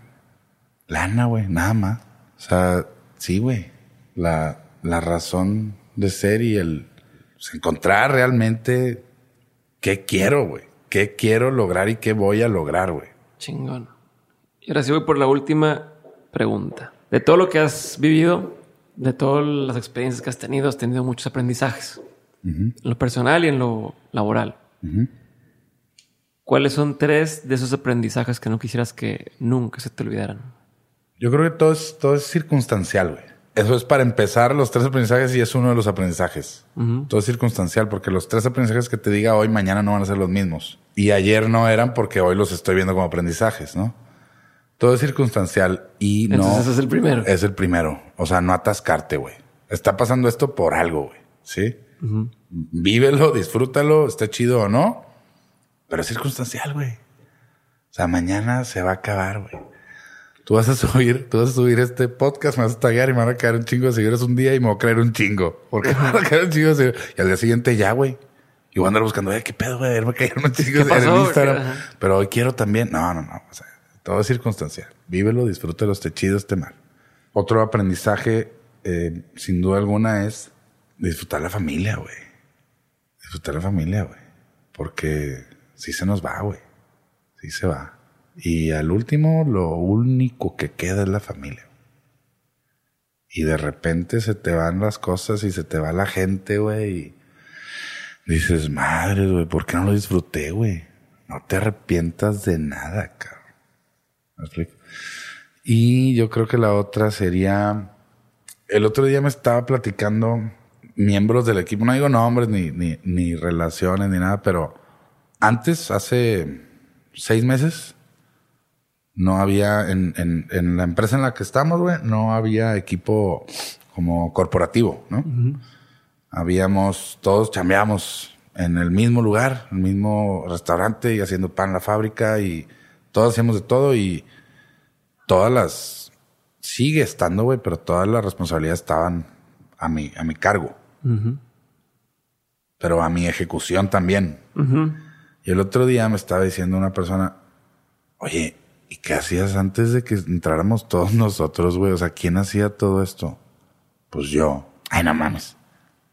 Lana, güey, nada más. O sea, sí, güey. La, la razón de ser y el pues, encontrar realmente qué quiero, güey. ¿Qué quiero lograr y qué voy a lograr, güey? Chingón. Y ahora sí voy por la última pregunta. De todo lo que has vivido, de todas las experiencias que has tenido, has tenido muchos aprendizajes. En lo personal y en lo laboral. ¿Cuáles son tres de esos aprendizajes que no quisieras que nunca se te olvidaran? Yo creo que todo es, todo es circunstancial, güey. Eso es para empezar los tres aprendizajes y es uno de los aprendizajes. Todo es circunstancial porque los tres aprendizajes que te diga hoy, mañana no van a ser los mismos. Y ayer no eran porque hoy los estoy viendo como aprendizajes, ¿no? Todo es circunstancial y no. Entonces ese es el primero. Es el primero. O sea, no atascarte, güey. Está pasando esto por algo, güey. ¿Sí? Vívelo, disfrútalo, esté chido o no. Pero es circunstancial, güey. O sea, mañana se va a acabar, güey tú vas a subir, tú vas a subir este podcast, me vas a taguear y me van a caer un chingo de seguidores un día y me voy a caer un chingo. Porque me van a caer un chingo de seguidores. Y al día siguiente ya, güey. Y voy a andar buscando, eh, qué pedo, güey, me cayeron un chingo de en Instagram. Pero hoy quiero también. No, no, no. O sea, todo es circunstancial. Vívelo, disfrútelo, esté chido, esté mal. Otro aprendizaje, eh, sin duda alguna, es disfrutar la familia, güey. Disfrutar la familia, güey. Porque sí se nos va, güey. Sí se va. Y al último, lo único que queda es la familia. Y de repente se te van las cosas y se te va la gente, güey. Dices, madre, güey, ¿por qué no lo disfruté, güey? No te arrepientas de nada, cabrón. Y yo creo que la otra sería. El otro día me estaba platicando miembros del equipo, no digo nombres ni, ni, ni relaciones ni nada, pero antes, hace seis meses, no había, en, en, en, la empresa en la que estamos, güey, no había equipo como corporativo, ¿no? Habíamos, todos chambeamos en el mismo lugar, el mismo restaurante y haciendo pan en la fábrica y todos hacíamos de todo y todas las, sigue estando, güey, pero todas las responsabilidades estaban a mi, a mi cargo. Pero a mi ejecución también. Y el otro día me estaba diciendo una persona, oye, ¿Y qué hacías antes de que entráramos todos [LAUGHS] nosotros, güey? O sea, ¿quién hacía todo esto? Pues yo. Ay, no mames.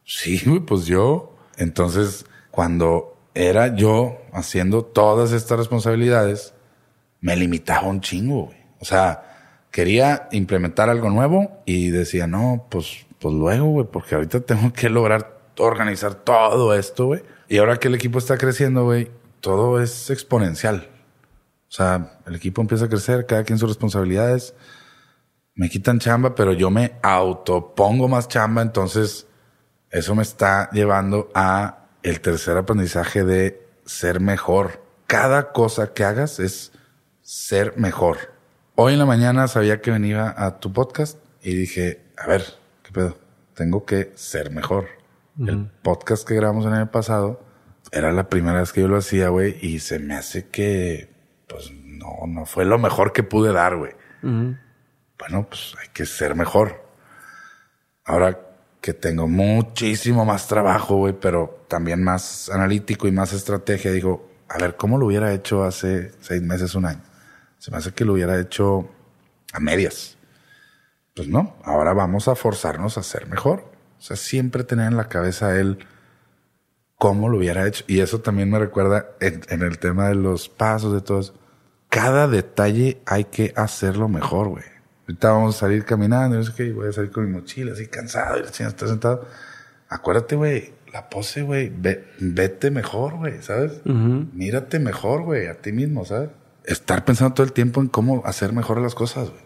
Sí, güey, pues yo. Entonces, cuando era yo haciendo todas estas responsabilidades, me limitaba un chingo, güey. O sea, quería implementar algo nuevo y decía, no, pues, pues luego, güey, porque ahorita tengo que lograr organizar todo esto, güey. Y ahora que el equipo está creciendo, güey, todo es exponencial. O sea, el equipo empieza a crecer, cada quien sus responsabilidades. me quitan chamba, pero yo me autopongo más chamba, entonces eso me está llevando a el tercer aprendizaje de ser mejor. Cada cosa que hagas es ser mejor. Hoy en la mañana sabía que venía a tu podcast y dije, a ver, ¿qué pedo? Tengo que ser mejor. El podcast que grabamos en el pasado era la primera vez que yo lo hacía, güey, y se me hace que, pues, no, no fue lo mejor que pude dar, güey. Bueno, pues hay que ser mejor. Ahora que tengo muchísimo más trabajo, güey, pero también más analítico y más estrategia, digo, a ver, ¿cómo lo hubiera hecho hace seis meses, un año? Se me hace que lo hubiera hecho a medias. Pues no, ahora vamos a forzarnos a ser mejor. O sea, siempre tener en la cabeza él cómo lo hubiera hecho. Y eso también me recuerda en, el tema de los pasos, de todo Cada detalle hay que hacerlo mejor, güey. Ahorita vamos a salir caminando, y sé qué, voy a salir con mi mochila así cansado y la chingada está sentado. Acuérdate, güey, la pose, güey, vete mejor, güey, ¿sabes? Mírate mejor, güey, a ti mismo, ¿sabes? Estar pensando todo el tiempo en cómo hacer mejor las cosas, güey.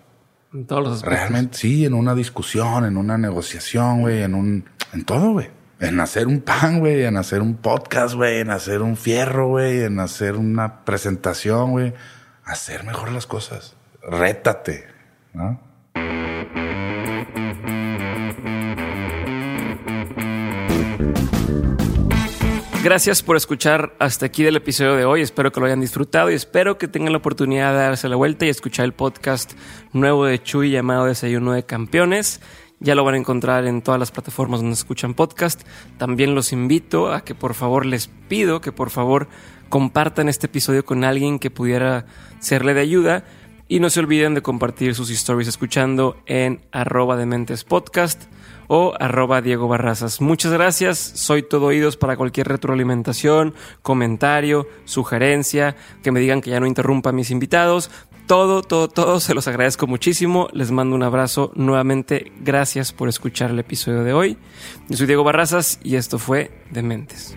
En todos los aspectos. Realmente, sí, en una discusión, en una negociación, güey, en un, en todo, güey. En hacer un pan, güey, en hacer un podcast, güey, en hacer un fierro, güey, en hacer una presentación, güey. Hacer mejor las cosas. Rétate, ¿no? Gracias por escuchar hasta aquí del episodio de hoy. Espero que lo hayan disfrutado y espero que tengan la oportunidad de darse la vuelta y escuchar el podcast nuevo de Chuy llamado Desayuno de Campeones. Ya lo van a encontrar en todas las plataformas donde escuchan podcast. También los invito a que por favor les pido que por favor compartan este episodio con alguien que pudiera serle de ayuda. Y no se olviden de compartir sus stories escuchando en arroba de mentes podcast o arroba Diego Barrazas. Muchas gracias, soy todo oídos para cualquier retroalimentación, comentario, sugerencia, que me digan que ya no interrumpa a mis invitados. Todo, todo, todo, se los agradezco muchísimo. Les mando un abrazo nuevamente. Gracias por escuchar el episodio de hoy. Yo soy Diego Barrazas y esto fue Dementes.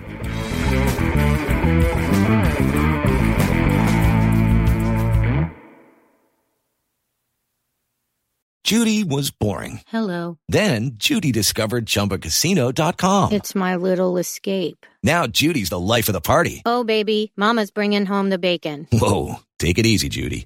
Judy was boring. Hello. Then Judy discovered ChumbaCasino.com. It's my little escape. Now Judy's the life of the party. Oh, baby, Mama's bringing home the bacon. Whoa, take it easy, Judy.